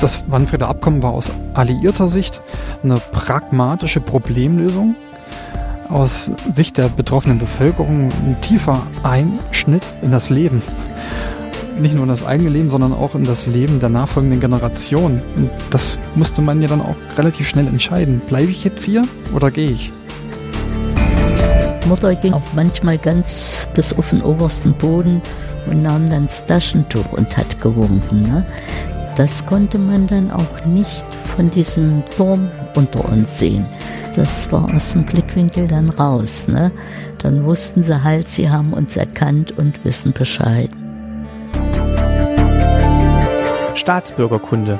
Das Wanfrieder Abkommen war aus alliierter Sicht eine pragmatische Problemlösung. Aus Sicht der betroffenen Bevölkerung ein tiefer Einschnitt in das Leben. Nicht nur in das eigene Leben, sondern auch in das Leben der nachfolgenden Generation. Und das musste man ja dann auch relativ schnell entscheiden. Bleibe ich jetzt hier oder gehe ich? Mutter ging auch manchmal ganz bis auf den obersten Boden und nahm dann das Taschentuch und hat gewunken. Ne? Das konnte man dann auch nicht von diesem Turm unter uns sehen. Das war aus dem Blickwinkel dann raus. Ne? Dann wussten sie halt, sie haben uns erkannt und wissen Bescheid. Staatsbürgerkunde.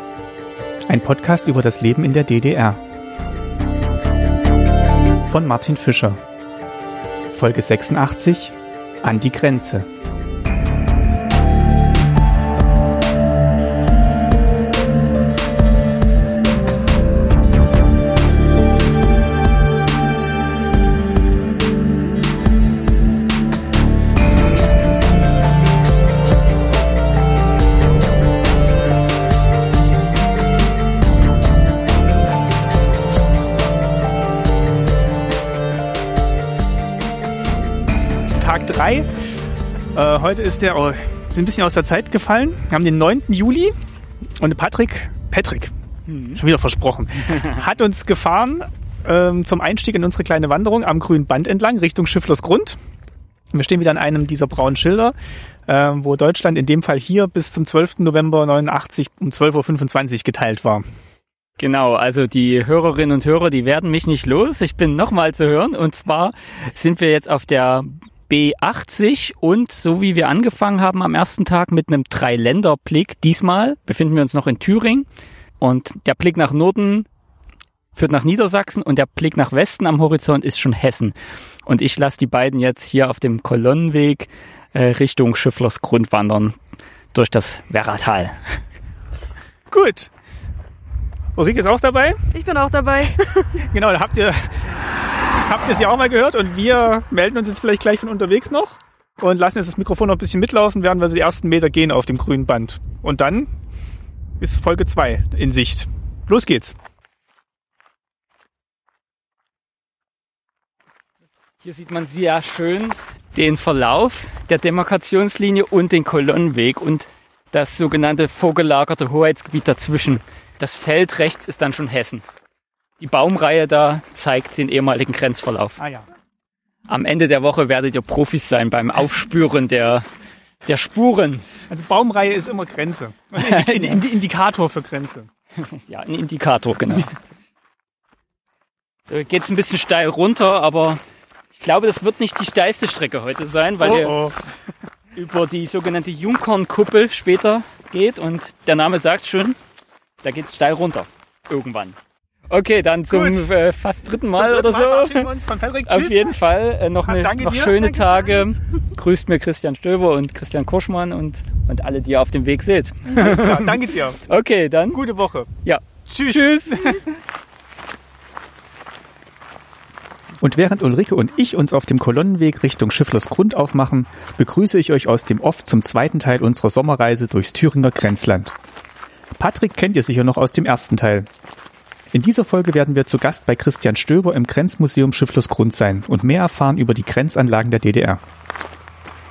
Ein Podcast über das Leben in der DDR. Von Martin Fischer. Folge 86 An die Grenze. Heute ist der oh, ein bisschen aus der Zeit gefallen. Wir haben den 9. Juli und Patrick, Patrick, schon wieder versprochen, hat uns gefahren ähm, zum Einstieg in unsere kleine Wanderung am grünen Band entlang Richtung Schifflers Grund. Wir stehen wieder an einem dieser braunen Schilder, äh, wo Deutschland in dem Fall hier bis zum 12. November 89 um 12.25 Uhr geteilt war. Genau, also die Hörerinnen und Hörer, die werden mich nicht los. Ich bin nochmal zu hören. Und zwar sind wir jetzt auf der B80 und so wie wir angefangen haben am ersten Tag mit einem Dreiländerblick, diesmal befinden wir uns noch in Thüringen und der Blick nach Norden führt nach Niedersachsen und der Blick nach Westen am Horizont ist schon Hessen. Und ich lasse die beiden jetzt hier auf dem Kolonnenweg äh, Richtung Schifflers Grund wandern durch das Werratal. Gut. Ulrike ist auch dabei. Ich bin auch dabei. Genau, da habt ihr, habt ihr sie auch mal gehört und wir melden uns jetzt vielleicht gleich von unterwegs noch und lassen jetzt das Mikrofon noch ein bisschen mitlaufen, während wir die ersten Meter gehen auf dem grünen Band. Und dann ist Folge 2 in Sicht. Los geht's. Hier sieht man sehr schön den Verlauf der Demarkationslinie und den Kolonnenweg und das sogenannte vorgelagerte Hoheitsgebiet dazwischen. Das Feld rechts ist dann schon Hessen. Die Baumreihe da zeigt den ehemaligen Grenzverlauf. Ah ja. Am Ende der Woche werdet ihr Profis sein beim Aufspüren der, der Spuren. Also Baumreihe ist immer Grenze. Ein Indi Indi Indikator für Grenze. Ja, ein Indikator, genau. So, geht's ein bisschen steil runter, aber ich glaube, das wird nicht die steilste Strecke heute sein, weil ihr Oh, oh. über die sogenannte Junkernkuppel später geht und der Name sagt schon, da geht's steil runter. Irgendwann. Okay, dann zum äh, fast dritten Mal Zum dritten oder Mal so. wir uns von Patrick. Auf jeden Fall äh, noch, eine, noch dir. schöne Danke, Tage. Grüßt mir Christian Stöber und Christian Koschmann und, und alle, die ihr auf dem Weg seht. Alles klar, danke dir. Okay, dann. Gute Woche. Ja. Tschüss. Tschüss. Und während Ulrike und ich uns auf dem Kolonnenweg Richtung Schifflers Grund aufmachen, begrüße ich euch aus dem Off zum zweiten Teil unserer Sommerreise durchs Thüringer Grenzland. Patrick kennt ihr sicher noch aus dem ersten Teil. In dieser Folge werden wir zu Gast bei Christian Stöber im Grenzmuseum Schifflers Grund sein und mehr erfahren über die Grenzanlagen der DDR.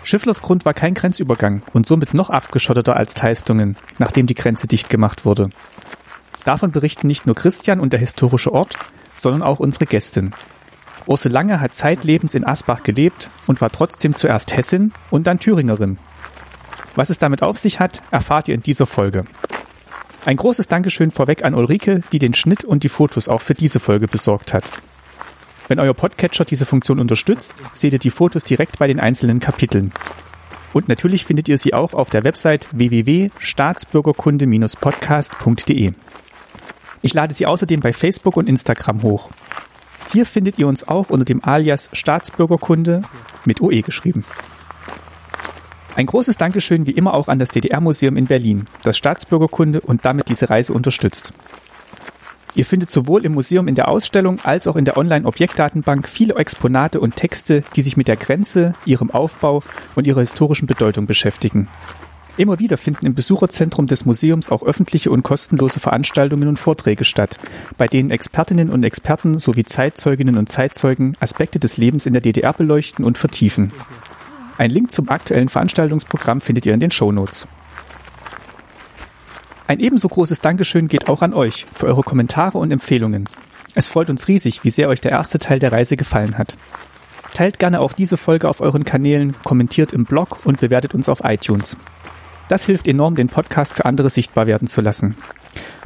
Schifflers Grund war kein Grenzübergang und somit noch abgeschotteter als Teistungen, nachdem die Grenze dicht gemacht wurde. Davon berichten nicht nur Christian und der historische Ort, sondern auch unsere Gästin. Ursel Lange hat zeitlebens in Asbach gelebt und war trotzdem zuerst Hessin und dann Thüringerin. Was es damit auf sich hat, erfahrt ihr in dieser Folge. Ein großes Dankeschön vorweg an Ulrike, die den Schnitt und die Fotos auch für diese Folge besorgt hat. Wenn euer Podcatcher diese Funktion unterstützt, seht ihr die Fotos direkt bei den einzelnen Kapiteln. Und natürlich findet ihr sie auch auf der Website www.staatsbürgerkunde-podcast.de. Ich lade sie außerdem bei Facebook und Instagram hoch. Hier findet ihr uns auch unter dem Alias Staatsbürgerkunde mit OE geschrieben. Ein großes Dankeschön wie immer auch an das DDR-Museum in Berlin, das Staatsbürgerkunde und damit diese Reise unterstützt. Ihr findet sowohl im Museum in der Ausstellung als auch in der Online-Objektdatenbank viele Exponate und Texte, die sich mit der Grenze, ihrem Aufbau und ihrer historischen Bedeutung beschäftigen. Immer wieder finden im Besucherzentrum des Museums auch öffentliche und kostenlose Veranstaltungen und Vorträge statt, bei denen Expertinnen und Experten sowie Zeitzeuginnen und Zeitzeugen Aspekte des Lebens in der DDR beleuchten und vertiefen. Ein Link zum aktuellen Veranstaltungsprogramm findet ihr in den Shownotes. Ein ebenso großes Dankeschön geht auch an euch für eure Kommentare und Empfehlungen. Es freut uns riesig, wie sehr euch der erste Teil der Reise gefallen hat. Teilt gerne auch diese Folge auf euren Kanälen, kommentiert im Blog und bewertet uns auf iTunes. Das hilft enorm, den Podcast für andere sichtbar werden zu lassen.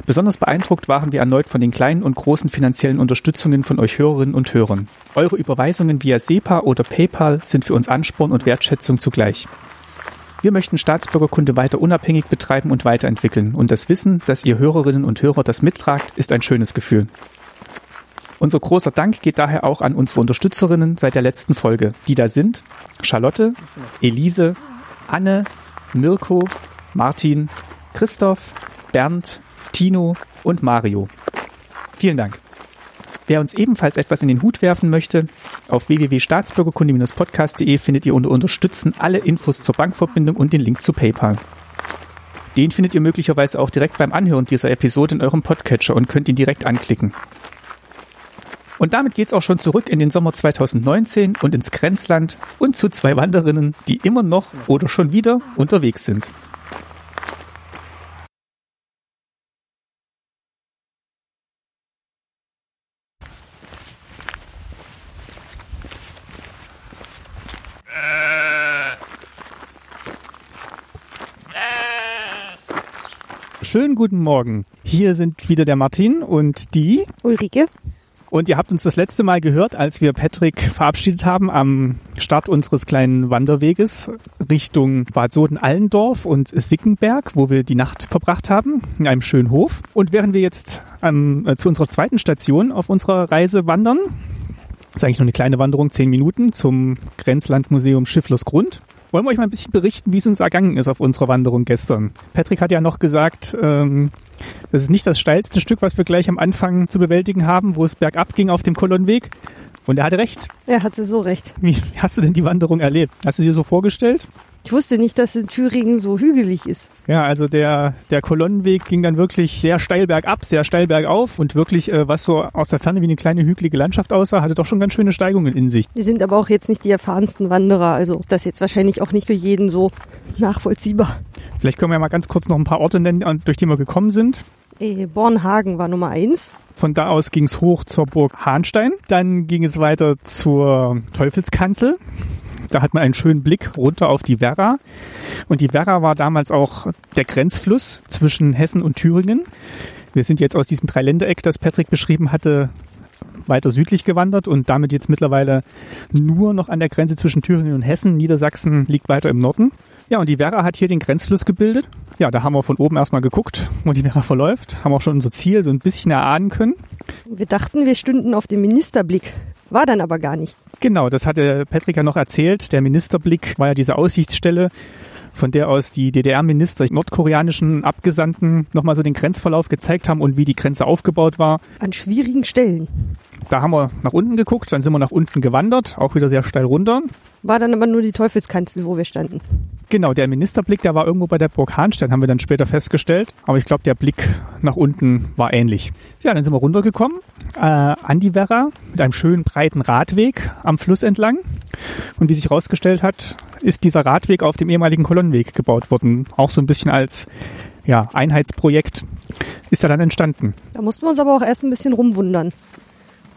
Besonders beeindruckt waren wir erneut von den kleinen und großen finanziellen Unterstützungen von euch Hörerinnen und Hörern. Eure Überweisungen via SEPA oder PayPal sind für uns Ansporn und Wertschätzung zugleich. Wir möchten Staatsbürgerkunde weiter unabhängig betreiben und weiterentwickeln. Und das Wissen, dass ihr Hörerinnen und Hörer das mittragt, ist ein schönes Gefühl. Unser großer Dank geht daher auch an unsere Unterstützerinnen seit der letzten Folge, die da sind Charlotte, Elise, Anne, Mirko, Martin, Christoph, Bernd, Tino und Mario. Vielen Dank. Wer uns ebenfalls etwas in den Hut werfen möchte, auf www.staatsbürgerkunde-podcast.de findet ihr unter Unterstützen alle Infos zur Bankverbindung und den Link zu PayPal. Den findet ihr möglicherweise auch direkt beim Anhören dieser Episode in eurem Podcatcher und könnt ihn direkt anklicken. Und damit geht's auch schon zurück in den Sommer 2019 und ins Grenzland und zu zwei Wanderinnen, die immer noch oder schon wieder unterwegs sind. Schönen guten Morgen. Hier sind wieder der Martin und die Ulrike. Und ihr habt uns das letzte Mal gehört, als wir Patrick verabschiedet haben am Start unseres kleinen Wanderweges Richtung Bad Soden-Allendorf und Sickenberg, wo wir die Nacht verbracht haben, in einem schönen Hof. Und während wir jetzt ähm, zu unserer zweiten Station auf unserer Reise wandern, ist eigentlich nur eine kleine Wanderung, zehn Minuten zum Grenzlandmuseum Schifflersgrund, wollen wir euch mal ein bisschen berichten, wie es uns ergangen ist auf unserer Wanderung gestern. Patrick hat ja noch gesagt, ähm, das ist nicht das steilste Stück, was wir gleich am Anfang zu bewältigen haben, wo es bergab ging auf dem Kolonnenweg. Und er hatte recht. Er hatte so recht. Wie hast du denn die Wanderung erlebt? Hast du dir so vorgestellt? Ich wusste nicht, dass in Thüringen so hügelig ist. Ja, also der, der Kolonnenweg ging dann wirklich sehr steil bergab, sehr steil bergauf und wirklich, äh, was so aus der Ferne wie eine kleine hügelige Landschaft aussah, hatte doch schon ganz schöne Steigungen in sich. Wir sind aber auch jetzt nicht die erfahrensten Wanderer, also ist das jetzt wahrscheinlich auch nicht für jeden so nachvollziehbar. Vielleicht können wir ja mal ganz kurz noch ein paar Orte nennen, durch die wir gekommen sind. Äh, Bornhagen war Nummer eins. Von da aus ging es hoch zur Burg Hahnstein. Dann ging es weiter zur Teufelskanzel. Da hat man einen schönen Blick runter auf die Werra. Und die Werra war damals auch der Grenzfluss zwischen Hessen und Thüringen. Wir sind jetzt aus diesem Dreiländereck, das Patrick beschrieben hatte, weiter südlich gewandert und damit jetzt mittlerweile nur noch an der Grenze zwischen Thüringen und Hessen. Niedersachsen liegt weiter im Norden. Ja, und die Werra hat hier den Grenzfluss gebildet. Ja, da haben wir von oben erstmal geguckt, wo die Werra verläuft, haben auch schon unser Ziel so ein bisschen erahnen können. Wir dachten, wir stünden auf dem Ministerblick. War dann aber gar nicht. Genau, das hatte Patrick ja noch erzählt. Der Ministerblick war ja diese Aussichtsstelle, von der aus die DDR-Minister, nordkoreanischen Abgesandten nochmal so den Grenzverlauf gezeigt haben und wie die Grenze aufgebaut war. An schwierigen Stellen. Da haben wir nach unten geguckt, dann sind wir nach unten gewandert, auch wieder sehr steil runter. War dann aber nur die Teufelskanzel, wo wir standen. Genau, der Ministerblick, der war irgendwo bei der Burg Hahnstein, haben wir dann später festgestellt. Aber ich glaube, der Blick nach unten war ähnlich. Ja, dann sind wir runtergekommen äh, an die Werra mit einem schönen breiten Radweg am Fluss entlang. Und wie sich herausgestellt hat, ist dieser Radweg auf dem ehemaligen Kolonnenweg gebaut worden. Auch so ein bisschen als ja, Einheitsprojekt ist er dann entstanden. Da mussten wir uns aber auch erst ein bisschen rumwundern,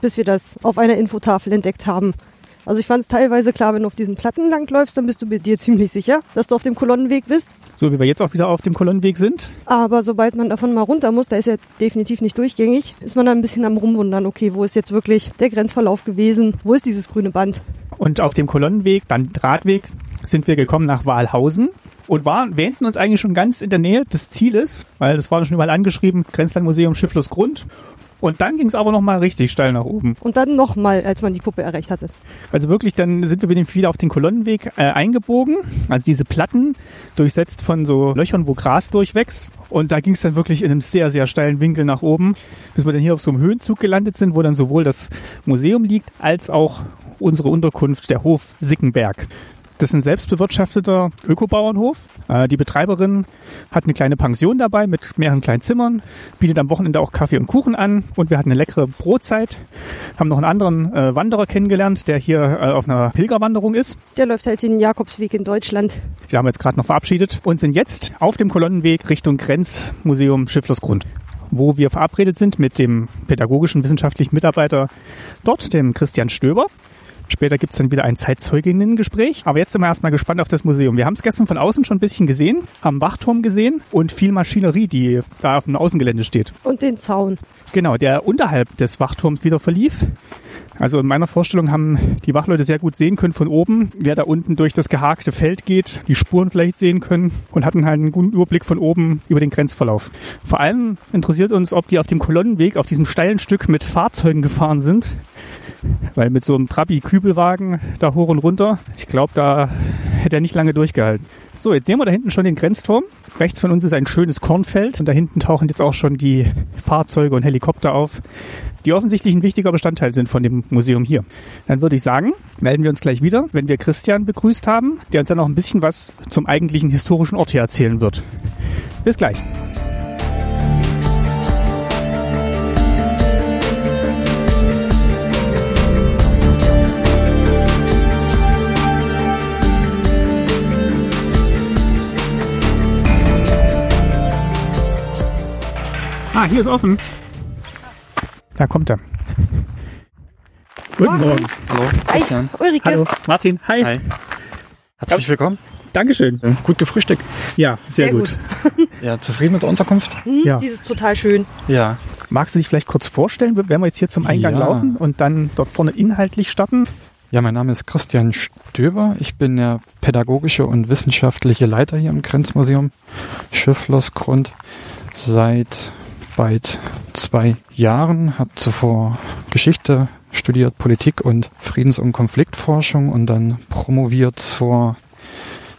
bis wir das auf einer Infotafel entdeckt haben. Also ich fand es teilweise klar, wenn du auf diesen Platten langläufst, dann bist du dir ziemlich sicher, dass du auf dem Kolonnenweg bist. So wie wir jetzt auch wieder auf dem Kolonnenweg sind. Aber sobald man davon mal runter muss, da ist er definitiv nicht durchgängig, ist man dann ein bisschen am Rumwundern, okay, wo ist jetzt wirklich der Grenzverlauf gewesen? Wo ist dieses grüne Band? Und auf dem Kolonnenweg, dann Radweg, sind wir gekommen nach Walhausen und waren, wähnten uns eigentlich schon ganz in der Nähe des Zieles, weil das war schon überall angeschrieben, Grenzlandmuseum Schifflosgrund. Und dann ging es aber nochmal richtig steil nach oben. Und dann nochmal, als man die Kuppe erreicht hatte. Also wirklich, dann sind wir wieder auf den Kolonnenweg äh, eingebogen. Also diese Platten durchsetzt von so Löchern, wo Gras durchwächst. Und da ging es dann wirklich in einem sehr, sehr steilen Winkel nach oben, bis wir dann hier auf so einem Höhenzug gelandet sind, wo dann sowohl das Museum liegt, als auch unsere Unterkunft, der Hof Sickenberg. Das ist ein selbstbewirtschafteter Ökobauernhof. Äh, die Betreiberin hat eine kleine Pension dabei mit mehreren kleinen Zimmern, bietet am Wochenende auch Kaffee und Kuchen an und wir hatten eine leckere Brotzeit. Haben noch einen anderen äh, Wanderer kennengelernt, der hier äh, auf einer Pilgerwanderung ist. Der läuft halt den Jakobsweg in Deutschland. Wir haben jetzt gerade noch verabschiedet und sind jetzt auf dem Kolonnenweg Richtung Grenzmuseum Schifflersgrund wo wir verabredet sind mit dem pädagogischen wissenschaftlichen Mitarbeiter dort, dem Christian Stöber. Später gibt's dann wieder ein Zeitzeuginnengespräch. Aber jetzt sind wir erstmal gespannt auf das Museum. Wir haben es gestern von außen schon ein bisschen gesehen, haben Wachturm gesehen und viel Maschinerie, die da auf dem Außengelände steht. Und den Zaun. Genau, der unterhalb des Wachturms wieder verlief. Also in meiner Vorstellung haben die Wachleute sehr gut sehen können von oben, wer da unten durch das gehakte Feld geht, die Spuren vielleicht sehen können und hatten halt einen guten Überblick von oben über den Grenzverlauf. Vor allem interessiert uns, ob die auf dem Kolonnenweg auf diesem steilen Stück mit Fahrzeugen gefahren sind weil mit so einem Trabi-Kübelwagen da hoch und runter, ich glaube, da hätte er nicht lange durchgehalten. So, jetzt sehen wir da hinten schon den Grenzturm. Rechts von uns ist ein schönes Kornfeld und da hinten tauchen jetzt auch schon die Fahrzeuge und Helikopter auf, die offensichtlich ein wichtiger Bestandteil sind von dem Museum hier. Dann würde ich sagen, melden wir uns gleich wieder, wenn wir Christian begrüßt haben, der uns dann noch ein bisschen was zum eigentlichen historischen Ort hier erzählen wird. Bis gleich. Ah, hier ist offen. Da kommt er. Guten Morgen. Hallo, Christian. Hi, Ulrike. Hallo, Martin. Hi. Hi. Herzlich willkommen. Dankeschön. Gut gefrühstückt. Ja, sehr, Sehr gut. Ja, zufrieden mit der Unterkunft? Hm, Ja. Dieses ist total schön. Ja. Magst du dich vielleicht kurz vorstellen, wenn wir jetzt hier zum Eingang Ja. laufen und dann dort vorne inhaltlich starten? Ja, mein Name ist Christian Stöber. Ich bin der pädagogische und wissenschaftliche Leiter hier im Grenzmuseum Schifflersgrund seit bald zwei Jahren. Habe zuvor Geschichte studiert, Politik und Friedens- und Konfliktforschung und dann promoviert zur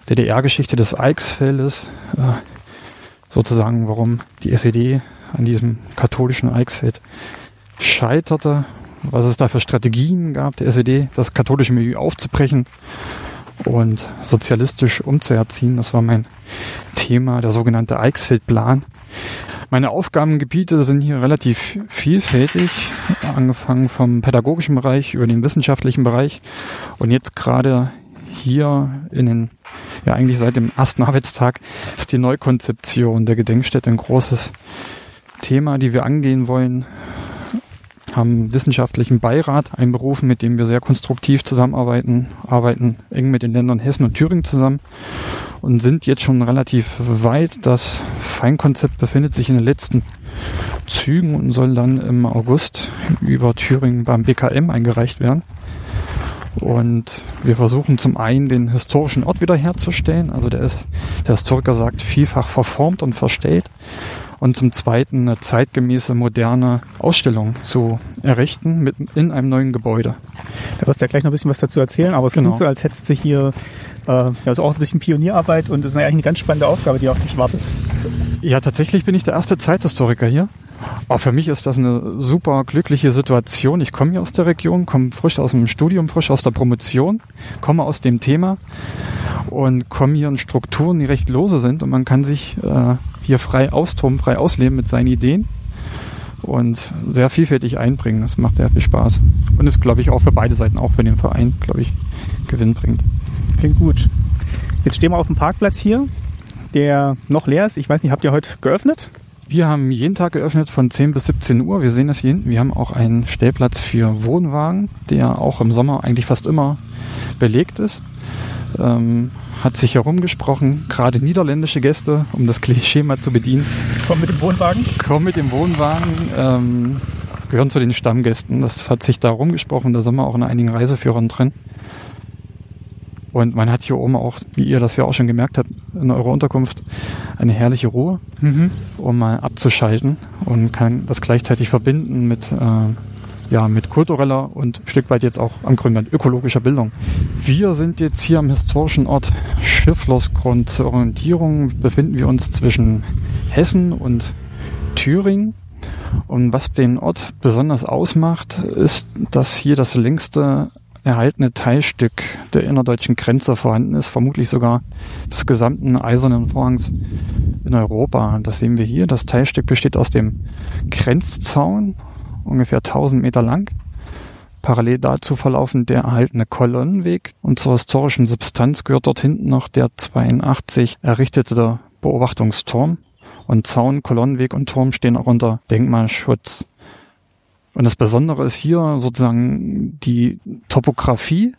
DDR-Geschichte des Eichsfeldes. Äh, sozusagen, warum die SED an diesem katholischen Eichsfeld scheiterte, was es da für Strategien gab, der SED, das katholische Milieu aufzubrechen und sozialistisch umzuerziehen. Das war mein Thema, der sogenannte Eichsfeld-Plan. Meine Aufgabengebiete sind hier relativ vielfältig, angefangen vom pädagogischen Bereich über den wissenschaftlichen Bereich und jetzt gerade hier in den, ja eigentlich seit dem ersten Arbeitstag ist die Neukonzeption der Gedenkstätte ein großes Thema, die wir angehen wollen haben wissenschaftlichen Beirat einberufen, mit dem wir sehr konstruktiv zusammenarbeiten, arbeiten eng mit den Ländern Hessen und Thüringen zusammen und sind jetzt schon relativ weit. Das Feinkonzept befindet sich in den letzten Zügen und soll dann im August über Thüringen beim BKM eingereicht werden. Und wir versuchen zum einen den historischen Ort wiederherzustellen. Also der ist, der Historiker sagt, vielfach verformt und verstellt. Und zum zweiten eine zeitgemäße, moderne Ausstellung zu errichten mit, in einem neuen Gebäude. Da wirst du ja gleich noch ein bisschen was dazu erzählen, aber es Genau. klingt so, als hättest du hier äh, ja, also auch ein bisschen Pionierarbeit und das ist eigentlich eine ganz spannende Aufgabe, die auf dich wartet. Ja, tatsächlich bin ich der erste Zeithistoriker hier. Aber für mich ist das eine super glückliche Situation. Ich komme hier aus der Region, komme frisch aus dem Studium, frisch aus der Promotion, komme aus dem Thema und komme hier in Strukturen, die recht lose sind und man kann sich äh, hier frei austoben, frei ausleben mit seinen Ideen und sehr vielfältig einbringen. Das macht sehr viel Spaß. Und ist, glaube ich, auch für beide Seiten, auch für den Verein, glaube ich, Gewinn bringt. Klingt gut. Jetzt stehen wir auf dem Parkplatz hier, der noch leer ist. Ich weiß nicht, habt ihr heute geöffnet? Wir haben jeden Tag geöffnet von 10 bis 17 Uhr. Wir sehen das hier hinten. Wir haben auch einen Stellplatz für Wohnwagen, der auch im Sommer eigentlich fast immer belegt ist. Ähm, hat sich herumgesprochen, gerade niederländische Gäste, um das Klischee mal zu bedienen, Komm mit dem Wohnwagen. kommen mit dem Wohnwagen, ähm, gehören zu den Stammgästen. Das hat sich da rumgesprochen, da sind wir auch in einigen Reiseführern drin. Und man hat hier oben auch, wie ihr das ja auch schon gemerkt habt, in eurer Unterkunft eine herrliche Ruhe Mhm. um mal abzuschalten und kann das gleichzeitig verbinden mit, äh, ja, mit kultureller und ein Stück weit jetzt auch am Grünland ökologischer Bildung. Wir sind jetzt hier am historischen Ort Schifflersgrund. Zur Orientierung befinden wir uns zwischen Hessen und Thüringen. Und was den Ort besonders ausmacht, ist, dass hier das längste erhaltene Teilstück der innerdeutschen Grenze vorhanden ist, vermutlich sogar des gesamten Eisernen Vorhangs in Europa. Das sehen wir hier. Das Teilstück besteht aus dem Grenzzaun, ungefähr 1000 Meter lang. Parallel dazu verlaufen der erhaltene Kolonnenweg und zur historischen Substanz gehört dort hinten noch der 82 errichtete Beobachtungsturm. Und Zaun, Kolonnenweg und Turm stehen auch unter Denkmalschutz. Und das Besondere ist hier sozusagen die Topografie,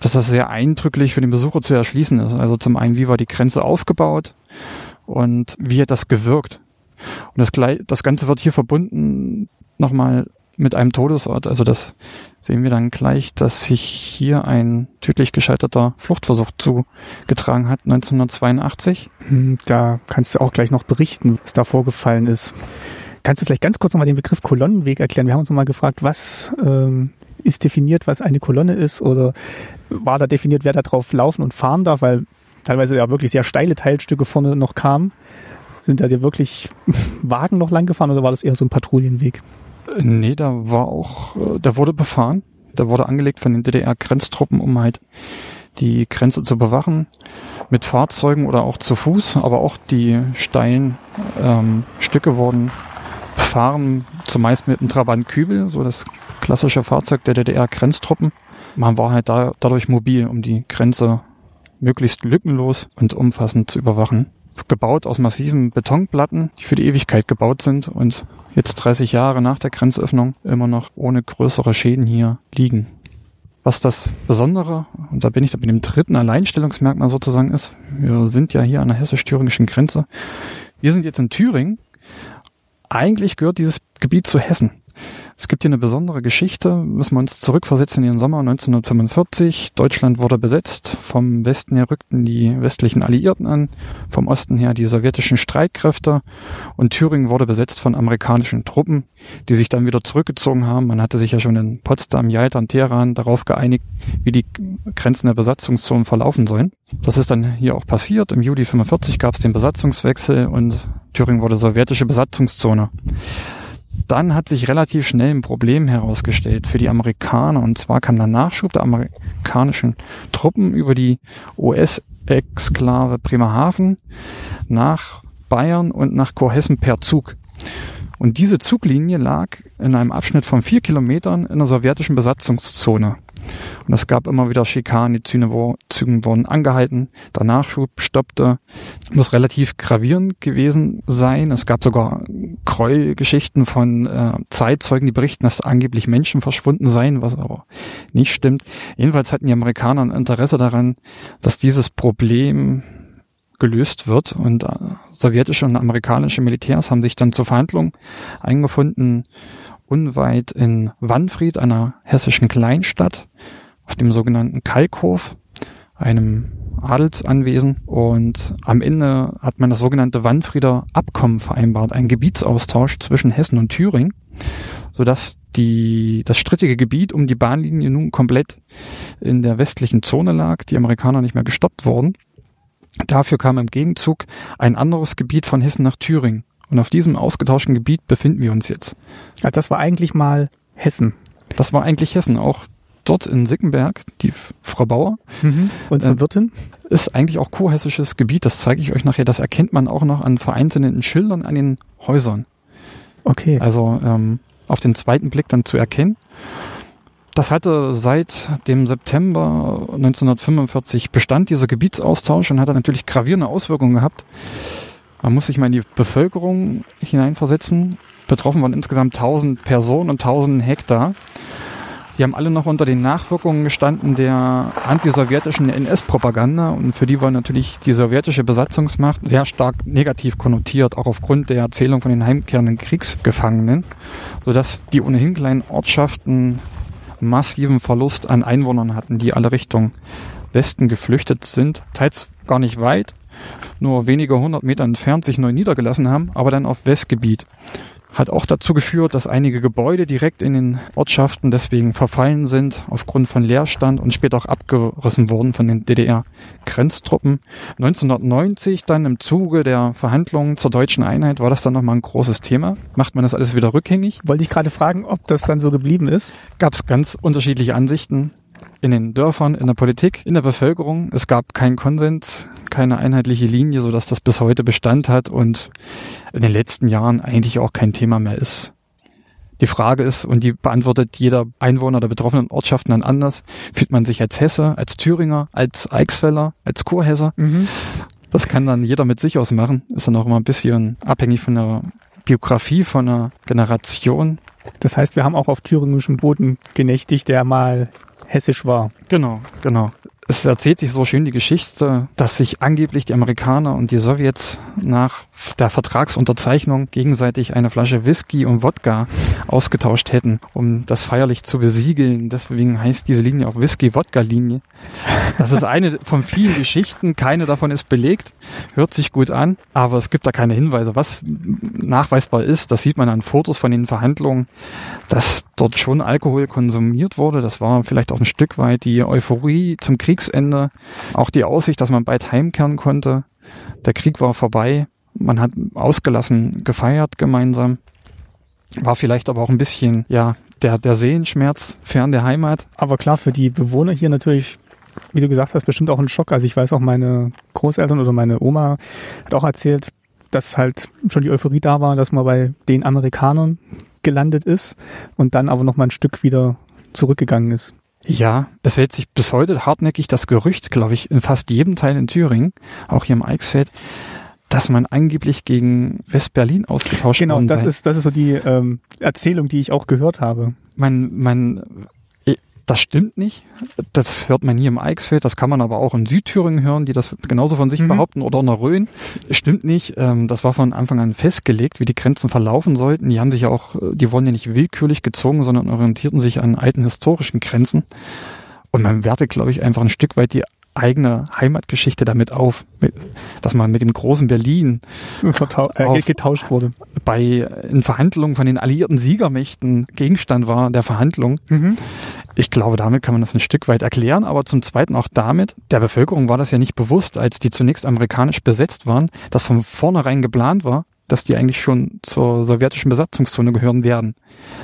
dass das sehr eindrücklich für den Besucher zu erschließen ist. Also zum einen, wie war die Grenze aufgebaut und wie hat das gewirkt. Und das, das Ganze wird hier verbunden nochmal mit einem Todesort. Also das sehen wir dann gleich, dass sich hier ein tödlich gescheiterter Fluchtversuch zugetragen hat, 1982. Hm, da kannst du auch gleich noch berichten, was da vorgefallen ist. Kannst du vielleicht ganz kurz nochmal den Begriff Kolonnenweg erklären? Wir haben uns nochmal gefragt, was ähm, ist definiert, was eine Kolonne ist oder war da definiert, wer da drauf laufen und fahren darf, weil teilweise ja wirklich sehr steile Teilstücke vorne noch kamen. Sind da dir wirklich Wagen noch lang gefahren oder war das eher so ein Patrouillenweg? Nee, da war auch, äh, der wurde befahren. Der wurde angelegt von den DDR-Grenztruppen, um halt die Grenze zu bewachen, mit Fahrzeugen oder auch zu Fuß, aber auch die steilen ähm, Stücke wurden befahren, zumeist mit einem Trabant Kübel, so das klassische Fahrzeug der DDR-Grenztruppen. Man war halt da, dadurch mobil, um die Grenze möglichst lückenlos und umfassend zu überwachen. Gebaut aus massiven Betonplatten, die für die Ewigkeit gebaut sind und jetzt 30 Jahre nach der Grenzöffnung immer noch ohne größere Schäden hier liegen. Was das Besondere, und da bin ich da mit dem dritten Alleinstellungsmerkmal sozusagen ist, wir sind ja hier an der hessisch-thüringischen Grenze. Wir sind jetzt in Thüringen. Eigentlich gehört dieses Gebiet zu Hessen. Es gibt hier eine besondere Geschichte, müssen wir uns zurückversetzen in den Sommer 1945. Deutschland wurde besetzt, vom Westen her rückten die westlichen Alliierten an, vom Osten her die sowjetischen Streitkräfte und Thüringen wurde besetzt von amerikanischen Truppen, die sich dann wieder zurückgezogen haben. Man hatte sich ja schon in Potsdam, Jalta und Teheran darauf geeinigt, wie die Grenzen der Besatzungszonen verlaufen sollen. Das ist dann hier auch passiert. Im Juli 45 gab es den Besatzungswechsel und Thüringen wurde sowjetische Besatzungszone. Dann hat sich relativ schnell ein Problem herausgestellt für die Amerikaner. Und zwar kam der Nachschub der amerikanischen Truppen über die US-Exklave Bremerhaven nach Bayern und nach Kurhessen per Zug. Und diese Zuglinie lag in einem Abschnitt von vier Kilometern in der sowjetischen Besatzungszone. Und es gab immer wieder Schikanen, die Züge wurden angehalten, der Nachschub stoppte. Muss relativ gravierend gewesen sein. Es gab sogar Gräuelgeschichten von äh, Zeitzeugen, die berichten, dass angeblich Menschen verschwunden seien, was aber nicht stimmt. Jedenfalls hatten die Amerikaner ein Interesse daran, dass dieses Problem gelöst wird und äh, sowjetische und amerikanische Militärs haben sich dann zur Verhandlung eingefunden unweit in Wanfried, einer hessischen Kleinstadt, auf dem sogenannten Kalkhof, einem Adelsanwesen. Und am Ende hat man das sogenannte Wanfrieder Abkommen vereinbart, ein Gebietsaustausch zwischen Hessen und Thüringen, sodass die, das strittige Gebiet um die Bahnlinie nun komplett in der westlichen Zone lag, die Amerikaner nicht mehr gestoppt wurden. Dafür kam im Gegenzug ein anderes Gebiet von Hessen nach Thüringen. Und auf diesem ausgetauschten Gebiet befinden wir uns jetzt. Also das war eigentlich mal Hessen. Das war eigentlich Hessen. Auch dort in Sickenberg, die Frau Bauer. Mhm. Unsere äh, Wirtin. Ist eigentlich auch kurhessisches Gebiet. Das zeige ich euch nachher. Das erkennt man auch noch an vereinzelten Schildern an den Häusern. Okay. Also ähm, auf den zweiten Blick dann zu erkennen. Das hatte seit dem September 1945 Bestand, dieser Gebietsaustausch, und hat natürlich gravierende Auswirkungen gehabt man muss sich mal in die Bevölkerung hineinversetzen. Betroffen waren insgesamt 1000 Personen und 1000 Hektar. Die haben alle noch unter den Nachwirkungen gestanden der antisowjetischen NS-Propaganda und für die war natürlich die sowjetische Besatzungsmacht sehr stark negativ konnotiert, auch aufgrund der Erzählung von den heimkehrenden Kriegsgefangenen, sodass die ohnehin kleinen Ortschaften massiven Verlust an Einwohnern hatten, die alle Richtung Westen geflüchtet sind, teils gar nicht weit, nur wenige hundert Meter entfernt sich neu niedergelassen haben, aber dann auf Westgebiet. Hat auch dazu geführt, dass einige Gebäude direkt in den Ortschaften deswegen verfallen sind, aufgrund von Leerstand und später auch abgerissen wurden von den DDR-Grenztruppen. 1990 dann im Zuge der Verhandlungen zur deutschen Einheit war das dann nochmal ein großes Thema. Macht man das alles wieder rückgängig? Wollte ich gerade fragen, ob das dann so geblieben ist? Gab es ganz unterschiedliche Ansichten. In den Dörfern, in der Politik, in der Bevölkerung. Es gab keinen Konsens, keine einheitliche Linie, sodass das bis heute Bestand hat und in den letzten Jahren eigentlich auch kein Thema mehr ist. Die Frage ist, und die beantwortet jeder Einwohner der betroffenen Ortschaften dann anders, fühlt man sich als Hesse, als Thüringer, als Eichsfeller, als Kurhesser? Mhm. Das kann dann jeder mit sich ausmachen. Ist dann auch immer ein bisschen abhängig von der Biografie, von einer Generation. Das heißt, wir haben auch auf thüringischem Boden genächtigt, der mal hessisch war. Genau, genau. Es erzählt sich so schön die Geschichte, dass sich angeblich die Amerikaner und die Sowjets nach der Vertragsunterzeichnung gegenseitig eine Flasche Whisky und Wodka ausgetauscht hätten, um das feierlich zu besiegeln. Deswegen heißt diese Linie auch Whisky-Wodka-Linie. Das ist eine von vielen Geschichten. Keine davon ist belegt. Hört sich gut an, aber es gibt da keine Hinweise. Was nachweisbar ist, das sieht man an Fotos von den Verhandlungen, dass dort schon Alkohol konsumiert wurde. Das war vielleicht auch ein Stück weit die Euphorie zum Kriegsende. Auch die Aussicht, dass man bald heimkehren konnte. Der Krieg war vorbei. Man hat ausgelassen gefeiert gemeinsam. War vielleicht aber auch ein bisschen, ja, der, der Seelenschmerz fern der Heimat. Aber klar, für die Bewohner hier natürlich, wie du gesagt hast, bestimmt auch ein Schock. Also ich weiß auch, meine Großeltern oder meine Oma hat auch erzählt, dass halt schon die Euphorie da war, dass man bei den Amerikanern gelandet ist und dann aber noch mal ein Stück wieder zurückgegangen ist. Ja, es hält sich bis heute hartnäckig das Gerücht, glaube ich, in fast jedem Teil in Thüringen, auch hier im Eichsfeld, dass man angeblich gegen West-Berlin ausgetauscht Genau, worden das sei. ist, das ist so die ähm, Erzählung, die ich auch gehört habe. man, man, das stimmt nicht. Das hört man hier im Eichsfeld, das kann man aber auch in Südthüringen hören, die das genauso von sich Mhm. behaupten oder in der Rhön. Stimmt nicht. Ähm, das war von Anfang an festgelegt, wie die Grenzen verlaufen sollten. Die haben sich ja auch, äh, die wurden ja nicht willkürlich gezogen, sondern orientierten sich an alten historischen Grenzen. Und man wertet, glaube ich, einfach ein Stück weit die eigene Heimatgeschichte damit auf, dass man mit dem großen Berlin äh, getauscht wurde. bei in Verhandlungen von den alliierten Siegermächten Gegenstand war der Verhandlung. Ich glaube, damit kann man das ein Stück weit erklären, aber zum Zweiten auch damit, der Bevölkerung war das ja nicht bewusst, als die zunächst amerikanisch besetzt waren, dass von vornherein geplant war, dass die eigentlich schon zur sowjetischen Besatzungszone gehören werden.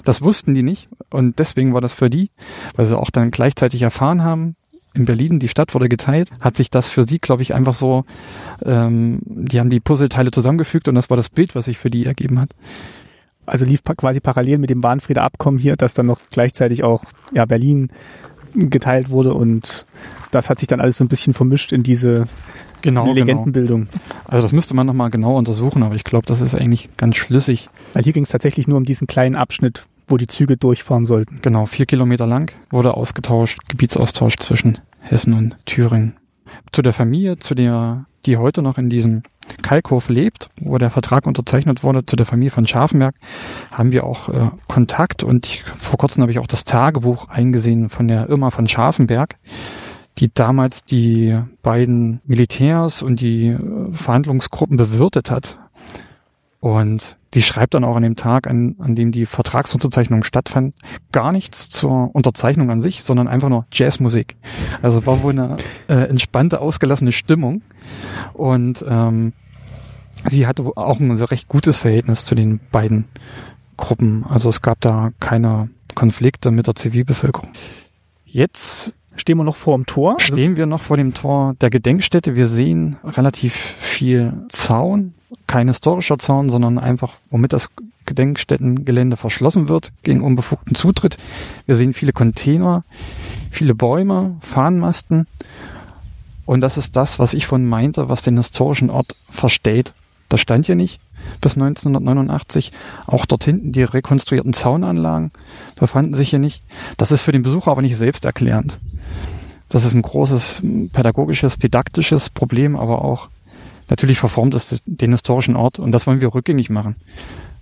Das wussten die nicht und deswegen war das für die, weil sie auch dann gleichzeitig erfahren haben, in Berlin, die Stadt wurde geteilt, hat sich das für sie, glaube ich, einfach so, ähm, die haben die Puzzleteile zusammengefügt und das war das Bild, was sich für die ergeben hat. Also lief quasi parallel mit dem Warnfrieder Abkommen hier, dass dann noch gleichzeitig auch ja, Berlin geteilt wurde und das hat sich dann alles so ein bisschen vermischt in diese Genau, genau. Legendenbildung. Also das müsste man nochmal genau untersuchen, aber ich glaube, das ist eigentlich ganz schlüssig. Weil hier ging es tatsächlich nur um diesen kleinen Abschnitt, wo die Züge durchfahren sollten. Genau, vier Kilometer lang wurde ausgetauscht, Gebietsaustausch zwischen Hessen und Thüringen. Zu der Familie, zu der, die heute noch in diesem Kalkhof lebt, wo der Vertrag unterzeichnet wurde, zu der Familie von Scharfenberg, haben wir auch äh, Kontakt und ich, vor kurzem habe ich auch das Tagebuch eingesehen von der Irma von Scharfenberg, die damals die beiden Militärs und die äh, Verhandlungsgruppen bewirtet hat. Und die schreibt dann auch an dem Tag, an, an dem die Vertragsunterzeichnung stattfand, gar nichts zur Unterzeichnung an sich, sondern einfach nur Jazzmusik. Also war wohl eine äh, entspannte, ausgelassene Stimmung. Und ähm, sie hatte auch ein so recht gutes Verhältnis zu den beiden Gruppen. Also es gab da keine Konflikte mit der Zivilbevölkerung. Jetzt Stehen wir noch vor dem Tor? Also, stehen wir noch vor dem Tor der Gedenkstätte. Wir sehen relativ viel Zaun, kein historischer Zaun, sondern einfach, womit das Gedenkstättengelände verschlossen wird gegen unbefugten Zutritt. Wir sehen viele Container, viele Bäume, Fahnenmasten. Und das ist das, was ich von meinte, was den historischen Ort versteht. Das stand hier nicht bis 1989. Auch dort hinten die rekonstruierten Zaunanlagen befanden sich hier nicht. Das ist für den Besucher aber nicht selbsterklärend. Das ist ein großes pädagogisches, didaktisches Problem, aber auch natürlich verformt es den historischen Ort und das wollen wir rückgängig machen.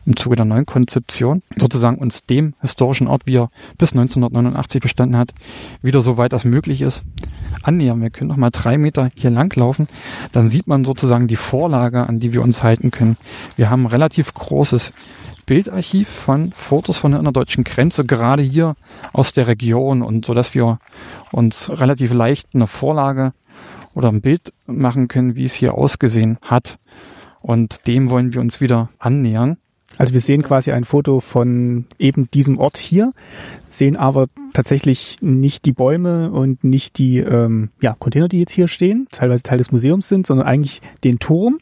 Im Zuge der neuen Konzeption sozusagen uns dem historischen Ort, wie er bis 1989 bestanden hat, wieder so weit als möglich ist, annähern. Wir können noch mal drei Meter hier lang laufen, dann sieht man sozusagen die Vorlage, an die wir uns halten können. Wir haben ein relativ großes Bildarchiv von Fotos von der innerdeutschen Grenze, gerade hier aus der Region und so, dass wir uns relativ leicht eine Vorlage oder ein Bild machen können, wie es hier ausgesehen hat. Und dem wollen wir uns wieder annähern. Also wir sehen quasi ein Foto von eben diesem Ort hier, sehen aber tatsächlich nicht die Bäume und nicht die ähm, ja, Container, die jetzt hier stehen, teilweise Teil des Museums sind, sondern eigentlich den Turm,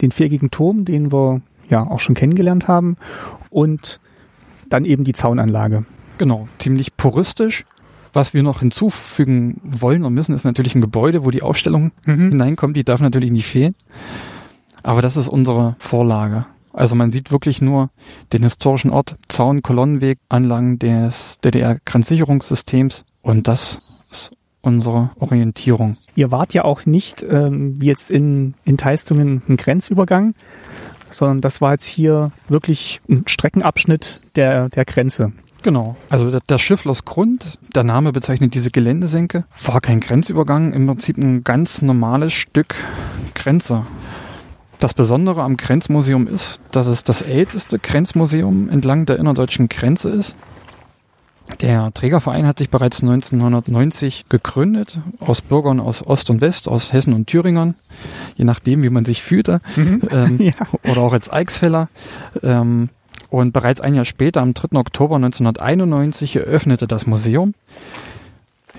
den viereckigen Turm, den wir ja auch schon kennengelernt haben und dann eben die Zaunanlage. Genau, ziemlich puristisch. Was wir noch hinzufügen wollen und müssen, ist natürlich ein Gebäude, wo die Ausstellung Mhm. hineinkommt. Die darf natürlich nicht fehlen. Aber das ist unsere Vorlage. Also man sieht wirklich nur den historischen Ort, Zaun, Kolonnenweg, Anlagen des DDR-Grenzsicherungssystems und das ist unsere Orientierung. Ihr wart ja auch nicht, ähm, wie jetzt in, in Teistungen, ein Grenzübergang, sondern das war jetzt hier wirklich ein Streckenabschnitt der, der Grenze. Genau. Also der, der Schifflersgrund, der Name bezeichnet diese Geländesenke, war kein Grenzübergang, im Prinzip ein ganz normales Stück Grenze. Das Besondere am Grenzmuseum ist, dass es das älteste Grenzmuseum entlang der innerdeutschen Grenze ist. Der Trägerverein hat sich bereits 1990 gegründet, aus Bürgern aus Ost und West, aus Hessen und Thüringern, je nachdem, wie man sich fühlte, ähm, Ja. oder auch als Eichsfeller. Ähm, und bereits ein Jahr später, am 3. Oktober 1991, eröffnete das Museum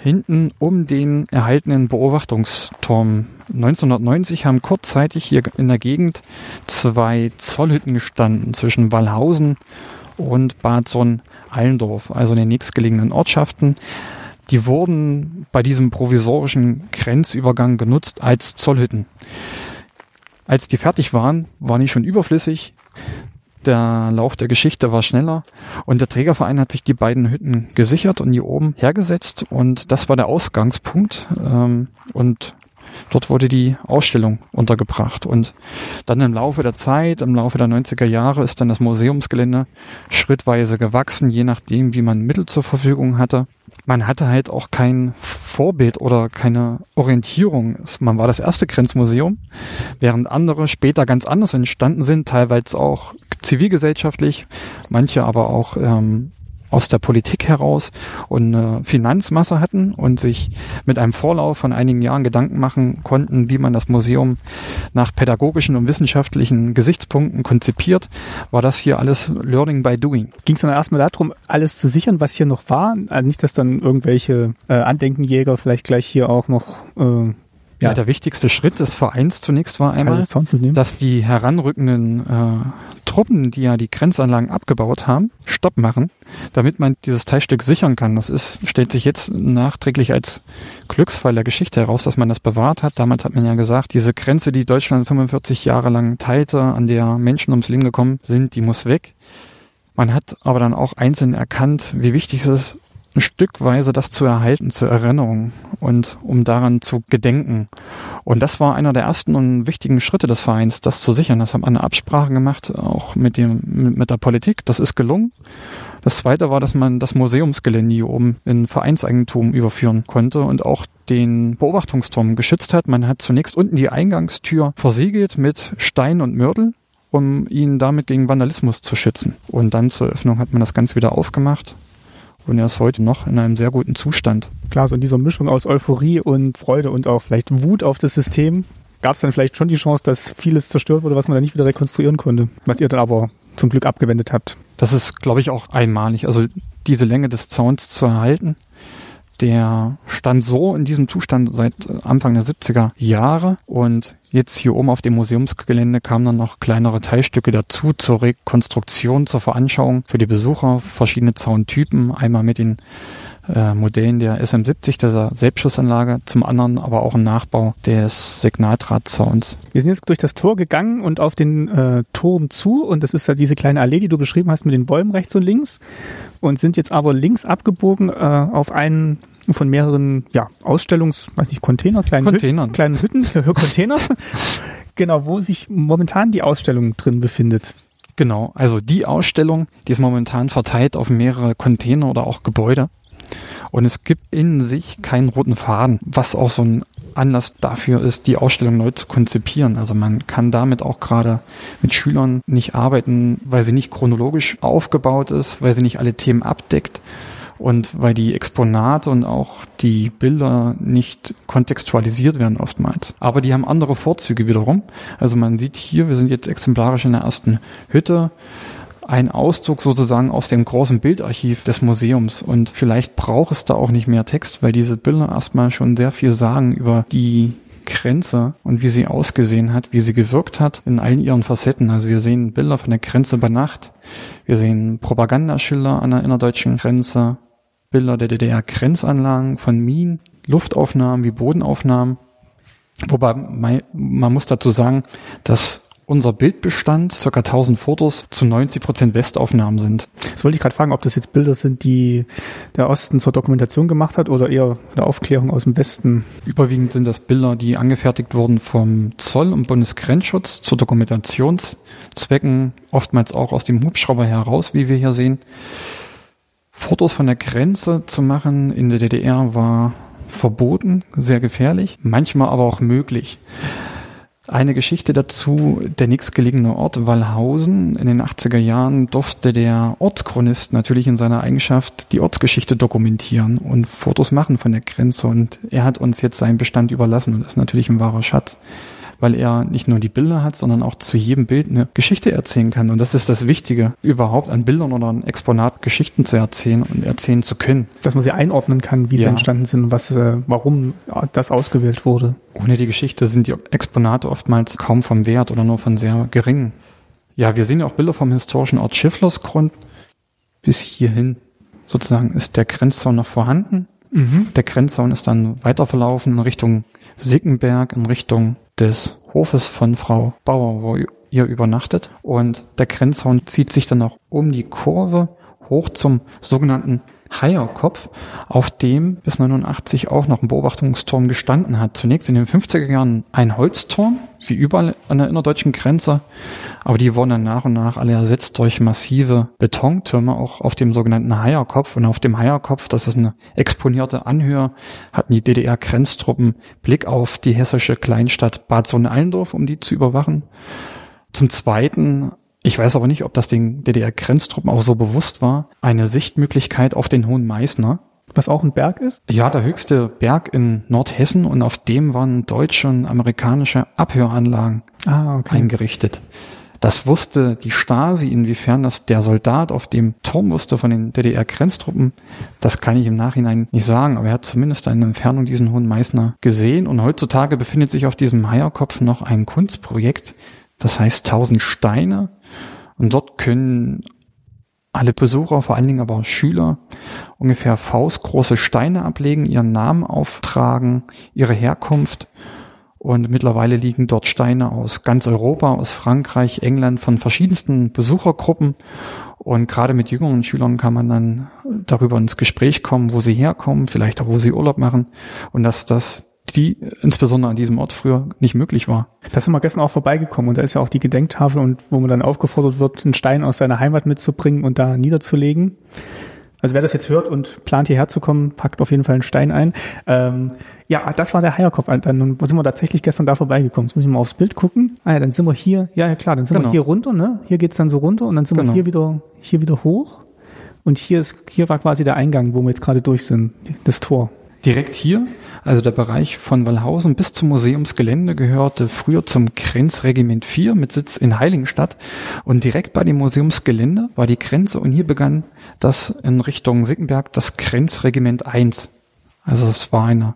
hinten um den erhaltenen Beobachtungsturm. 1990 haben kurzzeitig hier in der Gegend zwei Zollhütten gestanden zwischen Wallhausen und Bad Sonn-Allendorf, also in den nächstgelegenen Ortschaften. Die wurden bei diesem provisorischen Grenzübergang genutzt als Zollhütten. Als die fertig waren, waren die schon überflüssig. Der Lauf der Geschichte war schneller und der Trägerverein hat sich die beiden Hütten gesichert und hier oben hergesetzt und das war der Ausgangspunkt ähm, und dort wurde die Ausstellung untergebracht und dann im Laufe der Zeit, im Laufe der 90er Jahre ist dann das Museumsgelände schrittweise gewachsen, je nachdem, wie man Mittel zur Verfügung hatte. Man hatte halt auch kein Vorbild oder keine Orientierung. Man war das erste Grenzmuseum, während andere später ganz anders entstanden sind, teilweise auch zivilgesellschaftlich, manche aber auch ähm, aus der Politik heraus und eine Finanzmasse hatten und sich mit einem Vorlauf von einigen Jahren Gedanken machen konnten, wie man das Museum nach pädagogischen und wissenschaftlichen Gesichtspunkten konzipiert, war das hier alles Learning by Doing. Ging es dann erstmal darum, alles zu sichern, was hier noch war? Also nicht, dass dann irgendwelche äh, Andenkenjäger vielleicht gleich hier auch noch äh, Ja, Ja. der wichtigste Schritt des Vereins zunächst war einmal, dass die heranrückenden äh, Truppen, die ja die Grenzanlagen abgebaut haben, Stopp machen, damit man dieses Teilstück sichern kann. Das ist, stellt sich jetzt nachträglich als Glücksfall der Geschichte heraus, dass man das bewahrt hat. Damals hat man ja gesagt, diese Grenze, die Deutschland 45 Jahre lang teilte, an der Menschen ums Leben gekommen sind, die muss weg. Man hat aber dann auch einzeln erkannt, wie wichtig es ist, Stückweise das zu erhalten, zur Erinnerung und um daran zu gedenken. Und das war einer der ersten und wichtigen Schritte des Vereins, das zu sichern. Das haben wir eine Absprache gemacht, auch mit dem, mit der Politik. Das ist gelungen. Das zweite war, dass man das Museumsgelände hier oben in Vereinseigentum überführen konnte und auch den Beobachtungsturm geschützt hat. Man hat zunächst unten die Eingangstür versiegelt mit Stein und Mörtel, um ihn damit gegen Vandalismus zu schützen. Und dann zur Eröffnung hat man das Ganze wieder aufgemacht. Und er ist heute noch in einem sehr guten Zustand. Klar, so in dieser Mischung aus Euphorie und Freude und auch vielleicht Wut auf das System gab es dann vielleicht schon die Chance, dass vieles zerstört wurde, was man dann nicht wieder rekonstruieren konnte, was ihr dann aber zum Glück abgewendet habt. Das ist, glaube ich, auch einmalig. Also diese Länge des Zauns zu erhalten, der stand so in diesem Zustand seit äh, Anfang der 70er Jahre und jetzt hier oben auf dem Museumsgelände kamen dann noch kleinere Teilstücke dazu zur Rekonstruktion, zur Veranschauung für die Besucher, verschiedene Zauntypen, einmal mit den äh, Modellen der SM70, dieser Selbstschussanlage, zum anderen aber auch ein Nachbau des Signaldrahtzauns. Wir sind jetzt durch das Tor gegangen und auf den äh, Turm zu und das ist ja diese kleine Allee, die du beschrieben hast mit den Bäumen rechts und links und sind jetzt aber links abgebogen äh, auf einen von mehreren ja, Ausstellungs, weiß nicht, Container, kleinen Containern. Hütten, kleinen Hütten, Container, genau, wo sich momentan die Ausstellung drin befindet. Genau, also die Ausstellung, die ist momentan verteilt auf mehrere Container oder auch Gebäude. Und es gibt in sich keinen roten Faden, was auch so ein Anlass dafür ist, die Ausstellung neu zu konzipieren. Also man kann damit auch gerade mit Schülern nicht arbeiten, weil sie nicht chronologisch aufgebaut ist, weil sie nicht alle Themen abdeckt und weil die Exponate und auch die Bilder nicht kontextualisiert werden oftmals. Aber die haben andere Vorzüge wiederum. Also man sieht hier, wir sind jetzt exemplarisch in der ersten Hütte. ein Auszug sozusagen aus dem großen Bildarchiv des Museums. Und vielleicht braucht es da auch nicht mehr Text, weil diese Bilder erstmal schon sehr viel sagen über die Grenze und wie sie ausgesehen hat, wie sie gewirkt hat in allen ihren Facetten. Also wir sehen Bilder von der Grenze bei Nacht, wir sehen Propagandaschilder an der innerdeutschen Grenze, Bilder der DDR-Grenzanlagen von Minen, Luftaufnahmen wie Bodenaufnahmen. Wobei man muss dazu sagen, dass unser Bildbestand, circa 1000 Fotos, zu 90 Prozent Westaufnahmen sind. Das wollte ich gerade fragen, ob das jetzt Bilder sind, die der Osten zur Dokumentation gemacht hat oder eher eine Aufklärung aus dem Westen? Überwiegend sind das Bilder, die angefertigt wurden vom Zoll und Bundesgrenzschutz zu Dokumentationszwecken, oftmals auch aus dem Hubschrauber heraus, wie wir hier sehen. Fotos von der Grenze zu machen in der DDR war verboten, sehr gefährlich, manchmal aber auch möglich. Eine Geschichte dazu, der nächstgelegene Ort Wallhausen. In den 80er Jahren durfte der Ortschronist natürlich in seiner Eigenschaft die Ortsgeschichte dokumentieren und Fotos machen von der Grenze. Und er hat uns jetzt seinen Bestand überlassen und das ist natürlich ein wahrer Schatz weil er nicht nur die Bilder hat, sondern auch zu jedem Bild eine Geschichte erzählen kann. Und das ist das Wichtige, überhaupt an Bildern oder an Exponat Geschichten zu erzählen und erzählen zu können. Dass man sie einordnen kann, wie ja. sie entstanden sind und was, äh, warum das ausgewählt wurde. Ohne die Geschichte sind die Exponate oftmals kaum vom Wert oder nur von sehr geringen. Ja, wir sehen ja auch Bilder vom historischen Ort Schifflersgrund. Bis hierhin sozusagen ist der Grenzzaun noch vorhanden. Mhm. Der Grenzzaun ist dann weiter verlaufen in Richtung Sickenberg, in Richtung des Hofes von Frau Bauer, wo ihr übernachtet. Und der Grenzzaun zieht sich dann auch um die Kurve hoch zum sogenannten Heierkopf, auf dem bis 89 auch noch ein Beobachtungsturm gestanden hat. Zunächst in den 50er Jahren ein Holzturm, wie überall an der innerdeutschen Grenze, aber die wurden dann nach und nach alle ersetzt durch massive Betontürme, auch auf dem sogenannten Heierkopf. Und auf dem Heierkopf, das ist eine exponierte Anhöhe, hatten die DDR-Grenztruppen Blick auf die hessische Kleinstadt Bad Sohn-Allendorf, um die zu überwachen. Zum Zweiten ich weiß aber nicht, ob das den DDR-Grenztruppen auch so bewusst war. Eine Sichtmöglichkeit auf den Hohen Meißner. Was auch ein Berg ist? Ja, der höchste Berg in Nordhessen und auf dem waren deutsche und amerikanische Abhöranlagen ah, okay. eingerichtet. Das wusste die Stasi, inwiefern das der Soldat auf dem Turm wusste von den DDR-Grenztruppen, das kann ich im Nachhinein nicht sagen, aber er hat zumindest eine Entfernung diesen Hohen Meißner gesehen und heutzutage befindet sich auf diesem Heierkopf noch ein Kunstprojekt, das heißt 1000 Steine und dort können alle Besucher, vor allen Dingen aber Schüler, ungefähr faustgroße Steine ablegen, ihren Namen auftragen, ihre Herkunft. Und mittlerweile liegen dort Steine aus ganz Europa, aus Frankreich, England, von verschiedensten Besuchergruppen. Und gerade mit jüngeren Schülern kann man dann darüber ins Gespräch kommen, wo sie herkommen, vielleicht auch wo sie Urlaub machen. Und dass das die insbesondere an diesem Ort früher nicht möglich war. Da sind wir gestern auch vorbeigekommen und da ist ja auch die Gedenktafel und wo man dann aufgefordert wird, einen Stein aus seiner Heimat mitzubringen und da niederzulegen. Also wer das jetzt hört und plant hierher zu kommen, packt auf jeden Fall einen Stein ein. Ähm, ja, das war der Heierkopf. Dann sind wir tatsächlich gestern da vorbeigekommen. Jetzt muss ich mal aufs Bild gucken. Ah ja, dann sind wir hier, ja, ja klar, dann sind genau. wir hier runter, ne? Hier geht's dann so runter und dann sind genau. wir hier wieder, hier wieder hoch. Und hier ist, hier war quasi der Eingang, wo wir jetzt gerade durch sind, das Tor. Direkt hier, also der Bereich von Wallhausen bis zum Museumsgelände gehörte früher zum Grenzregiment 4 mit Sitz in Heiligenstadt und direkt bei dem Museumsgelände war die Grenze und hier begann das in Richtung Sickenberg das Grenzregiment 1. Also es war eine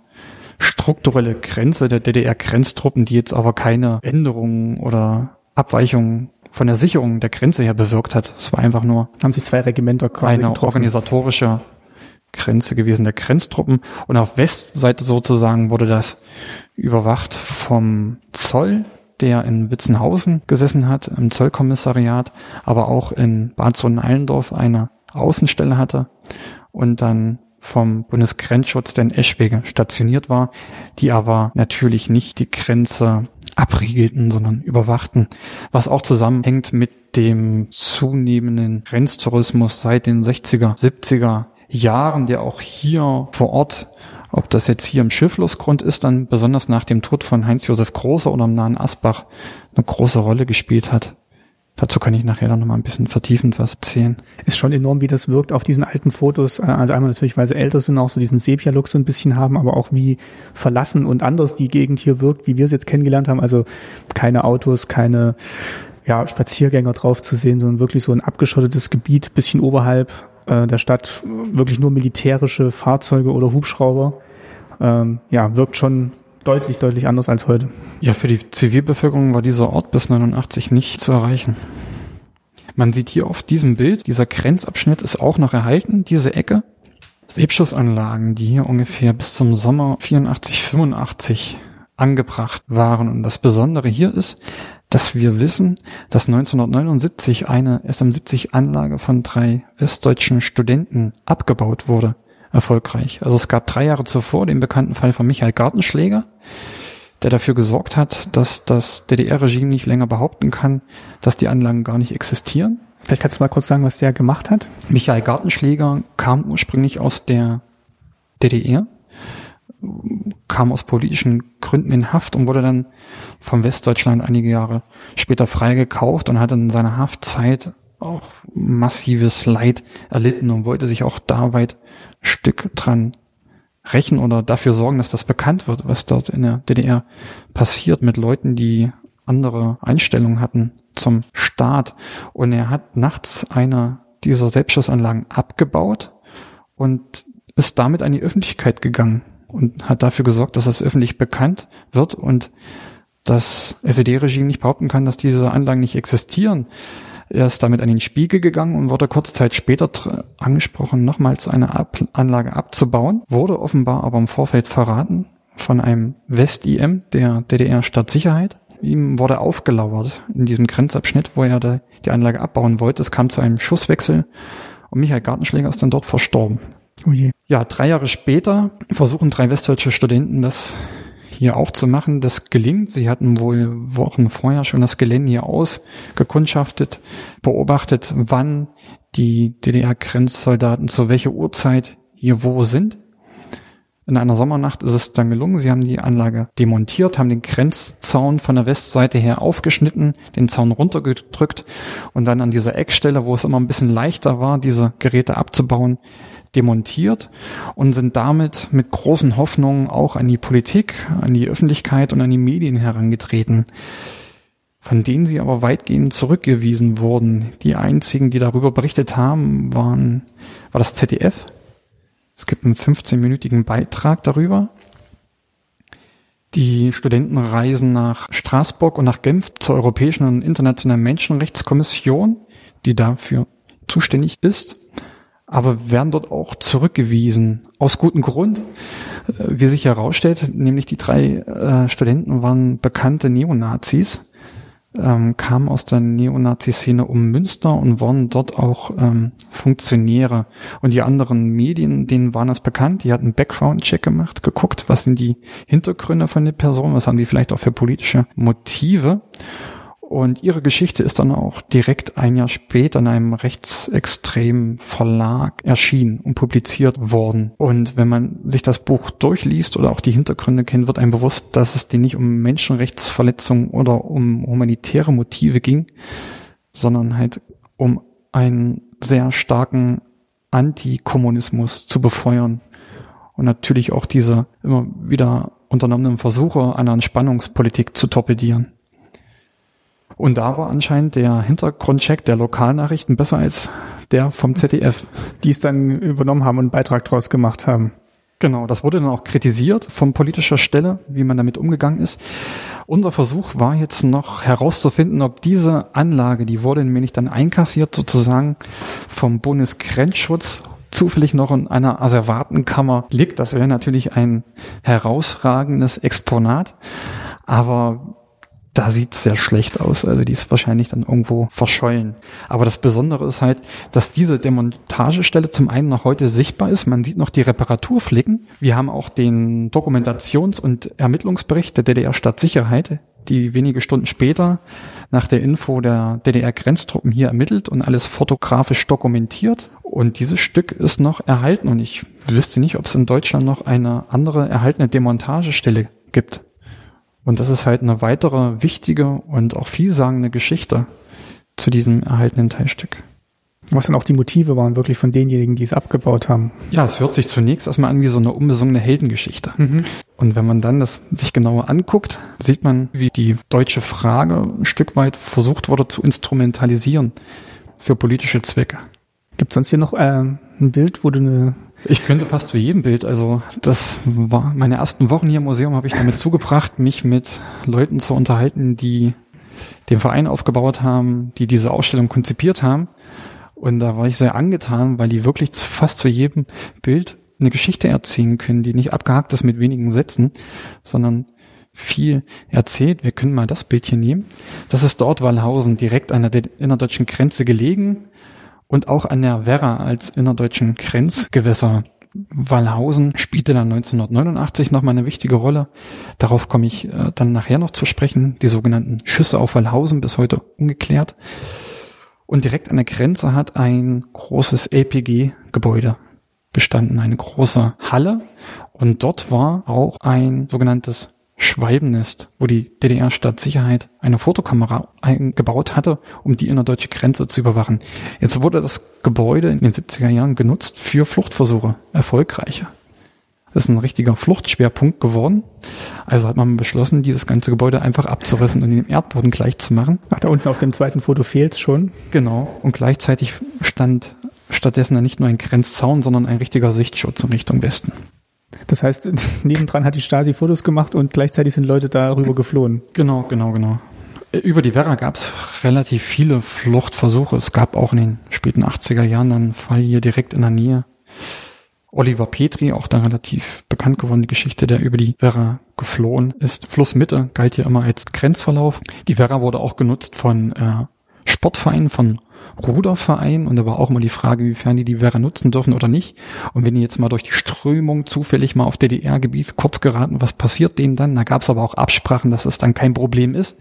strukturelle Grenze der DDR-Grenztruppen, die jetzt aber keine Änderungen oder Abweichungen von der Sicherung der Grenze her bewirkt hat. Es war einfach nur haben sich zwei Regimenter eine getroffen. organisatorische Grenze gewesen der Grenztruppen. Und auf Westseite sozusagen wurde das überwacht vom Zoll, der in Witzenhausen gesessen hat, im Zollkommissariat, aber auch in Bad Sohn-Allendorf eine Außenstelle hatte und dann vom Bundesgrenzschutz, der in Eschwege stationiert war, die aber natürlich nicht die Grenze abriegelten, sondern überwachten, was auch zusammenhängt mit dem zunehmenden Grenztourismus seit den 60er, 70er Jahren, der auch hier vor Ort, ob das jetzt hier im Schifflosgrund ist, dann besonders nach dem Tod von Heinz-Josef Großer oder im nahen Asbach eine große Rolle gespielt hat. Dazu kann ich nachher dann nochmal ein bisschen vertiefend was erzählen. Ist schon enorm, wie das wirkt auf diesen alten Fotos. Also einmal natürlich, weil sie älter sind, auch so diesen Sepia-Look so ein bisschen haben, aber auch wie verlassen und anders die Gegend hier wirkt, wie wir es jetzt kennengelernt haben. Also keine Autos, keine ja, Spaziergänger drauf zu sehen, sondern wirklich so ein abgeschottetes Gebiet, bisschen oberhalb äh, der Stadt, wirklich nur militärische Fahrzeuge oder Hubschrauber. Ähm, ja, wirkt schon deutlich, deutlich anders als heute. Ja, für die Zivilbevölkerung war dieser Ort bis 89 nicht zu erreichen. Man sieht hier auf diesem Bild, dieser Grenzabschnitt ist auch noch erhalten, diese Ecke. Selbstschussanlagen, die hier ungefähr bis zum Sommer 84, 85 angebracht waren. Und das Besondere hier ist, dass wir wissen, dass 1979 eine SM-70-Anlage von drei westdeutschen Studenten abgebaut wurde. Erfolgreich. Also es gab drei Jahre zuvor den bekannten Fall von Michael Gartenschläger, der dafür gesorgt hat, dass das DDR-Regime nicht länger behaupten kann, dass die Anlagen gar nicht existieren. Vielleicht kannst du mal kurz sagen, was der gemacht hat? Michael Gartenschläger kam ursprünglich aus der DDR, kam aus politischen Gründen in Haft und wurde dann vom Westdeutschland einige Jahre später freigekauft und hat in seiner Haftzeit auch massives Leid erlitten und wollte sich auch da weit Stück dran rächen oder dafür sorgen, dass das bekannt wird, was dort in der DDR passiert mit Leuten, die andere Einstellungen hatten zum Staat. Und er hat nachts eine dieser Selbstschussanlagen abgebaut und ist damit an die Öffentlichkeit gegangen und hat dafür gesorgt, dass das öffentlich bekannt wird und das SED-Regime nicht behaupten kann, dass diese Anlagen nicht existieren. Er ist damit an den Spiegel gegangen und wurde kurze Zeit später angesprochen, nochmals eine Ab Anlage abzubauen, wurde offenbar aber im Vorfeld verraten von einem West-IM der DDR-Stadtsicherheit. Ihm wurde aufgelauert in diesem Grenzabschnitt, wo er die Anlage abbauen wollte. Es kam zu einem Schusswechsel und Michael Gartenschläger ist dann dort verstorben. Oh je. Ja, drei Jahre später versuchen drei westdeutsche Studenten das hier auch zu machen. Das gelingt. Sie hatten wohl Wochen vorher schon das Gelände hier ausgekundschaftet, beobachtet, wann die DDR-Grenzsoldaten zu welcher Uhrzeit hier wo sind. In einer Sommernacht ist es dann gelungen. Sie haben die Anlage demontiert, haben den Grenzzaun von der Westseite her aufgeschnitten, den Zaun runtergedrückt und dann an dieser Eckstelle, wo es immer ein bisschen leichter war, diese Geräte abzubauen, demontiert und sind damit mit großen Hoffnungen auch an die Politik, an die Öffentlichkeit und an die Medien herangetreten, von denen sie aber weitgehend zurückgewiesen wurden. Die einzigen, die darüber berichtet haben, waren, war das ZDF. Es gibt einen 15-minütigen Beitrag darüber. Die Studenten reisen nach Straßburg und nach Genf zur Europäischen und Internationalen Menschenrechtskommission, die dafür zuständig ist aber werden dort auch zurückgewiesen. Aus gutem Grund, äh, wie sich herausstellt, nämlich die drei äh, Studenten waren bekannte Neonazis, ähm, kamen aus der Neonazi-Szene um Münster und waren dort auch ähm, Funktionäre. Und die anderen Medien, denen waren das bekannt, die hatten Background-Check gemacht, geguckt, was sind die Hintergründe von der Person, was haben die vielleicht auch für politische Motive und ihre Geschichte ist dann auch direkt ein Jahr später in einem rechtsextremen Verlag erschienen und publiziert worden. Und wenn man sich das Buch durchliest oder auch die Hintergründe kennt, wird einem bewusst, dass es denen nicht um Menschenrechtsverletzungen oder um humanitäre Motive ging, sondern halt um einen sehr starken Antikommunismus zu befeuern. Und natürlich auch diese immer wieder unternommenen Versuche einer Entspannungspolitik zu torpedieren. Und da war anscheinend der Hintergrundcheck der Lokalnachrichten besser als der vom ZDF. Die es dann übernommen haben und einen Beitrag daraus gemacht haben. Genau, das wurde dann auch kritisiert von politischer Stelle, wie man damit umgegangen ist. Unser Versuch war jetzt noch herauszufinden, ob diese Anlage, die wurde nämlich dann einkassiert sozusagen vom Bundesgrenzschutz zufällig noch in einer Asservatenkammer liegt. Das wäre natürlich ein herausragendes Exponat. Aber da sieht's sehr schlecht aus. Also die ist wahrscheinlich dann irgendwo verschollen. Aber das Besondere ist halt, dass diese Demontagestelle zum einen noch heute sichtbar ist. Man sieht noch die Reparaturflicken. Wir haben auch den Dokumentations- und Ermittlungsbericht der DDR-Stadtsicherheit, die wenige Stunden später nach der Info der DDR-Grenztruppen hier ermittelt und alles fotografisch dokumentiert. Und dieses Stück ist noch erhalten und ich wüsste nicht, ob es in Deutschland noch eine andere erhaltene Demontagestelle gibt. Und das ist halt eine weitere wichtige und auch vielsagende Geschichte zu diesem erhaltenen Teilstück. Was dann auch die Motive waren, wirklich von denjenigen, die es abgebaut haben. Ja, es hört sich zunächst erstmal an wie so eine unbesungene Heldengeschichte. Mhm. Und wenn man dann das sich genauer anguckt, sieht man, wie die deutsche Frage ein Stück weit versucht wurde zu instrumentalisieren für politische Zwecke. Gibt es sonst hier noch äh, ein Bild, wo du eine ich könnte fast zu jedem Bild. Also das war meine ersten Wochen hier im Museum habe ich damit zugebracht, mich mit Leuten zu unterhalten, die den Verein aufgebaut haben, die diese Ausstellung konzipiert haben. Und da war ich sehr angetan, weil die wirklich fast zu jedem Bild eine Geschichte erzählen können, die nicht abgehakt ist mit wenigen Sätzen, sondern viel erzählt. Wir können mal das Bild hier nehmen. Das ist dort Wallhausen, direkt an der innerdeutschen Grenze gelegen und auch an der Werra als innerdeutschen Grenzgewässer. Wallhausen spielte dann 1989 nochmal eine wichtige Rolle. Darauf komme ich äh, dann nachher noch zu sprechen. Die sogenannten Schüsse auf Wallhausen bis heute ungeklärt. Und direkt an der Grenze hat ein großes LPG-Gebäude bestanden, eine große Halle. Und dort war auch ein sogenanntes Schwalbennest, wo die DDR-Staatssicherheit eine Fotokamera eingebaut hatte, um die innerdeutsche Grenze zu überwachen. Jetzt wurde das Gebäude in den 70er Jahren genutzt für Fluchtversuche, erfolgreiche. Das ist ein richtiger Fluchtschwerpunkt geworden. Also hat man beschlossen, dieses ganze Gebäude einfach abzurissen und in den Erdboden gleich zu machen. Ach, da unten auf dem zweiten Foto fehlt schon. Genau. Und gleichzeitig stand stattdessen nicht nur ein Grenzzaun, sondern ein richtiger Sichtschutz in Richtung Westen. Das heißt, nebendran hat die Stasi Fotos gemacht und gleichzeitig sind Leute darüber geflohen. Genau, genau, genau. Über die Werra gab es relativ viele Fluchtversuche. Es gab auch in den späten 80er Jahren einen Fall hier direkt in der Nähe. Oliver Petri, auch da relativ bekannt geworden, die Geschichte, der über die Werra geflohen ist. Flussmitte galt hier immer als Grenzverlauf. Die Werra wurde auch genutzt von äh, Sportvereinen, von Ruderverein und da war auch immer die Frage, wiefern die die Werra nutzen dürfen oder nicht. Und wenn die jetzt mal durch die Strömung zufällig mal auf DDR-Gebiet kurz geraten, was passiert denen dann? Da gab es aber auch Absprachen, dass es dann kein Problem ist,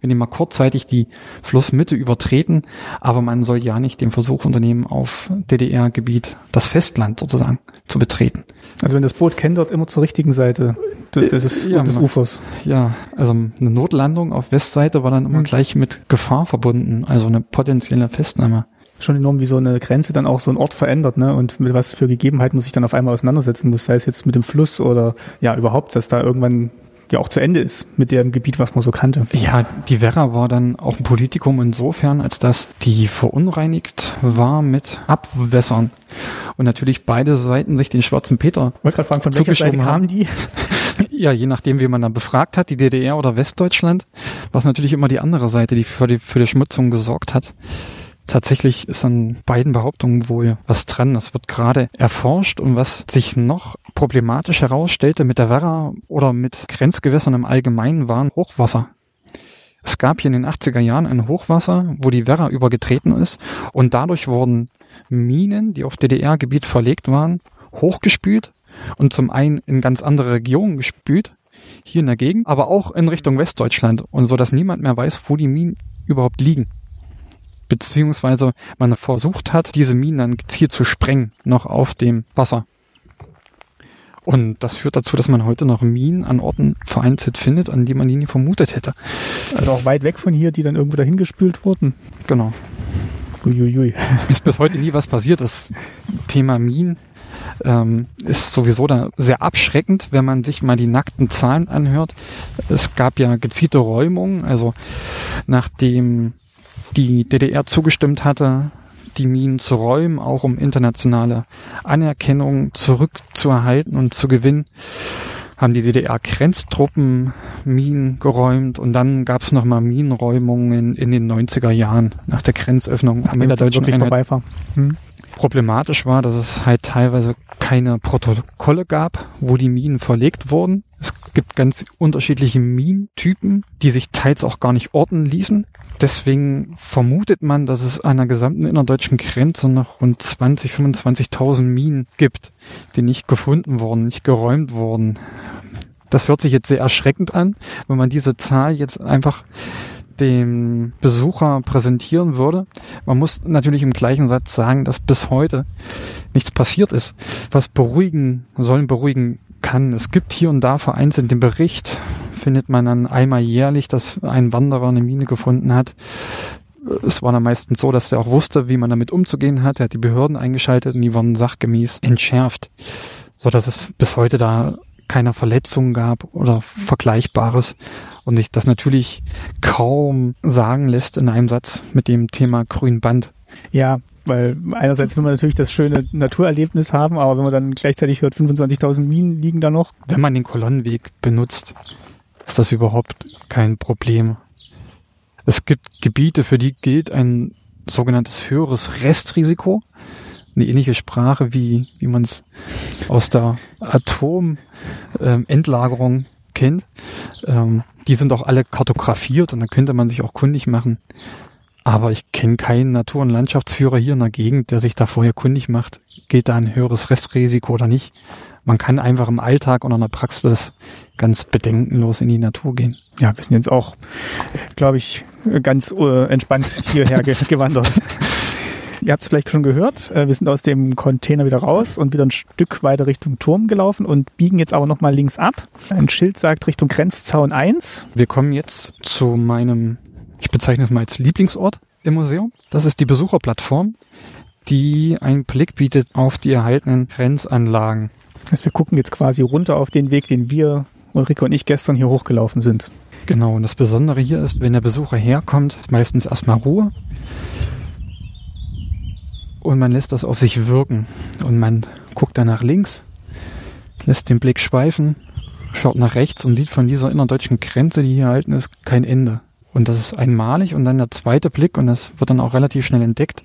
wenn die mal kurzzeitig die Flussmitte übertreten, aber man soll ja nicht den Versuch unternehmen, auf DDR-Gebiet das Festland sozusagen zu betreten. Also wenn das Boot dort immer zur richtigen Seite des, des, ja, des Ufers. Ja, also eine Notlandung auf Westseite war dann immer mhm. gleich mit Gefahr verbunden, also eine potenzielle Festnahme. Schon enorm, wie so eine Grenze dann auch so ein Ort verändert, ne? Und mit was für Gegebenheiten muss ich dann auf einmal auseinandersetzen muss, sei es jetzt mit dem Fluss oder ja überhaupt, dass da irgendwann ja auch zu Ende ist mit dem Gebiet, was man so kannte. Ja, die Werra war dann auch ein Politikum insofern, als dass die verunreinigt war mit Abwässern. Und natürlich beide Seiten sich den schwarzen Peter. Ich wollte gerade fragen, von welcher Seite kamen die? Ja, je nachdem, wie man dann befragt hat, die DDR oder Westdeutschland, war es natürlich immer die andere Seite, die für die, für die Schmutzung gesorgt hat. Tatsächlich ist an beiden Behauptungen wohl was dran. Das wird gerade erforscht und was sich noch problematisch herausstellte mit der Werra oder mit Grenzgewässern im Allgemeinen waren Hochwasser. Es gab hier in den 80er Jahren ein Hochwasser, wo die Werra übergetreten ist und dadurch wurden Minen, die auf DDR-Gebiet verlegt waren, hochgespült und zum einen in ganz andere Regionen gespült, hier in der Gegend, aber auch in Richtung Westdeutschland und so, dass niemand mehr weiß, wo die Minen überhaupt liegen beziehungsweise man versucht hat, diese Minen dann gezielt zu sprengen, noch auf dem Wasser. Und das führt dazu, dass man heute noch Minen an Orten vereinzelt findet, an die man die nie vermutet hätte. Also auch weit weg von hier, die dann irgendwo dahin gespült wurden. Genau. Uiuiui. Ist bis heute nie was passiert. Das Thema Minen ähm, ist sowieso da sehr abschreckend, wenn man sich mal die nackten Zahlen anhört. Es gab ja gezielte Räumungen, also nachdem die DDR zugestimmt hatte, die Minen zu räumen, auch um internationale Anerkennung zurückzuerhalten und zu gewinnen, haben die DDR-Grenztruppen Minen geräumt und dann gab es nochmal Minenräumungen in, in, den 90er Jahren nach der Grenzöffnung Ach, mit der deutschen Einheit. Hm. Problematisch war, dass es halt teilweise keine Protokolle gab, wo die Minen verlegt wurden. Es gibt ganz unterschiedliche Minentypen, die sich teils auch gar nicht orten ließen. Deswegen vermutet man, dass es an der gesamten innerdeutschen Grenze noch rund 20, 25.000 Minen gibt, die nicht gefunden wurden, nicht geräumt wurden. Das hört sich jetzt sehr erschreckend an, wenn man diese Zahl jetzt einfach dem Besucher präsentieren würde. Man muss natürlich im gleichen Satz sagen, dass bis heute nichts passiert ist, was beruhigen sollen, beruhigen kann. Es gibt hier und da vereinzelt den Bericht findet man dann einmal jährlich, dass ein Wanderer eine Mine gefunden hat. es war dann meistens so, dass er auch wusste, wie man damit umzugehen hat. Er hat die Behörden eingeschaltet und die wurden sachgemäß entschärft, so dass es bis heute da keine Verletzungen gab oder Vergleichbares und sich das natürlich kaum sagen lässt in einem Satz mit dem Thema Grünband. Ja, weil einerseits will man natürlich das schöne Naturerlebnis haben, aber wenn man dann gleichzeitig hört, 25.000 Minen liegen da noch. Wenn man den Kolonnenweg benutzt, ist das überhaupt kein Problem. Es gibt Gebiete, für die gilt ein sogenanntes höheres Restrisiko. Eine ähnliche Sprache, wie, wie man es aus der Atomendlagerung ähm, kennt. Ähm, die sind auch alle kartografiert und da könnte man sich auch kundig machen. Aber ich kenne keinen Natur- und Landschaftsführer hier in der Gegend, der sich da vorher kundig macht, gilt da ein höheres Restrisiko oder nicht. Man kann einfach im Alltag oder in der Praxis ganz bedenkenlos in die Natur gehen. Ja, wir sind jetzt auch, glaube ich, ganz äh, entspannt hierher ge gewandert. Ihr habt es vielleicht schon gehört, äh, wir sind aus dem Container wieder raus und wieder ein Stück weiter Richtung Turm gelaufen und biegen jetzt aber nochmal links ab. Ein Schild sagt Richtung Grenzzaun 1. Wir kommen jetzt zu meinem ich bezeichne es mal als Lieblingsort im Museum. Das ist die Besucherplattform, die einen Blick bietet auf die erhaltenen Grenzanlagen. Also wir gucken jetzt quasi runter auf den Weg, den wir, Ulrike und ich gestern hier hochgelaufen sind. Genau, und das Besondere hier ist, wenn der Besucher herkommt, ist meistens erstmal Ruhe und man lässt das auf sich wirken und man guckt dann nach links, lässt den Blick schweifen, schaut nach rechts und sieht von dieser innerdeutschen Grenze, die hier erhalten ist, kein Ende. Und das ist einmalig. Und dann der zweite Blick, und das wird dann auch relativ schnell entdeckt,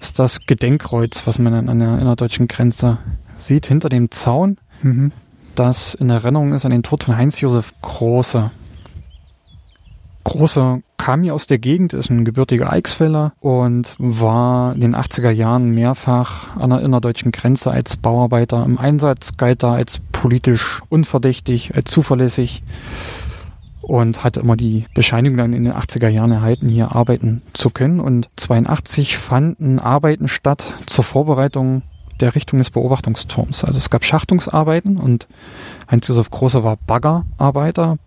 ist das Gedenkkreuz, was man dann an der innerdeutschen Grenze sieht, hinter dem Zaun, mhm. das in Erinnerung ist an den Tod von Heinz-Josef Große. Große kam hier aus der Gegend, ist ein gebürtiger Eichsfeller und war in den 80er Jahren mehrfach an der innerdeutschen Grenze als Bauarbeiter im Einsatz, galt da als politisch unverdächtig, als zuverlässig und hatte immer die Bescheinigung dann in den 80er Jahren erhalten, hier arbeiten zu können. Und 82 fanden Arbeiten statt zur Vorbereitung der Richtung des Beobachtungsturms. Also es gab Schachtungsarbeiten und Heinz-Josef Große war Baggerarbeiter,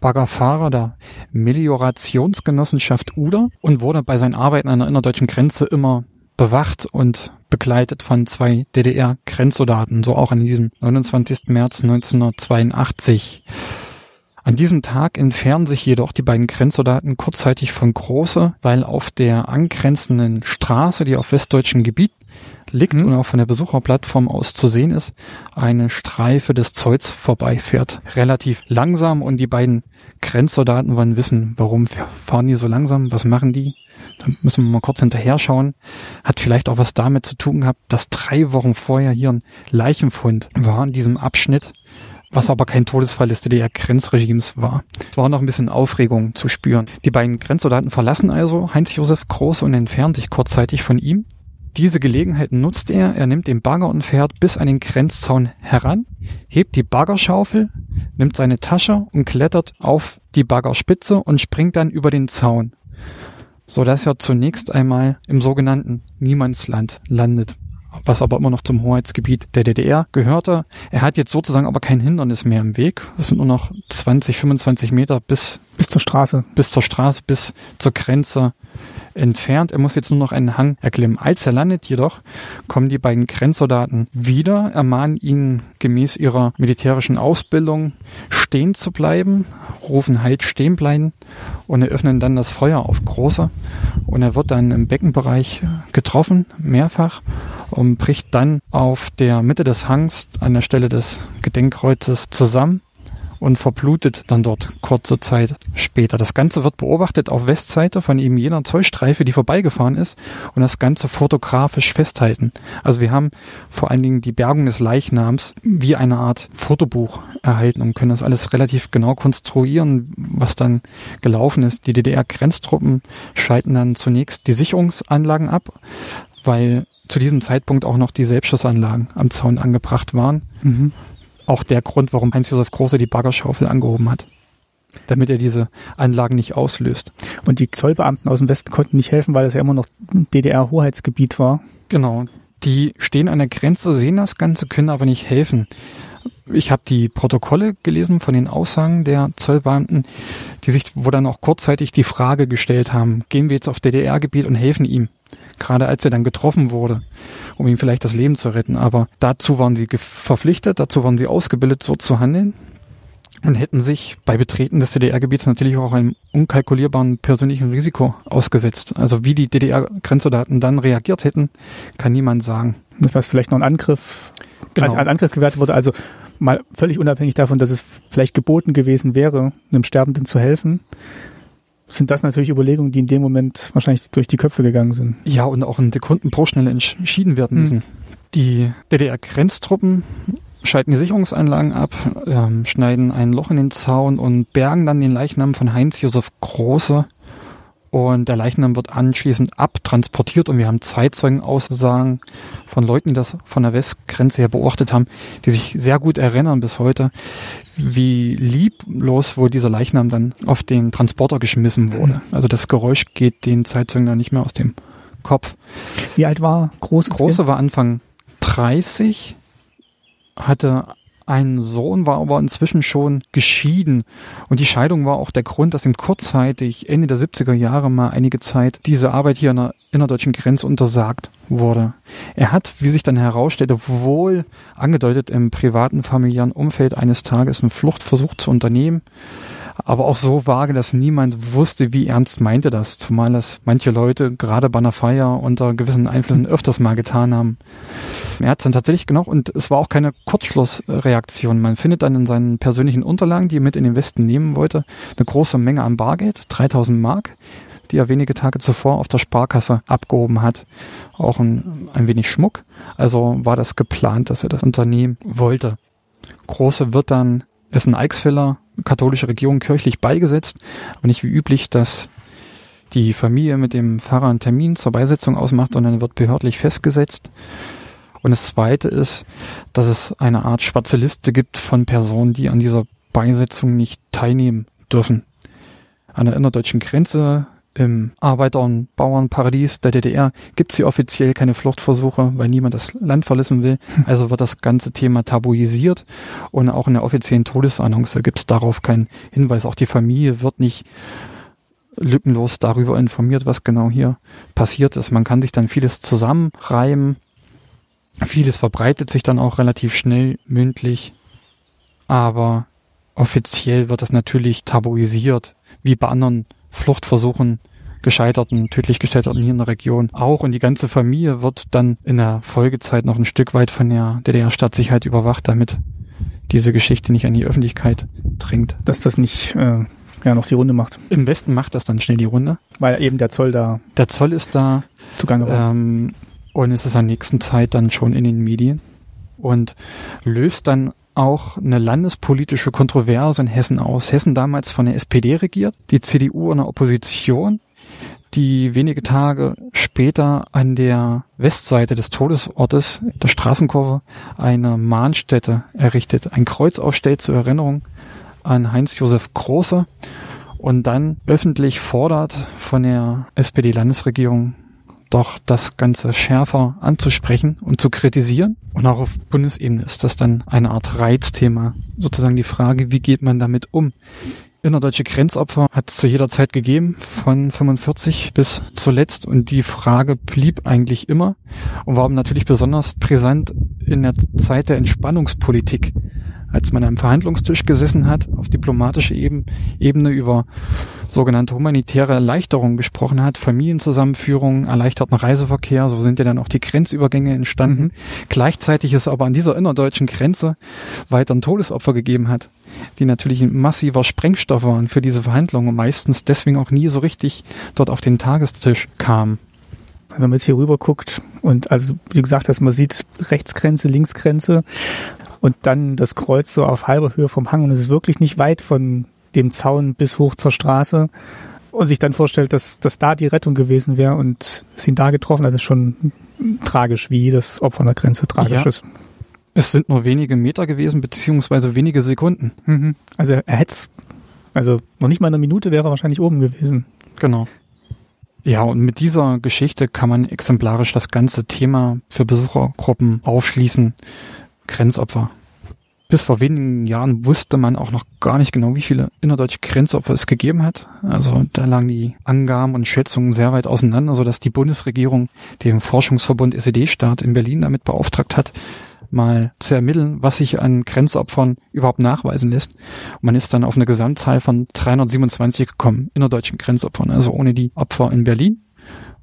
Baggerfahrer der Meliorationsgenossenschaft Uder und wurde bei seinen Arbeiten an der innerdeutschen Grenze immer bewacht und begleitet von zwei DDR-Grenzsoldaten, so auch an diesem 29. März 1982. An diesem Tag entfernen sich jedoch die beiden Grenzsoldaten kurzzeitig von Große, weil auf der angrenzenden Straße, die auf westdeutschem Gebiet liegt mhm. und auch von der Besucherplattform aus zu sehen ist, eine Streife des Zolls vorbeifährt. Relativ langsam und die beiden Grenzsoldaten wollen wissen, warum fahren die so langsam, was machen die? Da müssen wir mal kurz hinterher schauen. Hat vielleicht auch was damit zu tun gehabt, dass drei Wochen vorher hier ein Leichenfund war in diesem Abschnitt was aber kein Todesfall des DDR-Grenzregimes war. Es war noch ein bisschen Aufregung zu spüren. Die beiden Grenzsoldaten verlassen also Heinz-Josef Groß und entfernen sich kurzzeitig von ihm. Diese Gelegenheit nutzt er, er nimmt den Bagger und fährt bis an den Grenzzaun heran, hebt die Baggerschaufel, nimmt seine Tasche und klettert auf die Baggerspitze und springt dann über den Zaun, so dass er zunächst einmal im sogenannten Niemandsland landet was aber immer noch zum Hoheitsgebiet der DDR gehörte. Er hat jetzt sozusagen aber kein Hindernis mehr im Weg. Es sind nur noch 20, 25 Meter bis, bis zur Straße. Bis zur Straße, bis zur Grenze entfernt. Er muss jetzt nur noch einen Hang erklimmen. Als er landet jedoch, kommen die beiden Grenzsoldaten wieder, ermahnen ihn gemäß ihrer militärischen Ausbildung stehen zu bleiben, rufen halt stehen bleiben und eröffnen dann das Feuer auf Große. Und er wird dann im Beckenbereich getroffen, mehrfach, und bricht dann auf der Mitte des Hangs an der Stelle des Gedenkkreuzes zusammen und verblutet dann dort kurze Zeit später. Das Ganze wird beobachtet auf Westseite von eben jener Zollstreife, die vorbeigefahren ist und das Ganze fotografisch festhalten. Also wir haben vor allen Dingen die Bergung des Leichnams wie eine Art Fotobuch erhalten und können das alles relativ genau konstruieren, was dann gelaufen ist. Die DDR-Grenztruppen schalten dann zunächst die Sicherungsanlagen ab, weil zu diesem Zeitpunkt auch noch die Selbstschussanlagen am Zaun angebracht waren. Mhm auch der Grund, warum Heinz-Josef Große die Baggerschaufel angehoben hat. Damit er diese Anlagen nicht auslöst. Und die Zollbeamten aus dem Westen konnten nicht helfen, weil es ja immer noch DDR-Hoheitsgebiet war. Genau. Die stehen an der Grenze, sehen das Ganze, können aber nicht helfen. Ich habe die Protokolle gelesen von den Aussagen der Zollbeamten, die sich, wo dann auch kurzzeitig die Frage gestellt haben, gehen wir jetzt auf DDR-Gebiet und helfen ihm? Gerade als er dann getroffen wurde, um ihm vielleicht das Leben zu retten. Aber dazu waren sie verpflichtet, dazu waren sie ausgebildet, so zu handeln und hätten sich bei Betreten des DDR-Gebiets natürlich auch einem unkalkulierbaren persönlichen Risiko ausgesetzt. Also wie die DDR-Grenzsoldaten dann reagiert hätten, kann niemand sagen. Was vielleicht noch ein Angriff, genau. als, als Angriff gewertet wurde, also mal völlig unabhängig davon, dass es vielleicht geboten gewesen wäre, einem Sterbenden zu helfen, sind das natürlich Überlegungen, die in dem Moment wahrscheinlich durch die Köpfe gegangen sind. Ja, und auch in Sekunden pro Schnelle entschieden werden hm. müssen. Hm. Die DDR-Grenztruppen schalten die Sicherungsanlagen ab, ähm, schneiden ein Loch in den Zaun und bergen dann den Leichnam von Heinz Josef Große. Und der Leichnam wird anschließend abtransportiert und wir haben Zeitzeugenaussagen von Leuten, die das von der Westgrenze her beobachtet haben, die sich sehr gut erinnern bis heute, wie lieblos wohl dieser Leichnam dann auf den Transporter geschmissen wurde. Also das Geräusch geht den Zeitzeugen dann nicht mehr aus dem Kopf. Wie alt war Große? Große war Anfang 30 hatte einen Sohn, war aber inzwischen schon geschieden. Und die Scheidung war auch der Grund, dass ihm kurzzeitig Ende der 70er Jahre mal einige Zeit diese Arbeit hier an der innerdeutschen Grenze untersagt wurde. Er hat, wie sich dann herausstellte, wohl angedeutet im privaten familiären Umfeld eines Tages einen Fluchtversuch zu unternehmen aber auch so vage, dass niemand wusste, wie ernst meinte das, zumal das manche Leute gerade bei einer Feier unter gewissen Einflüssen öfters mal getan haben. Er hat es dann tatsächlich genug und es war auch keine Kurzschlussreaktion. Man findet dann in seinen persönlichen Unterlagen, die er mit in den Westen nehmen wollte, eine große Menge an Bargeld, 3000 Mark, die er wenige Tage zuvor auf der Sparkasse abgehoben hat. Auch ein, ein wenig Schmuck. Also war das geplant, dass er das unternehmen wollte. Große wird dann, ist ein Eichsfiller, katholische Regierung kirchlich beigesetzt, aber nicht wie üblich, dass die Familie mit dem Pfarrer einen Termin zur Beisetzung ausmacht, sondern wird behördlich festgesetzt. Und das Zweite ist, dass es eine Art schwarze Liste gibt von Personen, die an dieser Beisetzung nicht teilnehmen dürfen. An der innerdeutschen Grenze im Arbeiter- und Bauernparadies der DDR gibt es hier offiziell keine Fluchtversuche, weil niemand das Land verlassen will. Also wird das ganze Thema tabuisiert und auch in der offiziellen Todesannonce gibt es darauf keinen Hinweis. Auch die Familie wird nicht lückenlos darüber informiert, was genau hier passiert ist. Man kann sich dann vieles zusammenreimen. Vieles verbreitet sich dann auch relativ schnell mündlich. Aber offiziell wird das natürlich tabuisiert, wie bei anderen Fluchtversuchen gescheiterten, tödlich gescheiterten hier in der Region auch. Und die ganze Familie wird dann in der Folgezeit noch ein Stück weit von der DDR-Staatssicherheit überwacht, damit diese Geschichte nicht an die Öffentlichkeit dringt. Dass das nicht äh, ja noch die Runde macht. Im Westen macht das dann schnell die Runde. Weil eben der Zoll da. Der Zoll ist da. Zugange war. Ähm, und es ist an nächsten Zeit dann schon in den Medien. Und löst dann auch eine landespolitische Kontroverse in Hessen aus. Hessen damals von der SPD regiert, die CDU in der Opposition, die wenige Tage später an der Westseite des Todesortes, der Straßenkurve, eine Mahnstätte errichtet, ein Kreuz aufstellt zur Erinnerung an Heinz-Josef Große und dann öffentlich fordert von der SPD-Landesregierung doch das Ganze schärfer anzusprechen und zu kritisieren. Und auch auf Bundesebene ist das dann eine Art Reizthema. Sozusagen die Frage, wie geht man damit um? Innerdeutsche Grenzopfer hat es zu jeder Zeit gegeben, von 45 bis zuletzt. Und die Frage blieb eigentlich immer und war natürlich besonders brisant in der Zeit der Entspannungspolitik als man am Verhandlungstisch gesessen hat, auf diplomatischer Ebene über sogenannte humanitäre Erleichterungen gesprochen hat, Familienzusammenführung, erleichterten Reiseverkehr, so sind ja dann auch die Grenzübergänge entstanden. Mhm. Gleichzeitig ist aber an dieser innerdeutschen Grenze weiter ein Todesopfer gegeben hat, die natürlich ein massiver Sprengstoff waren für diese Verhandlungen und meistens deswegen auch nie so richtig dort auf den Tagestisch kam wenn man jetzt hier rüber guckt und also wie gesagt hast, man sieht Rechtsgrenze, Linksgrenze und dann das Kreuz so auf halber Höhe vom Hang und es ist wirklich nicht weit von dem Zaun bis hoch zur Straße und sich dann vorstellt, dass, dass da die Rettung gewesen wäre und es ihn da getroffen hat, ist schon tragisch, wie das Opfer an der Grenze tragisch ja. ist. Es sind nur wenige Meter gewesen, beziehungsweise wenige Sekunden. Mhm. Also er hätte also noch nicht mal eine Minute wäre er wahrscheinlich oben gewesen. Genau. Ja, und mit dieser Geschichte kann man exemplarisch das ganze Thema für Besuchergruppen aufschließen. Grenzopfer. bis vor wenigen Jahren wusste man auch noch gar nicht genau, wie viele innerdeutsche Grenzopfer es gegeben hat. Also da lagen die Angaben und Schätzungen sehr weit auseinander, sodass die Bundesregierung den Forschungsverbund SED-Staat in Berlin damit beauftragt hat, mal zu ermitteln, was sich an Grenzopfern überhaupt nachweisen lässt. Und man ist dann auf eine Gesamtzahl von 327 gekommen, innerdeutschen Grenzopfern, also ohne die Opfer in Berlin.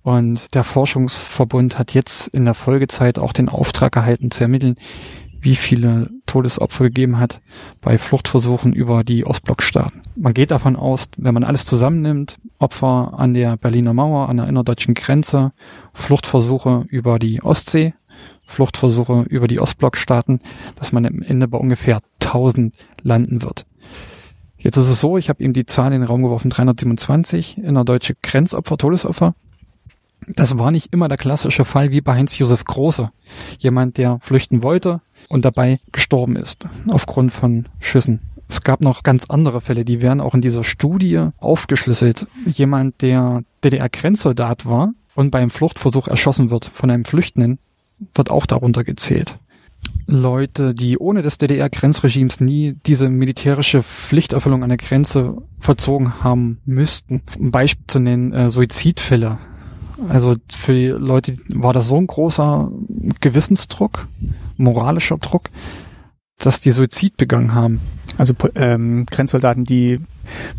Und der Forschungsverbund hat jetzt in der Folgezeit auch den Auftrag erhalten zu ermitteln, wie viele Todesopfer gegeben hat bei Fluchtversuchen über die Ostblockstaaten. Man geht davon aus, wenn man alles zusammennimmt, Opfer an der Berliner Mauer, an der innerdeutschen Grenze, Fluchtversuche über die Ostsee, Fluchtversuche über die Ostblockstaaten, dass man am Ende bei ungefähr 1000 landen wird. Jetzt ist es so, ich habe ihm die Zahl in den Raum geworfen, 327 innerdeutsche Grenzopfer, Todesopfer. Das war nicht immer der klassische Fall wie bei Heinz-Josef Große. Jemand, der flüchten wollte, und dabei gestorben ist aufgrund von Schüssen. Es gab noch ganz andere Fälle, die werden auch in dieser Studie aufgeschlüsselt. Jemand, der DDR-Grenzsoldat war und beim Fluchtversuch erschossen wird von einem Flüchtenden, wird auch darunter gezählt. Leute, die ohne des DDR-Grenzregimes nie diese militärische Pflichterfüllung an der Grenze verzogen haben müssten. Um Beispiel zu nennen, äh, Suizidfälle. Also für die Leute war das so ein großer Gewissensdruck, moralischer Druck, dass die Suizid begangen haben. Also ähm, Grenzsoldaten, die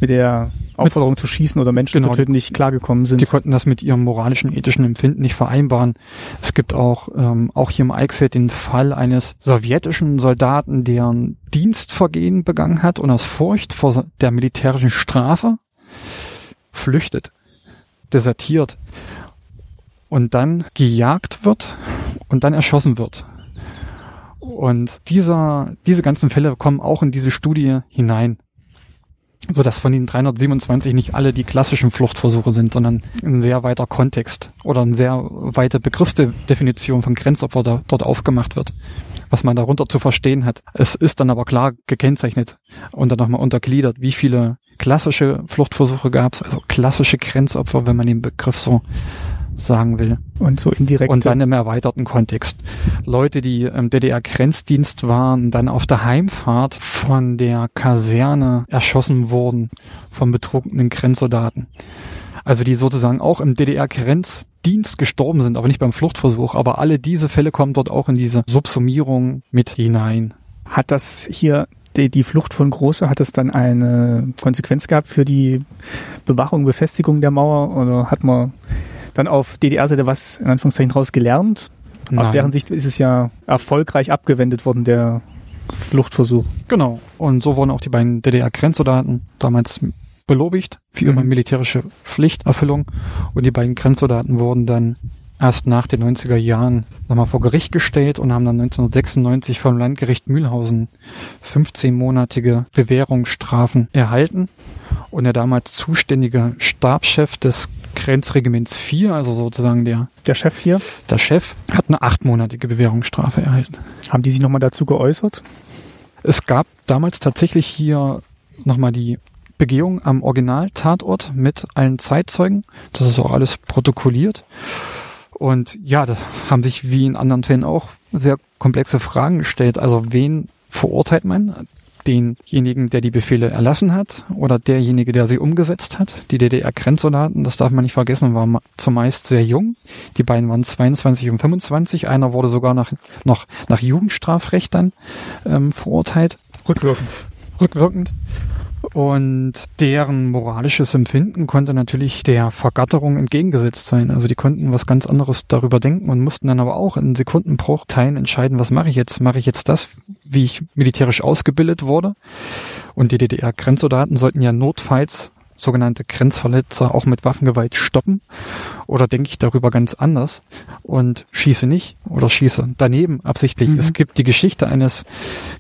mit der Aufforderung mit, zu schießen oder Menschen genau, zu töten nicht klargekommen sind. Die konnten das mit ihrem moralischen, ethischen Empfinden nicht vereinbaren. Es gibt auch, ähm, auch hier im Eichsfeld den Fall eines sowjetischen Soldaten, der ein Dienstvergehen begangen hat und aus Furcht vor der militärischen Strafe flüchtet, desertiert und dann gejagt wird und dann erschossen wird. Und dieser, diese ganzen Fälle kommen auch in diese Studie hinein. So dass von den 327 nicht alle die klassischen Fluchtversuche sind, sondern ein sehr weiter Kontext oder eine sehr weite Begriffsdefinition von Grenzopfer da, dort aufgemacht wird, was man darunter zu verstehen hat. Es ist dann aber klar gekennzeichnet und dann nochmal untergliedert, wie viele klassische Fluchtversuche gab es, also klassische Grenzopfer, wenn man den Begriff so sagen will. Und so indirekt. Und dann im erweiterten Kontext. Leute, die im DDR-Grenzdienst waren, dann auf der Heimfahrt von der Kaserne erschossen wurden von betrunkenen Grenzsoldaten. Also die sozusagen auch im DDR-Grenzdienst gestorben sind, aber nicht beim Fluchtversuch. Aber alle diese Fälle kommen dort auch in diese Subsumierung mit hinein. Hat das hier die, die Flucht von Große, hat es dann eine Konsequenz gehabt für die Bewachung, Befestigung der Mauer oder hat man dann auf DDR-Seite was in Anführungszeichen draus gelernt. Nein. Aus deren Sicht ist es ja erfolgreich abgewendet worden, der Fluchtversuch. Genau. Und so wurden auch die beiden DDR-Grenzsoldaten damals belobigt für ihre mhm. militärische Pflichterfüllung. Und die beiden Grenzsoldaten wurden dann erst nach den 90er Jahren nochmal vor Gericht gestellt und haben dann 1996 vom Landgericht Mühlhausen 15-monatige Bewährungsstrafen erhalten. Und der damals zuständige Stabschef des Grenzregiments 4, also sozusagen der der Chef hier, der Chef hat eine achtmonatige Bewährungsstrafe erhalten. Haben die sich nochmal dazu geäußert? Es gab damals tatsächlich hier nochmal die Begehung am Originaltatort mit allen Zeitzeugen. Das ist auch alles protokolliert. Und ja, da haben sich wie in anderen Fällen auch sehr komplexe Fragen gestellt. Also wen verurteilt man? Denjenigen, der die Befehle erlassen hat oder derjenige, der sie umgesetzt hat. Die DDR-Grenzsoldaten, das darf man nicht vergessen, waren zumeist sehr jung. Die beiden waren 22 und 25. Einer wurde sogar nach, noch nach Jugendstrafrecht dann ähm, verurteilt. Rückwirkend. Rückwirkend. Und deren moralisches Empfinden konnte natürlich der Vergatterung entgegengesetzt sein. Also die konnten was ganz anderes darüber denken und mussten dann aber auch in Sekundenbruchteilen entscheiden, was mache ich jetzt? Mache ich jetzt das, wie ich militärisch ausgebildet wurde? Und die DDR-Grenzsoldaten sollten ja notfalls sogenannte Grenzverletzer auch mit Waffengewalt stoppen? Oder denke ich darüber ganz anders und schieße nicht oder schieße daneben absichtlich? Mhm. Es gibt die Geschichte eines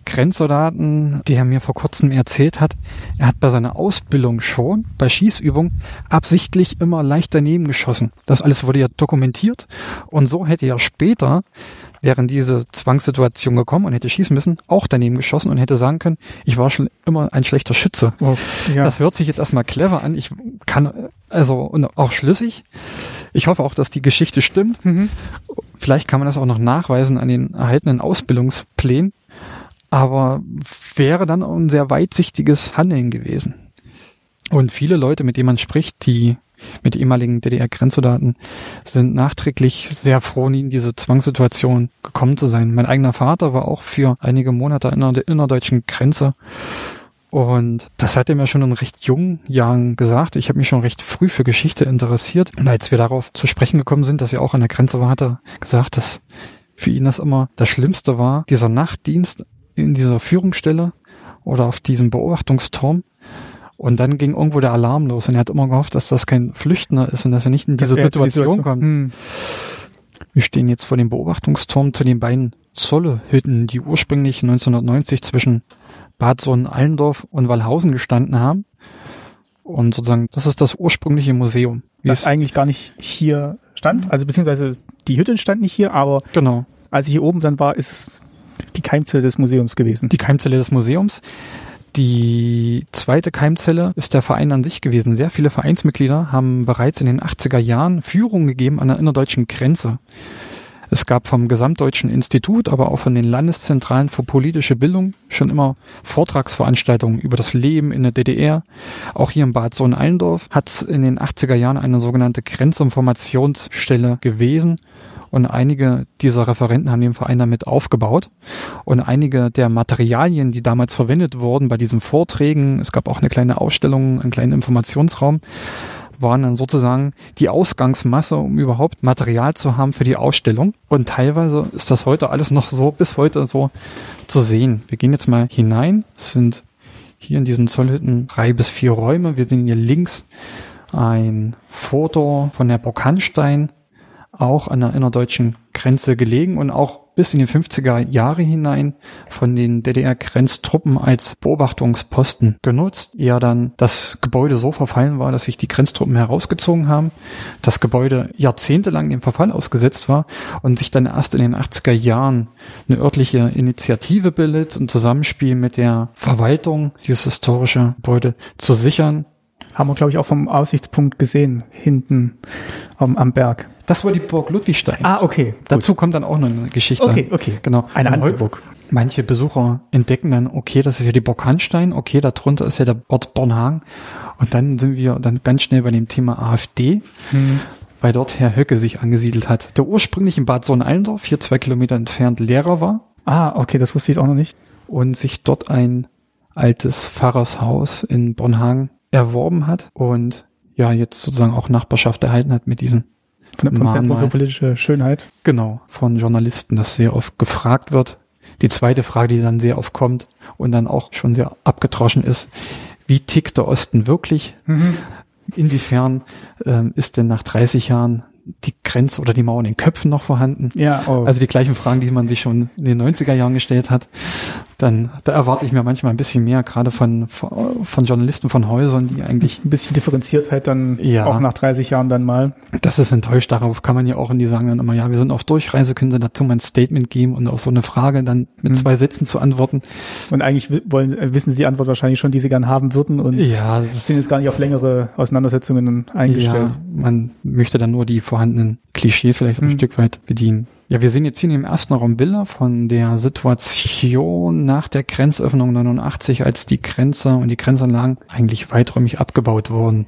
Grenzsoldaten, der mir vor kurzem erzählt hat, er hat bei seiner Ausbildung schon, bei Schießübungen, absichtlich immer leicht daneben geschossen. Das alles wurde ja dokumentiert und so hätte er später wäre diese Zwangssituation gekommen und hätte schießen müssen, auch daneben geschossen und hätte sagen können, ich war schon immer ein schlechter Schütze. Oh, ja. Das hört sich jetzt erstmal clever an. Ich kann, also, und auch schlüssig. Ich hoffe auch, dass die Geschichte stimmt. Mhm. Vielleicht kann man das auch noch nachweisen an den erhaltenen Ausbildungsplänen. aber wäre dann auch ein sehr weitsichtiges Handeln gewesen. Und viele Leute, mit denen man spricht, die mit ehemaligen DDR-Grenzsoldaten, sind nachträglich sehr froh, nie in diese Zwangssituation gekommen zu sein. Mein eigener Vater war auch für einige Monate an der innerdeutschen Grenze. Und das hat er mir schon in recht jungen Jahren gesagt. Ich habe mich schon recht früh für Geschichte interessiert. Und als wir darauf zu sprechen gekommen sind, dass er auch an der Grenze war, hat er gesagt, dass für ihn das immer das Schlimmste war, dieser Nachtdienst in dieser Führungsstelle oder auf diesem Beobachtungsturm. Und dann ging irgendwo der Alarm los und er hat immer gehofft, dass das kein Flüchtender ist und dass er nicht in diese Situation, Situation, kommt. Hm. Wir stehen jetzt vor dem Beobachtungsturm zu den beiden Zollehütten, die ursprünglich 1990 zwischen Bad Sonnenallendorf und Wallhausen gestanden haben. Und sozusagen, das ist das ursprüngliche Museum. Das eigentlich gar nicht hier stand, also beziehungsweise die Hütte stand nicht hier, aber genau. als ich hier oben dann war, ist es die Keimzelle des Museums gewesen. Die Keimzelle des Museums. Die zweite Keimzelle ist der Verein an sich gewesen. Sehr viele Vereinsmitglieder haben bereits in den 80er Jahren Führung gegeben an der innerdeutschen Grenze. Es gab vom Gesamtdeutschen Institut, aber auch von den Landeszentralen für politische Bildung schon immer Vortragsveranstaltungen über das Leben in der DDR. Auch hier in Bad Sohn-Allendorf hat es in den 80er Jahren eine sogenannte Grenzinformationsstelle gewesen und einige dieser Referenten haben den Verein damit aufgebaut. Und einige der Materialien, die damals verwendet wurden bei diesen Vorträgen, es gab auch eine kleine Ausstellung, einen kleinen Informationsraum, waren dann sozusagen die Ausgangsmasse, um überhaupt Material zu haben für die Ausstellung. Und teilweise ist das heute alles noch so, bis heute so zu sehen. Wir gehen jetzt mal hinein. Es sind hier in diesen Zollhütten drei bis vier Räume. Wir sehen hier links ein Foto von der Burg Hanstein auch an der innerdeutschen Grenze gelegen und auch bis in die 50er Jahre hinein von den DDR-Grenztruppen als Beobachtungsposten genutzt. Eher dann das Gebäude so verfallen war, dass sich die Grenztruppen herausgezogen haben, das Gebäude jahrzehntelang dem Verfall ausgesetzt war und sich dann erst in den 80er Jahren eine örtliche Initiative bildet, ein Zusammenspiel mit der Verwaltung, dieses historische Gebäude zu sichern haben wir, glaube ich, auch vom Aussichtspunkt gesehen, hinten am, am Berg. Das war die Burg Ludwigstein. Ah, okay. Dazu gut. kommt dann auch noch eine Geschichte. Okay, okay. Genau. Eine andere Burg. Manche Besucher entdecken dann, okay, das ist ja die Burg Hanstein, okay, darunter ist ja der Ort Bornhagen. Und dann sind wir dann ganz schnell bei dem Thema AfD. Hm weil dort Herr Höcke sich angesiedelt hat, der ursprünglich in Bad Sohn-Allendorf, hier zwei Kilometer entfernt, Lehrer war. Ah, okay, das wusste ich auch noch nicht. Und sich dort ein altes Pfarrershaus in Bornhagen erworben hat und ja, jetzt sozusagen auch Nachbarschaft erhalten hat mit diesen von der für politische Schönheit. Genau, von Journalisten, das sehr oft gefragt wird. Die zweite Frage, die dann sehr oft kommt und dann auch schon sehr abgetroschen ist, wie tickt der Osten wirklich? Mhm. Inwiefern ähm, ist denn nach 30 Jahren die Grenze oder die Mauer in den Köpfen noch vorhanden? Ja, oh. Also die gleichen Fragen, die man sich schon in den 90er Jahren gestellt hat. Dann, da erwarte ich mir manchmal ein bisschen mehr, gerade von, von Journalisten von Häusern, die eigentlich. Ein bisschen Differenziertheit dann ja, auch nach 30 Jahren dann mal. Das ist enttäuscht. Darauf kann man ja auch, und die sagen dann immer, ja, wir sind auf Durchreise, können Sie dazu mal ein Statement geben und auf so eine Frage dann mit mhm. zwei Sätzen zu antworten. Und eigentlich wollen, wissen Sie die Antwort wahrscheinlich schon, die Sie gern haben würden und ja, sind jetzt gar nicht auf längere Auseinandersetzungen eingestellt. Ja, man möchte dann nur die vorhandenen Klischees vielleicht mhm. ein Stück weit bedienen. Ja, wir sehen jetzt hier im ersten Raum Bilder von der Situation nach der Grenzöffnung 89, als die Grenze und die Grenzanlagen eigentlich weiträumig abgebaut wurden.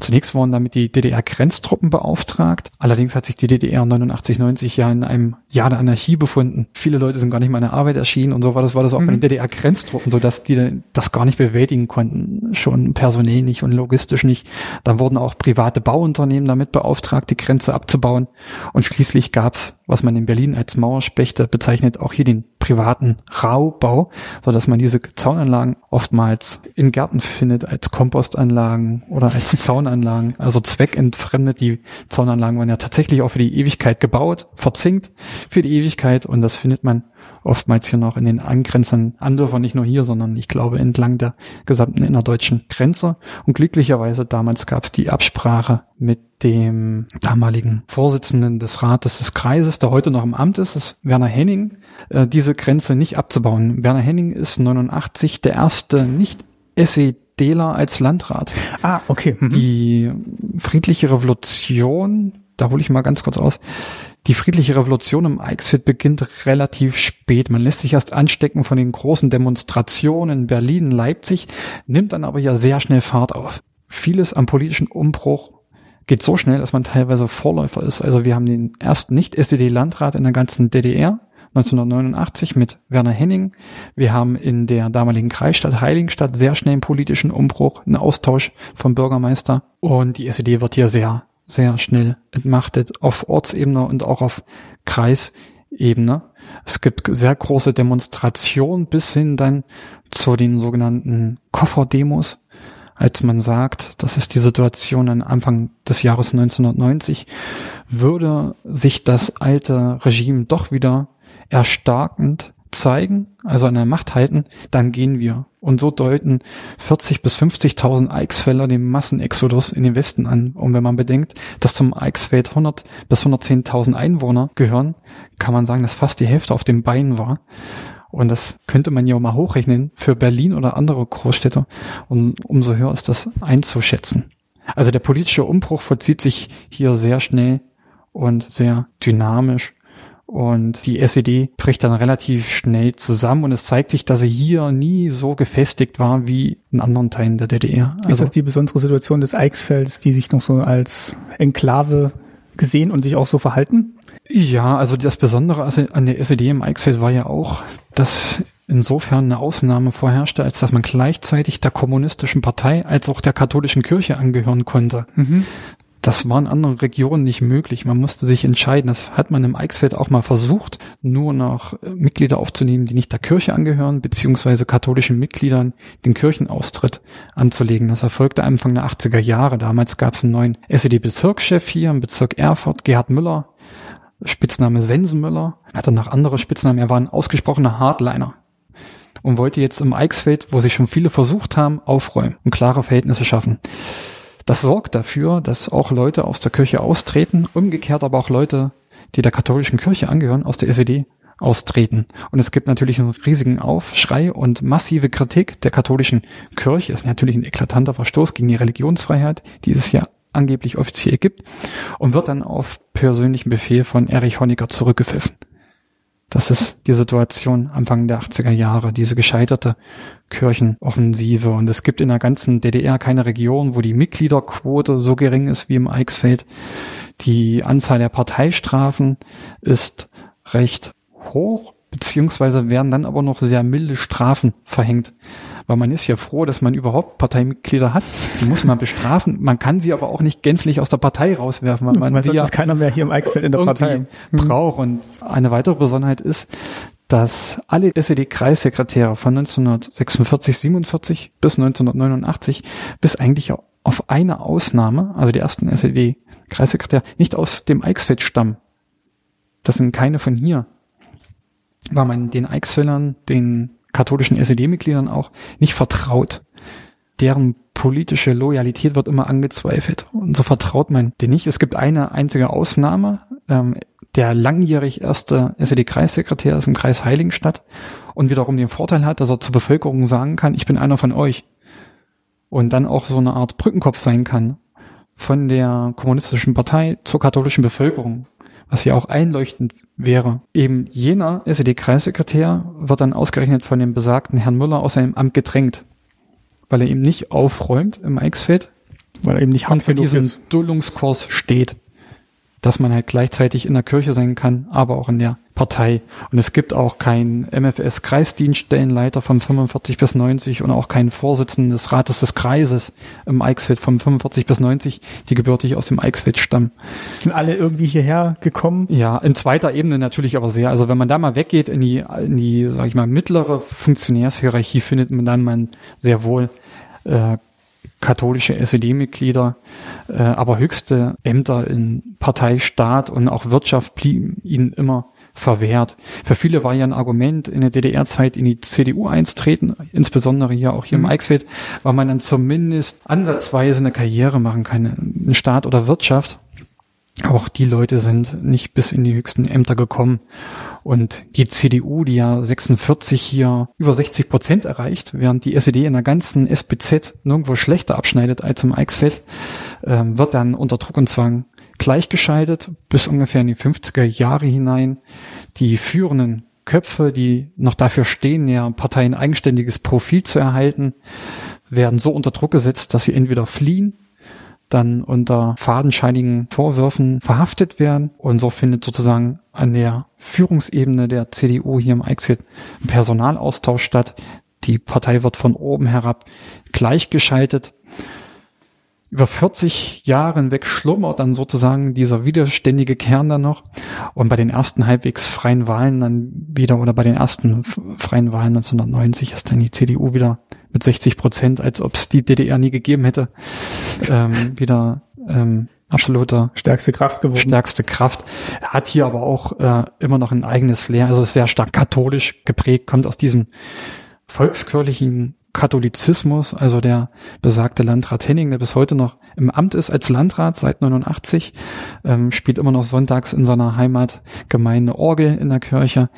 Zunächst wurden damit die DDR-Grenztruppen beauftragt. Allerdings hat sich die DDR 89, 90 ja in einem Jahr der Anarchie befunden. Viele Leute sind gar nicht mehr in der Arbeit erschienen und so war das, war das auch mhm. bei den DDR-Grenztruppen, so dass die das gar nicht bewältigen konnten. Schon personell nicht und logistisch nicht. Dann wurden auch private Bauunternehmen damit beauftragt, die Grenze abzubauen. Und schließlich gab's, was man in Berlin als Mauerspechte bezeichnet, auch hier den privaten Raubbau, so dass man diese Zaunanlagen oftmals in Gärten findet als Kompostanlagen oder als Zaunanlagen, also zweckentfremdet. Die Zaunanlagen waren ja tatsächlich auch für die Ewigkeit gebaut, verzinkt für die Ewigkeit und das findet man oftmals hier noch in den angrenzenden Andorfer, nicht nur hier, sondern ich glaube entlang der gesamten innerdeutschen Grenze. Und glücklicherweise damals gab es die Absprache mit dem damaligen Vorsitzenden des Rates des Kreises, der heute noch im Amt ist, ist Werner Henning, äh, diese Grenze nicht abzubauen. Werner Henning ist 89 der erste nicht SEDler als Landrat. Ah, okay. Mhm. Die friedliche Revolution, da hole ich mal ganz kurz aus, Die friedliche Revolution im Eichsfeld beginnt relativ spät. Man lässt sich erst anstecken von den großen Demonstrationen in Berlin, Leipzig, nimmt dann aber ja sehr schnell Fahrt auf. Vieles am politischen Umbruch geht so schnell, dass man teilweise Vorläufer ist. Also wir haben den ersten Nicht-SED-Landrat in der ganzen DDR 1989 mit Werner Henning. Wir haben in der damaligen Kreisstadt Heiligenstadt sehr schnell einen politischen Umbruch, einen Austausch vom Bürgermeister. Und die SED wird hier sehr, sehr schnell entmachtet auf Ortsebene und auch auf Kreisebene. Es gibt sehr große Demonstrationen bis hin dann zu den sogenannten Kofferdemos, als man sagt, das ist die Situation an Anfang des Jahres 1990, würde sich das alte Regime doch wieder erstarkend zeigen, also an der Macht halten, dann gehen wir. Und so deuten 40 bis 50.000 Eichsfelder den Massenexodus in den Westen an. Und wenn man bedenkt, dass zum Eichsfeld 100 bis 110.000 Einwohner gehören, kann man sagen, dass fast die Hälfte auf dem Bein war. Und das könnte man ja auch mal hochrechnen für Berlin oder andere Großstädte. Und umso höher ist das einzuschätzen. Also der politische Umbruch vollzieht sich hier sehr schnell und sehr dynamisch und die SED bricht dann relativ schnell zusammen und es zeigt sich, dass sie hier nie so gefestigt war wie in anderen Teilen der DDR. Also ist das die besondere Situation des Eichsfelds, die sich noch so als Enklave gesehen und sich auch so verhalten? Ja, also das Besondere an der SED im Eichsfeld war ja auch, dass insofern eine Ausnahme vorherrschte, als dass man gleichzeitig der kommunistischen Partei als auch der katholischen Kirche angehören konnte. Mhm. Das war in anderen Regionen nicht möglich. Man musste sich entscheiden. Das hat man im Eichsfeld auch mal versucht, nur noch äh, Mitglieder aufzunehmen, die nicht der Kirche angehören, beziehungsweise katholischen Mitgliedern den Kirchenaustritt anzulegen. Das erfolgte Anfang der 80er Jahre. Damals gab es einen neuen SED-Bezirkschef hier im Bezirk Erfurt, Gerhard Müller, Spitzname Sensenmüller. Er hatte noch andere Spitznamen. Er war ein ausgesprochener Hardliner und wollte jetzt im Eichsfeld, wo sich schon viele versucht haben, aufräumen und klare Verhältnisse schaffen. Das sorgt dafür, dass auch Leute aus der Kirche austreten, umgekehrt aber auch Leute, die der katholischen Kirche angehören, aus der SED austreten. Und es gibt natürlich einen riesigen Aufschrei und massive Kritik der katholischen Kirche. Ist natürlich ein eklatanter Verstoß gegen die Religionsfreiheit, die es ja angeblich offiziell gibt, und wird dann auf persönlichen Befehl von Erich Honecker zurückgepfiffen. Das ist die Situation Anfang der 80er Jahre, diese gescheiterte Kirchenoffensive. Und es gibt in der ganzen DDR keine Region, wo die Mitgliederquote so gering ist wie im Eichsfeld. Die Anzahl der Parteistrafen ist recht hoch, beziehungsweise werden dann aber noch sehr milde Strafen verhängt weil man ist ja froh, dass man überhaupt Parteimitglieder hat. Die muss man bestrafen. Man kann sie aber auch nicht gänzlich aus der Partei rauswerfen, weil man, man sie ja keiner mehr hier im Eichsfeld in der Partei braucht. Und eine weitere Besonderheit ist, dass alle SED-Kreissekretäre von 1946, 47 bis 1989 bis eigentlich auf eine Ausnahme, also die ersten SED-Kreissekretäre, nicht aus dem Eichsfeld stammen. Das sind keine von hier. Weil man den Eichsfeldern, den katholischen SED-Mitgliedern auch nicht vertraut. Deren politische Loyalität wird immer angezweifelt. Und so vertraut man denen nicht. Es gibt eine einzige Ausnahme. Ähm, der langjährig erste SED-Kreissekretär ist im Kreis Heiligenstadt und wiederum den Vorteil hat, dass er zur Bevölkerung sagen kann, ich bin einer von euch. Und dann auch so eine Art Brückenkopf sein kann von der kommunistischen Partei zur katholischen Bevölkerung was ja auch einleuchtend wäre. Eben jener SED-Kreissekretär wird dann ausgerechnet von dem besagten Herrn Müller aus seinem Amt gedrängt, weil er eben nicht aufräumt im Eichsfeld, weil er eben nicht hart für diesen Duldungskurs steht dass man halt gleichzeitig in der Kirche sein kann, aber auch in der Partei. Und es gibt auch keinen MFS-Kreisdienststellenleiter von 45 bis 90 und auch keinen Vorsitzenden des Rates des Kreises im Eichsfeld von 45 bis 90, die gebürtig aus dem Eichsfeld stammen. Sind alle irgendwie hierher gekommen? Ja, in zweiter Ebene natürlich aber sehr. Also wenn man da mal weggeht in die, in die, sag ich mal, mittlere Funktionärshierarchie, findet man dann man sehr wohl äh, katholische SED-Mitglieder, äh, aber höchste Ämter in Partei, Staat und auch Wirtschaft blieben ihnen immer verwehrt. Für viele war ja ein Argument, in der DDR-Zeit in die CDU einzutreten, insbesondere hier auch hier mhm. im Eichsfeld, weil man dann zumindest ansatzweise eine Karriere machen kann, in Staat oder Wirtschaft. Auch die Leute sind nicht bis in die höchsten Ämter gekommen. Und die CDU, die ja 46 hier über 60 Prozent erreicht, während die SED in der ganzen SPZ nirgendwo schlechter abschneidet als im Eichsfeld, äh, wird dann unter Druck und Zwang gleichgeschaltet bis ungefähr in die 50er Jahre hinein. Die führenden Köpfe, die noch dafür stehen, ja Parteien eigenständiges Profil zu erhalten, werden so unter Druck gesetzt, dass sie entweder fliehen, dann unter fadenscheinigen Vorwürfen verhaftet werden und so findet sozusagen an der Führungsebene der CDU hier im Eichsfeld ein Personalaustausch statt. Die Partei wird von oben herab gleichgeschaltet über 40 Jahre hinweg schlummert dann sozusagen dieser widerständige Kern dann noch. Und bei den ersten halbwegs freien Wahlen dann wieder, oder bei den ersten freien Wahlen 1990 ist dann die CDU wieder mit 60 Prozent, als ob es die DDR nie gegeben hätte, ähm, wieder ähm, absoluter stärkste Kraft geworden. Stärkste Kraft. Er hat hier aber auch äh, immer noch ein eigenes Flair, also sehr stark katholisch geprägt, kommt aus diesem volkskirchlichen Katholizismus, also der besagte Landrat Henning, der bis heute noch im Amt ist als Landrat seit 89, ähm, spielt immer noch sonntags in seiner Heimatgemeinde Orgel in der Kirche.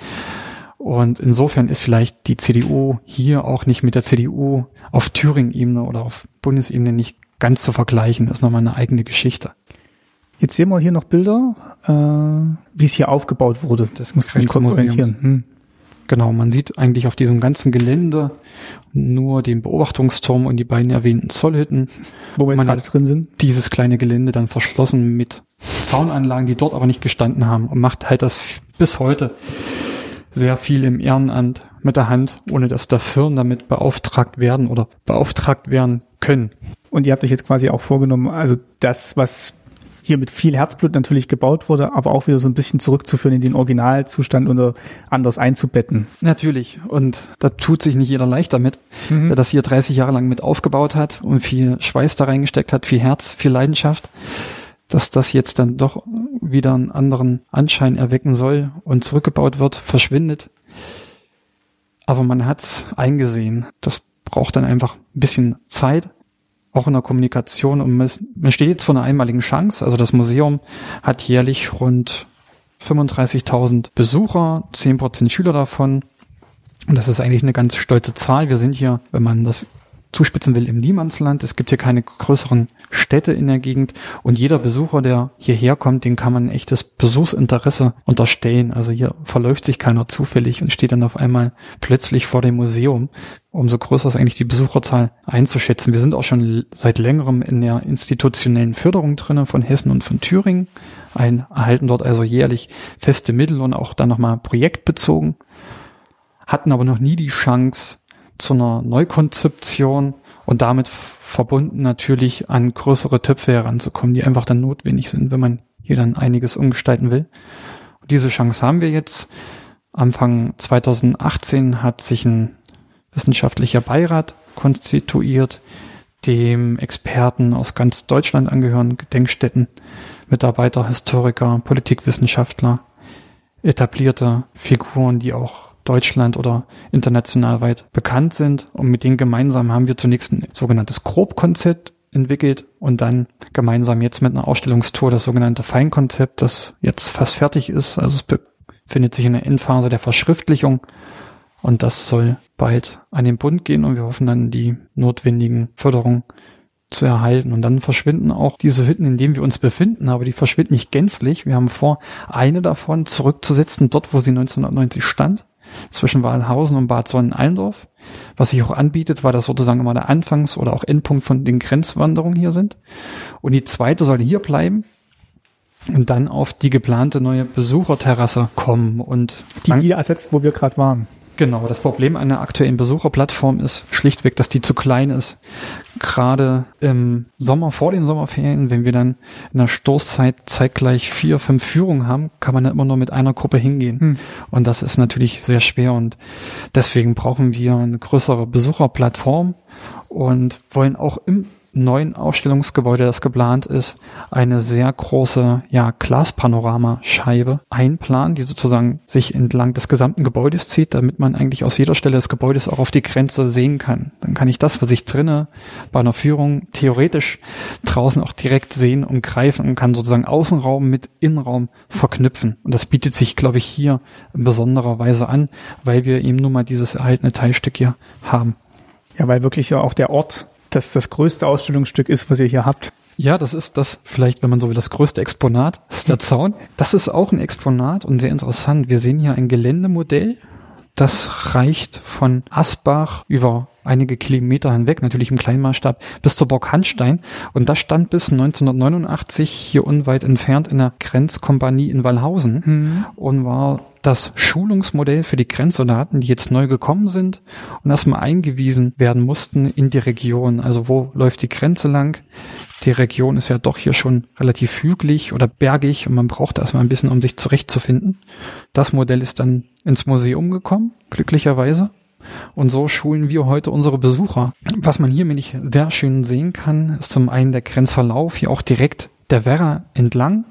Und insofern ist vielleicht die CDU hier auch nicht mit der CDU auf Thüringen-Ebene oder auf Bundesebene nicht ganz zu vergleichen. Das ist nochmal eine eigene Geschichte. Jetzt sehen wir hier noch Bilder, äh, wie es hier aufgebaut wurde. Das muss man kurz orientieren. Hm. Genau, man sieht eigentlich auf diesem ganzen Gelände nur den Beobachtungsturm und die beiden erwähnten Zollhütten. Wo wir jetzt gerade drin sind. Dieses kleine Gelände dann verschlossen mit Zaunanlagen, die dort aber nicht gestanden haben und macht halt das bis heute sehr viel im Ehrenamt mit der Hand, ohne dass da Firmen damit beauftragt werden oder beauftragt werden können. Und ihr habt euch jetzt quasi auch vorgenommen, also das, was hier mit viel Herzblut natürlich gebaut wurde, aber auch wieder so ein bisschen zurückzuführen in den Originalzustand oder anders einzubetten. Natürlich. Und da tut sich nicht jeder leicht damit, mhm. der das hier 30 Jahre lang mit aufgebaut hat und viel Schweiß da reingesteckt hat, viel Herz, viel Leidenschaft, dass das jetzt dann doch wieder einen anderen Anschein erwecken soll und zurückgebaut wird, verschwindet. Aber man hat's eingesehen. Das braucht dann einfach ein bisschen Zeit auch in der Kommunikation. Und man steht jetzt vor einer einmaligen Chance. Also das Museum hat jährlich rund 35.000 Besucher, 10% Schüler davon. Und das ist eigentlich eine ganz stolze Zahl. Wir sind hier, wenn man das zuspitzen will, im Niemandsland. Es gibt hier keine größeren Städte in der Gegend und jeder Besucher, der hierher kommt, den kann man ein echtes Besuchsinteresse unterstellen. Also hier verläuft sich keiner zufällig und steht dann auf einmal plötzlich vor dem Museum. Umso größer ist eigentlich die Besucherzahl einzuschätzen. Wir sind auch schon seit längerem in der institutionellen Förderung drinne von Hessen und von Thüringen, ein, erhalten dort also jährlich feste Mittel und auch dann nochmal projektbezogen, hatten aber noch nie die Chance, zu einer Neukonzeption und damit verbunden natürlich an größere Töpfe heranzukommen, die einfach dann notwendig sind, wenn man hier dann einiges umgestalten will. Und diese Chance haben wir jetzt. Anfang 2018 hat sich ein wissenschaftlicher Beirat konstituiert, dem Experten aus ganz Deutschland angehören, Gedenkstätten, Mitarbeiter, Historiker, Politikwissenschaftler, etablierte Figuren, die auch Deutschland oder international weit bekannt sind. Und mit denen gemeinsam haben wir zunächst ein sogenanntes Grobkonzept entwickelt und dann gemeinsam jetzt mit einer Ausstellungstour das sogenannte Feinkonzept, das jetzt fast fertig ist. Also es befindet sich in der Endphase der Verschriftlichung und das soll bald an den Bund gehen und wir hoffen dann die notwendigen Förderungen zu erhalten. Und dann verschwinden auch diese Hütten, in denen wir uns befinden, aber die verschwinden nicht gänzlich. Wir haben vor, eine davon zurückzusetzen, dort, wo sie 1990 stand zwischen Walhausen und Bad Sonnenallendorf. Was sich auch anbietet, weil das sozusagen immer der Anfangs- oder auch Endpunkt von den Grenzwanderungen hier sind. Und die zweite soll hier bleiben und dann auf die geplante neue Besucherterrasse kommen und die hier ersetzt, wo wir gerade waren. Genau, das Problem der aktuellen Besucherplattform ist schlichtweg, dass die zu klein ist. Gerade im Sommer, vor den Sommerferien, wenn wir dann in der Stoßzeit zeitgleich vier, fünf Führungen haben, kann man dann immer nur mit einer Gruppe hingehen. Hm. Und das ist natürlich sehr schwer und deswegen brauchen wir eine größere Besucherplattform und wollen auch im neuen Ausstellungsgebäude, das geplant ist, eine sehr große ja, Glaspanoramascheibe einplanen, die sozusagen sich entlang des gesamten Gebäudes zieht, damit man eigentlich aus jeder Stelle des Gebäudes auch auf die Grenze sehen kann. Dann kann ich das, was ich drinne bei einer Führung theoretisch draußen auch direkt sehen und greifen und kann sozusagen Außenraum mit Innenraum verknüpfen. Und das bietet sich, glaube ich, hier in besonderer Weise an, weil wir eben nun mal dieses erhaltene Teilstück hier haben. Ja, weil wirklich ja auch der Ort das das größte Ausstellungsstück ist, was ihr hier habt. Ja, das ist das vielleicht, wenn man so will, das größte Exponat, ist der Zaun. Das ist auch ein Exponat und sehr interessant. Wir sehen hier ein Geländemodell. Das reicht von Asbach über einige Kilometer hinweg, natürlich im Kleinmaßstab, bis zur Burg Hanstein. Und das stand bis 1989 hier unweit entfernt in der Grenzkompanie in Wallhausen Mhm. und war das Schulungsmodell für die Grenzsoldaten, die jetzt neu gekommen sind und erstmal eingewiesen werden mussten in die Region. Also wo läuft die Grenze lang? Die Region ist ja doch hier schon relativ hügelig oder bergig und man braucht erstmal ein bisschen, um sich zurechtzufinden. Das Modell ist dann ins Museum gekommen, glücklicherweise. Und so schulen wir heute unsere Besucher. Was man hier nämlich sehr schön sehen kann, ist zum einen der Grenzverlauf, hier auch direkt der Werra entlang.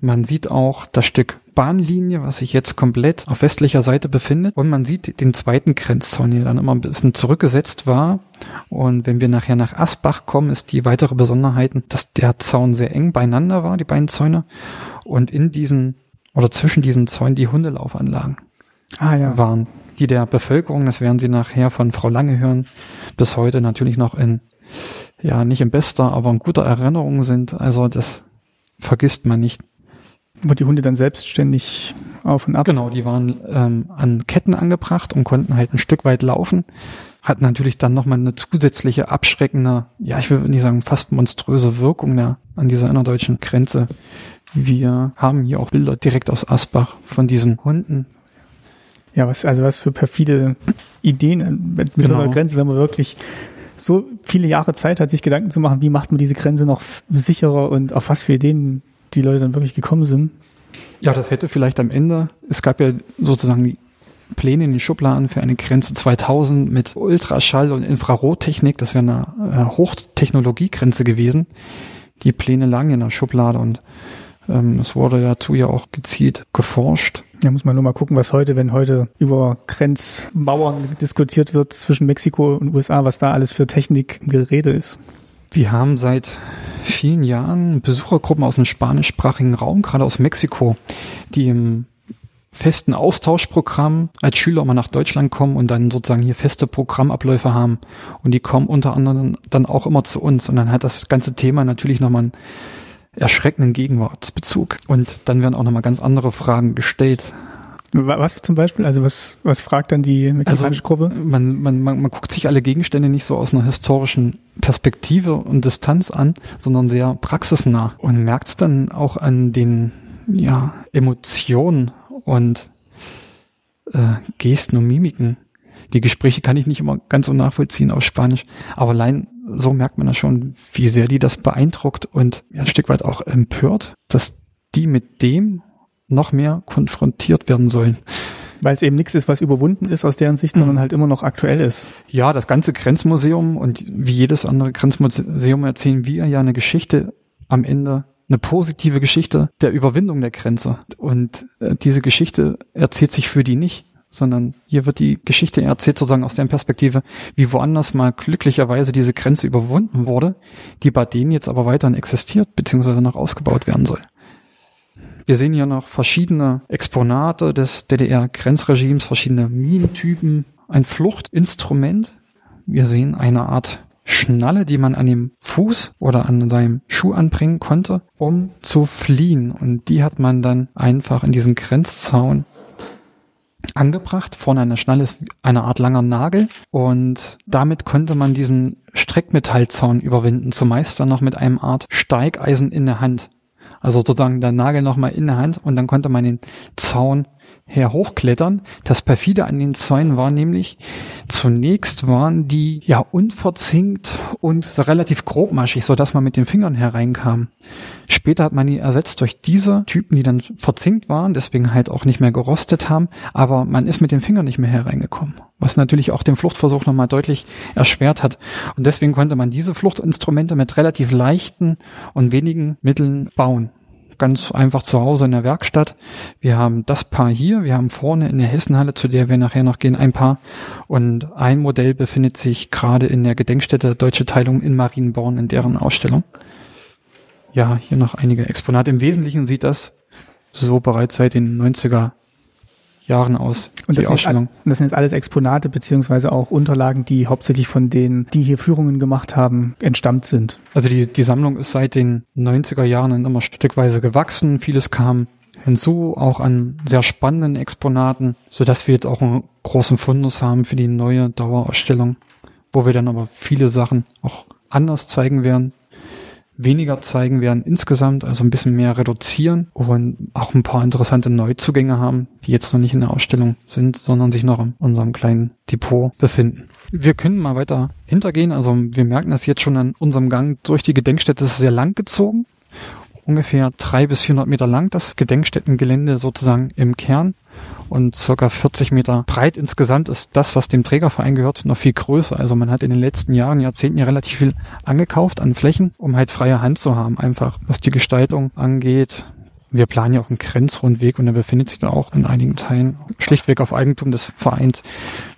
Man sieht auch das Stück Bahnlinie, was sich jetzt komplett auf westlicher Seite befindet. Und man sieht den zweiten Grenzzaun, der dann immer ein bisschen zurückgesetzt war. Und wenn wir nachher nach Asbach kommen, ist die weitere Besonderheit, dass der Zaun sehr eng beieinander war, die beiden Zäune. Und in diesen oder zwischen diesen Zäunen die Hundelaufanlagen Ah ja. waren, die der Bevölkerung, das werden Sie nachher von Frau Lange hören, bis heute natürlich noch in, ja, nicht in bester, aber in guter Erinnerung sind. Also das vergisst man nicht. Wo die Hunde dann selbstständig auf und ab. Genau, die waren ähm, an Ketten angebracht und konnten halt ein Stück weit laufen. Hat natürlich dann nochmal eine zusätzliche abschreckende, ja, ich will nicht sagen fast monströse Wirkung da an dieser innerdeutschen Grenze. Wir haben hier auch Bilder direkt aus Asbach von diesen Hunden. Ja, was, also was für perfide Ideen äh, mit, mit so einer Genau. Grenze, wenn man wirklich so viele Jahre Zeit hat, sich Gedanken zu machen, wie macht man diese Grenze noch sicherer und auf was für Ideen die Leute dann wirklich gekommen sind. Ja, das hätte vielleicht am Ende, es gab ja sozusagen die Pläne in den Schubladen für eine Grenze 2000 mit Ultraschall- und Infrarottechnik. Das wäre eine äh, Hochtechnologiegrenze gewesen. Die Pläne lagen in der Schublade und ähm, es wurde dazu ja auch gezielt geforscht. Da muss man nur mal gucken, was heute, wenn heute über Grenzmauern diskutiert wird zwischen Mexiko und USA, was da alles für Technik im Gerede ist. Wir haben seit vielen Jahren Besuchergruppen aus dem spanischsprachigen Raum, gerade aus Mexiko, die im festen Austauschprogramm als Schüler immer nach Deutschland kommen und dann sozusagen hier feste Programmabläufe haben. Und die kommen unter anderem dann auch immer zu uns. Und dann hat das ganze Thema natürlich nochmal einen erschreckenden Gegenwartsbezug. Und dann werden auch nochmal ganz andere Fragen gestellt. Wa- Was zum Beispiel? Also was, was fragt dann die mexikanische Gruppe? Man, man, man, man guckt sich alle Gegenstände nicht so aus einer historischen Perspektive und Distanz an, sondern sehr praxisnah und merkt es dann auch an den ja, Emotionen und äh, Gesten und Mimiken. Die Gespräche kann ich nicht immer ganz so nachvollziehen auf Spanisch, aber allein so merkt man ja schon, wie sehr die das beeindruckt und ein Stück weit auch empört, dass die mit dem noch mehr konfrontiert werden sollen. Weil es eben nichts ist, was überwunden ist aus deren Sicht, sondern halt immer noch aktuell ist. Ja, das ganze Grenzmuseum und wie jedes andere Grenzmuseum erzählen wir ja eine Geschichte am Ende, eine positive Geschichte der Überwindung der Grenze. Und äh, diese Geschichte erzählt sich für die nicht, sondern hier wird die Geschichte erzählt sozusagen aus deren Perspektive, wie woanders mal glücklicherweise diese Grenze überwunden wurde, die bei denen jetzt aber weiterhin existiert, beziehungsweise noch ausgebaut werden soll. Wir sehen hier noch verschiedene Exponate des DDR-Grenzregimes, verschiedene Minentypen, ein Fluchtinstrument. Wir sehen eine Art Schnalle, die man an dem Fuß oder an seinem Schuh anbringen konnte, um zu fliehen. Und die hat man dann einfach in diesen Grenzzaun angebracht. Vorne an der Schnalle ist eine Art langer Nagel und damit konnte man diesen Streckmetallzaun überwinden, zumeist dann noch mit einem Art Steigeisen in der Hand. Also sozusagen der Nagel nochmal in der Hand und dann konnte man den Zaun her hochklettern. Das perfide an den Zäunen war nämlich, zunächst waren die ja unverzinkt und relativ grobmaschig, so dass man mit den Fingern hereinkam. Später hat man die ersetzt durch diese Typen, die dann verzinkt waren, deswegen halt auch nicht mehr gerostet haben, aber man ist mit den Fingern nicht mehr hereingekommen, was natürlich auch den Fluchtversuch nochmal deutlich erschwert hat. Und deswegen konnte man diese Fluchtinstrumente mit relativ leichten und wenigen Mitteln bauen ganz einfach zu Hause in der Werkstatt. Wir haben das Paar hier, wir haben vorne in der Hessenhalle, zu der wir nachher noch gehen, ein Paar. Und ein Modell befindet sich gerade in der Gedenkstätte Deutsche Teilung in Marienborn in deren Ausstellung. Ja, hier noch einige Exponate. Im Wesentlichen sieht das so bereits seit den 90er Jahren aus. Und die das, sind, Ausstellung. und das sind jetzt alles Exponate beziehungsweise auch Unterlagen, die hauptsächlich von denen, die hier Führungen gemacht haben, entstammt sind. Also die, die Sammlung ist seit den 90er Jahren immer stückweise gewachsen. Vieles kam hinzu, auch an sehr spannenden Exponaten, so dass wir jetzt auch einen großen Fundus haben für die neue Dauerausstellung, wo wir dann aber viele Sachen auch anders zeigen werden, weniger zeigen werden insgesamt, also ein bisschen mehr reduzieren und auch ein paar interessante Neuzugänge haben, die jetzt noch nicht in der Ausstellung sind, sondern sich noch in unserem kleinen Depot befinden. Wir können mal weiter hintergehen, also wir merken das jetzt schon an unserem Gang durch die Gedenkstätte, ist sehr lang gezogen ungefähr drei bis 400 Meter lang, das Gedenkstättengelände sozusagen im Kern und circa 40 Meter breit insgesamt ist das, was dem Trägerverein gehört, noch viel größer. Also man hat in den letzten Jahren, Jahrzehnten ja relativ viel angekauft an Flächen, um halt freie Hand zu haben, einfach was die Gestaltung angeht, wir planen ja auch einen Grenzrundweg und der befindet sich da auch in einigen Teilen schlichtweg auf Eigentum des Vereins.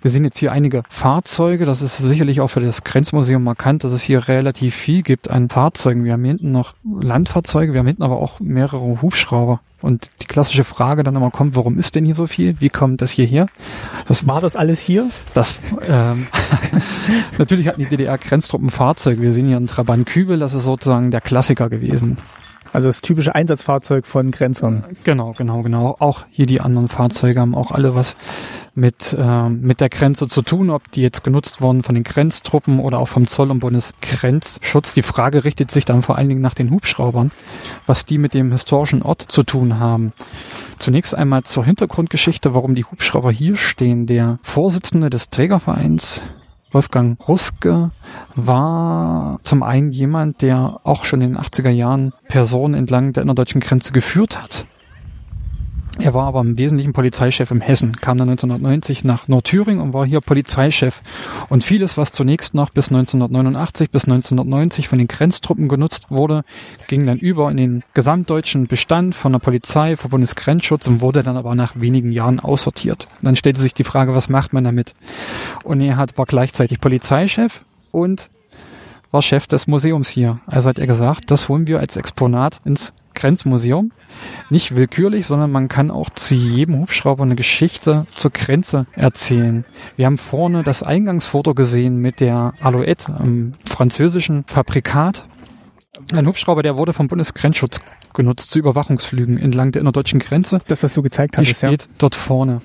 Wir sehen jetzt hier einige Fahrzeuge. Das ist sicherlich auch für das Grenzmuseum markant, dass es hier relativ viel gibt an Fahrzeugen. Wir haben hinten noch Landfahrzeuge, wir haben hinten aber auch mehrere Hubschrauber. Und die klassische Frage dann immer kommt, warum ist denn hier so viel? Wie kommt das hierher? Das war das alles hier? Das ähm, natürlich hatten die DDR-Grenztruppen Fahrzeuge. Wir sehen hier einen Trabant Kübel, das ist sozusagen der Klassiker gewesen. Also das typische Einsatzfahrzeug von Grenzern. Genau, genau, genau. Auch hier die anderen Fahrzeuge haben auch alle was mit, äh, mit der Grenze zu tun, ob die jetzt genutzt wurden von den Grenztruppen oder auch vom Zoll- und Bundesgrenzschutz. Die Frage richtet sich dann vor allen Dingen nach den Hubschraubern, was die mit dem historischen Ort zu tun haben. Zunächst einmal zur Hintergrundgeschichte, warum die Hubschrauber hier stehen. Der Vorsitzende des Trägervereins Wolfgang Ruske war zum einen jemand, der auch schon in den 80er Jahren Personen entlang der innerdeutschen Grenze geführt hat. Er war aber im Wesentlichen Polizeichef im Hessen, kam dann 1990 nach Nordthüringen und war hier Polizeichef. Und vieles, was zunächst noch bis 1989 bis 1990 von den Grenztruppen genutzt wurde, ging dann über in den gesamtdeutschen Bestand von der Polizei, vom Bundesgrenzschutz und wurde dann aber nach wenigen Jahren aussortiert. Und dann stellte sich die Frage, was macht man damit? Und er hat, war gleichzeitig Polizeichef und war Chef des Museums hier. Also hat er gesagt, das holen wir als Exponat ins Grenzmuseum. Nicht willkürlich, sondern man kann auch zu jedem Hubschrauber eine Geschichte zur Grenze erzählen. Wir haben vorne das Eingangsfoto gesehen mit der Alouette, einem französischen Fabrikat. Ein Hubschrauber, der wurde vom Bundesgrenzschutz genutzt zu Überwachungsflügen entlang der innerdeutschen Grenze. Das, was du gezeigt Die hast, ja. steht dort vorne.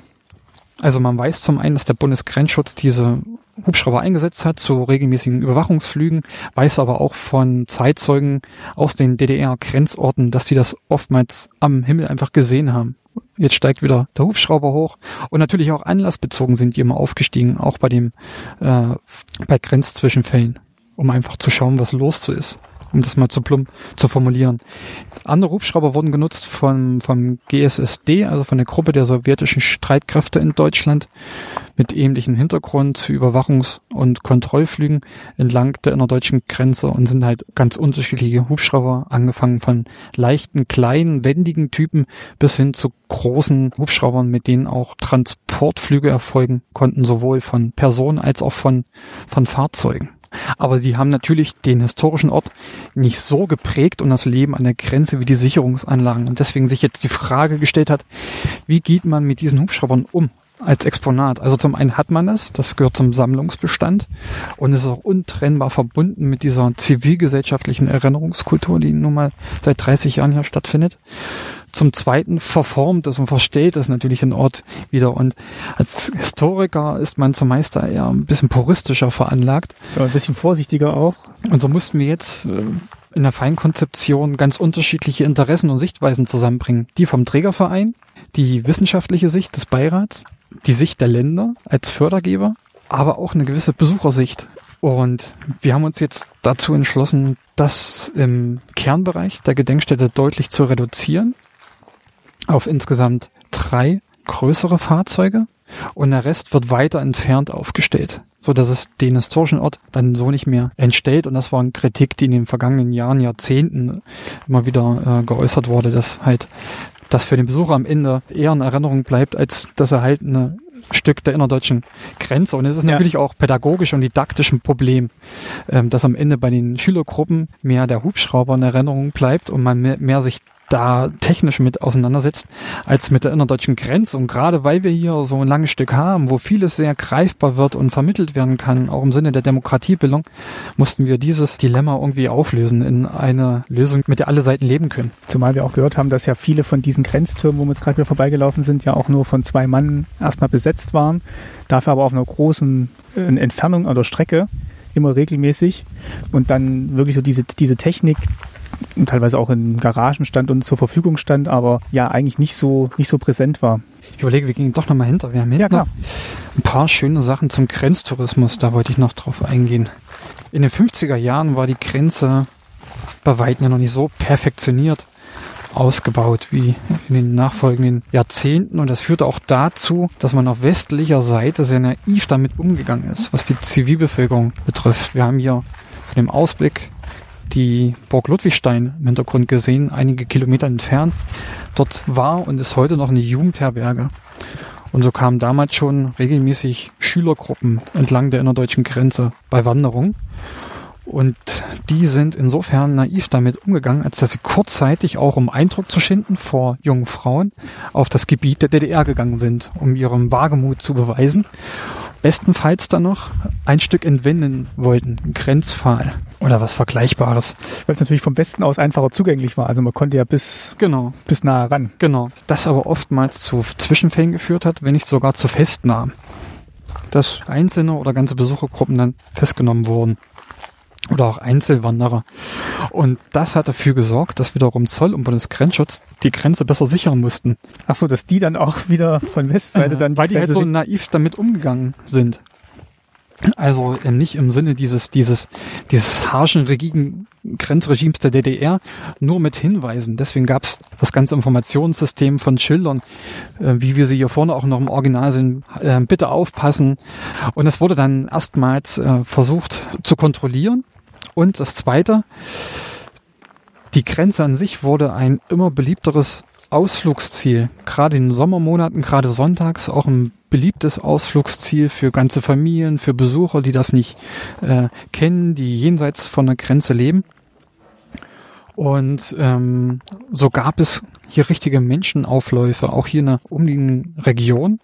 Also man weiß zum einen, dass der Bundesgrenzschutz diese Hubschrauber eingesetzt hat zu regelmäßigen Überwachungsflügen, weiß aber auch von Zeitzeugen aus den DDR-Grenzorten, dass sie das oftmals am Himmel einfach gesehen haben. Jetzt steigt wieder der Hubschrauber hoch und natürlich auch anlassbezogen sind die immer aufgestiegen, auch bei dem äh, bei Grenzzwischenfällen, um einfach zu schauen, was los so ist um das mal zu plump zu formulieren. Andere Hubschrauber wurden genutzt vom, vom GSSD, also von der Gruppe der sowjetischen Streitkräfte in Deutschland, mit ähnlichem Hintergrund zu Überwachungs- und Kontrollflügen entlang der innerdeutschen Grenze und sind halt ganz unterschiedliche Hubschrauber, angefangen von leichten, kleinen, wendigen Typen bis hin zu großen Hubschraubern, mit denen auch Transportflüge erfolgen konnten, sowohl von Personen als auch von, von Fahrzeugen. Aber sie haben natürlich den historischen Ort nicht so geprägt und das Leben an der Grenze wie die Sicherungsanlagen. Und deswegen sich jetzt die Frage gestellt hat, wie geht man mit diesen Hubschraubern um? als Exponat. Also zum einen hat man das, das gehört zum Sammlungsbestand und ist auch untrennbar verbunden mit dieser zivilgesellschaftlichen Erinnerungskultur, die nun mal seit 30 Jahren hier stattfindet. Zum Zweiten verformt es und versteht es natürlich den Ort wieder. Und als Historiker ist man zumeist da eher ein bisschen puristischer veranlagt. Aber ein bisschen vorsichtiger auch. Und so mussten wir jetzt äh, in der Feinkonzeption ganz unterschiedliche Interessen und Sichtweisen zusammenbringen. Die vom Trägerverein, die wissenschaftliche Sicht des Beirats, die Sicht der Länder als Fördergeber, aber auch eine gewisse Besuchersicht. Und wir haben uns jetzt dazu entschlossen, das im Kernbereich der Gedenkstätte deutlich zu reduzieren auf insgesamt drei größere Fahrzeuge und der Rest wird weiter entfernt aufgestellt, so dass es den historischen Ort dann so nicht mehr entstellt. Und das war eine Kritik, die in den vergangenen Jahren, Jahrzehnten immer wieder äh, geäußert wurde, dass halt das für den Besucher am Ende eher in Erinnerung bleibt, als das erhaltene Stück der innerdeutschen Grenze. Und es ist Ja. natürlich auch pädagogisch und didaktisch ein Problem, ähm, dass am Ende bei den Schülergruppen mehr der Hubschrauber in Erinnerung bleibt und man mehr, mehr sich da technisch mit auseinandersetzt, als mit der innerdeutschen Grenze. Und gerade weil wir hier so ein langes Stück haben, wo vieles sehr greifbar wird und vermittelt werden kann, auch im Sinne der Demokratiebildung, mussten wir dieses Dilemma irgendwie auflösen in eine Lösung, mit der alle Seiten leben können. Zumal wir auch gehört haben, dass ja viele von diesen Grenztürmen, wo wir jetzt gerade wieder vorbeigelaufen sind, ja auch nur von zwei Mann erstmal besetzt waren, dafür aber auf einer großen äh, Entfernung oder Strecke immer regelmäßig und dann wirklich so diese, diese Technik teilweise auch in Garagen stand und zur Verfügung stand, aber ja eigentlich nicht so, nicht so präsent war. Ich überlege, wir gingen doch nochmal hinter. Wir haben ja, klar. ein paar schöne Sachen zum Grenztourismus, da wollte ich noch drauf eingehen. In den 50er Jahren war die Grenze bei weitem ja noch nicht so perfektioniert ausgebaut wie in den nachfolgenden Jahrzehnten. Und das führte auch dazu, dass man auf westlicher Seite sehr naiv damit umgegangen ist, was die Zivilbevölkerung betrifft. Wir haben hier von dem Ausblick die Burg Ludwigstein im Hintergrund gesehen, einige Kilometer entfernt. Dort war und ist heute noch eine Jugendherberge. Und so kamen damals schon regelmäßig Schülergruppen entlang der innerdeutschen Grenze bei Wanderungen. Und die sind insofern naiv damit umgegangen, als dass sie kurzzeitig auch, um Eindruck zu schinden vor jungen Frauen, auf das Gebiet der DDR gegangen sind, um ihrem Wagemut zu beweisen. Bestenfalls dann noch ein Stück entwenden wollten, ein Grenzpfahl oder was Vergleichbares. Weil es natürlich vom Westen aus einfacher zugänglich war. Also man konnte ja bis, genau. bis nah ran. Genau. Das aber oftmals zu Zwischenfällen geführt hat, wenn nicht sogar zu Festnahmen. Dass einzelne oder ganze Besuchergruppen dann festgenommen wurden oder auch Einzelwanderer. Und das hat dafür gesorgt, dass wiederum Zoll und Bundesgrenzschutz die Grenze besser sichern mussten. Ach so, dass die dann auch wieder von Westseite dann die Weil die halt so naiv damit umgegangen sind. Also äh, nicht im Sinne dieses, dieses, dieses harschen, rigigen Grenzregimes der DDR, nur mit Hinweisen. Deswegen gab es das ganze Informationssystem von Schildern, äh, wie wir sie hier vorne auch noch im Original sind. Äh, bitte aufpassen. Und es wurde dann erstmals äh, versucht zu kontrollieren. Und das Zweite, die Grenze an sich wurde ein immer beliebteres Ausflugsziel. Gerade in den Sommermonaten, gerade sonntags, auch ein beliebtes Ausflugsziel für ganze Familien, für Besucher, die das nicht äh, kennen, die jenseits von der Grenze leben. Und ähm, so gab es hier richtige Menschenaufläufe, auch hier in der umliegenden Region,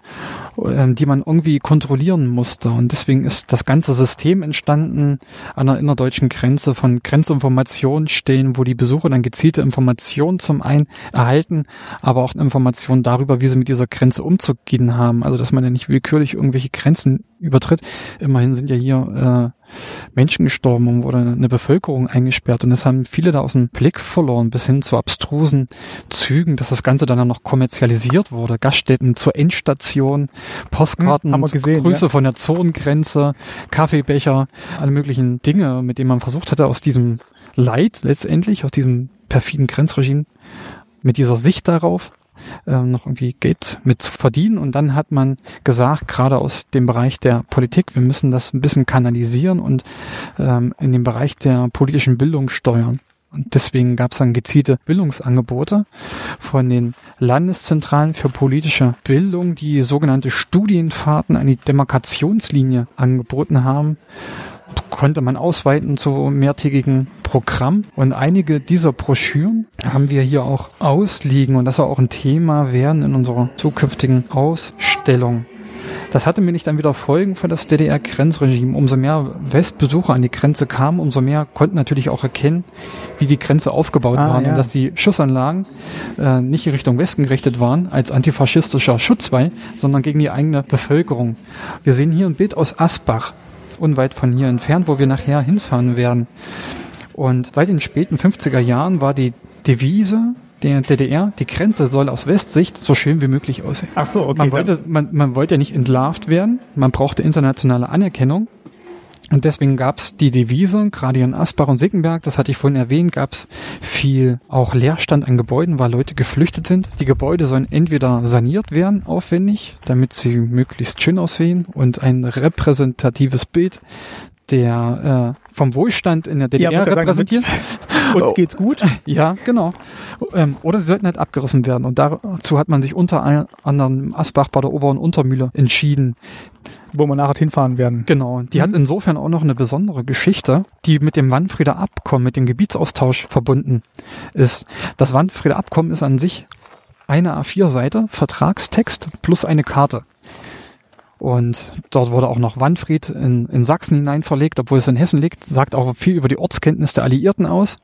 die man irgendwie kontrollieren musste. Und deswegen ist das ganze System entstanden an der innerdeutschen Grenze von Grenzinformationen stehen, wo die Besucher dann gezielte Informationen zum einen erhalten, aber auch Informationen darüber, wie sie mit dieser Grenze umzugehen haben. Also dass man ja nicht willkürlich irgendwelche Grenzen übertritt. Immerhin sind ja hier äh, Menschen gestorben und wurde eine Bevölkerung eingesperrt. Und das haben viele da aus dem Blick verloren, bis hin zu abstrusen Zügen, dass das Ganze dann noch kommerzialisiert wurde. Gaststätten zur Endstation, Postkarten, hm, gesehen, Grüße ja. von der Zonengrenze, Kaffeebecher, alle möglichen Dinge, mit denen man versucht hatte, aus diesem Leid letztendlich, aus diesem perfiden Grenzregime, mit dieser Sicht darauf äh, noch irgendwie Geld mit zu verdienen. Und dann hat man gesagt, gerade aus dem Bereich der Politik, wir müssen das ein bisschen kanalisieren und ähm, in den Bereich der politischen Bildung steuern. Und deswegen gab es dann gezielte Bildungsangebote von den Landeszentralen für politische Bildung, die sogenannte Studienfahrten an die Demarkationslinie angeboten haben konnte man ausweiten zu mehrtägigen Programm. Und einige dieser Broschüren haben wir hier auch ausliegen und das soll auch ein Thema werden in unserer zukünftigen Ausstellung. Das hatte mir nicht dann wieder Folgen für das DDR-Grenzregime. Umso mehr Westbesucher an die Grenze kamen, umso mehr konnten natürlich auch erkennen, wie die Grenze aufgebaut ah, war ja. und dass die Schussanlagen äh, nicht in Richtung Westen gerichtet waren als antifaschistischer Schutzwall, sondern gegen die eigene Bevölkerung. Wir sehen hier ein Bild aus Asbach unweit von hier entfernt, wo wir nachher hinfahren werden. Und seit den späten 50er Jahren war die Devise der DDR, die Grenze soll aus Westsicht so schön wie möglich aussehen. Ach so, okay. Man wollte, man, man wollte ja nicht entlarvt werden, man brauchte internationale Anerkennung und deswegen gab es die Devise, gerade in Asbach und Sickenberg, das hatte ich vorhin erwähnt, gab es viel auch Leerstand an Gebäuden, weil Leute geflüchtet sind. Die Gebäude sollen entweder saniert werden, aufwendig, damit sie möglichst schön aussehen und ein repräsentatives Bild der äh, vom Wohlstand in der DDR ja, repräsentieren. Uns geht's gut. Ja, genau. Ähm, oder sie sollten halt abgerissen werden. Und dazu hat man sich unter anderem Asbach bei der Ober- und Untermühle entschieden. Wo wir nachher hinfahren werden. Genau. Die mhm. hat insofern auch noch eine besondere Geschichte, die mit dem Wandfrieder Abkommen, mit dem Gebietsaustausch verbunden ist. Das Wandfrieder Abkommen ist an sich eine A4-Seite, Vertragstext plus eine Karte. Und dort wurde auch noch Wandfried in, in Sachsen hinein verlegt, obwohl es in Hessen liegt, sagt auch viel über die Ortskenntnis der Alliierten aus.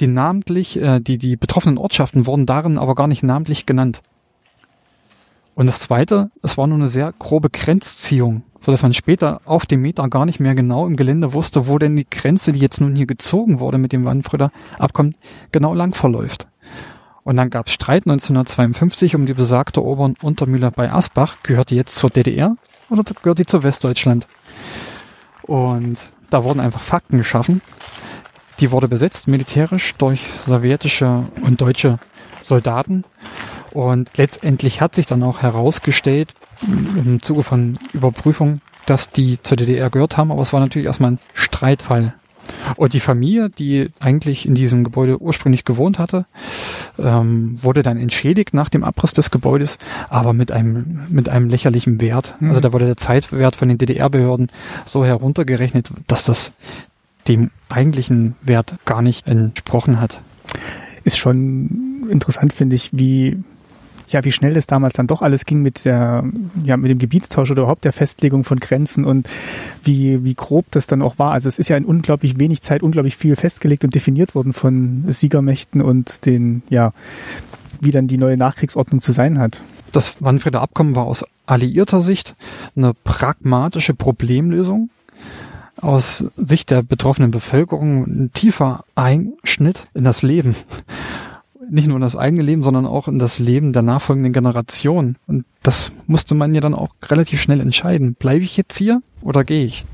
Die namentlich, äh, die, die betroffenen Ortschaften wurden darin aber gar nicht namentlich genannt. Und das zweite, es war nur eine sehr grobe Grenzziehung, so dass man später auf dem Meter gar nicht mehr genau im Gelände wusste, wo denn die Grenze, die jetzt nun hier gezogen wurde mit dem Wandfrieder Abkommen, genau lang verläuft. Und dann gab es Streit 1952 um die besagte Ober- und Untermühle bei Asbach. Gehört die jetzt zur DDR oder gehört die zu Westdeutschland? Und da wurden einfach Fakten geschaffen. Die wurde besetzt militärisch durch sowjetische und deutsche Soldaten. Und letztendlich hat sich dann auch herausgestellt, im Zuge von Überprüfung, dass die zur DDR gehört haben. Aber es war natürlich erstmal ein Streitfall. Und die Familie, die eigentlich in diesem Gebäude ursprünglich gewohnt hatte, ähm, wurde dann entschädigt nach dem Abriss des Gebäudes, aber mit einem, mit einem lächerlichen Wert. Mhm. Also da wurde der Zeitwert von den DDR-Behörden so heruntergerechnet, dass das dem eigentlichen Wert gar nicht entsprochen hat. Ist schon interessant, finde ich, wie ja, wie schnell das damals dann doch alles ging mit der, ja, mit dem Gebietstausch oder überhaupt der Festlegung von Grenzen und wie, wie grob das dann auch war. Also es ist ja in unglaublich wenig Zeit unglaublich viel festgelegt und definiert worden von Siegermächten und den, ja, wie dann die neue Nachkriegsordnung zu sein hat. Das Wanfrieder Abkommen war aus alliierter Sicht eine pragmatische Problemlösung aus Sicht der betroffenen Bevölkerung ein tiefer Einschnitt in das Leben nicht nur in das eigene Leben, sondern auch in das Leben der nachfolgenden Generation. Und das musste man ja dann auch relativ schnell entscheiden. Bleibe ich jetzt hier oder gehe ich?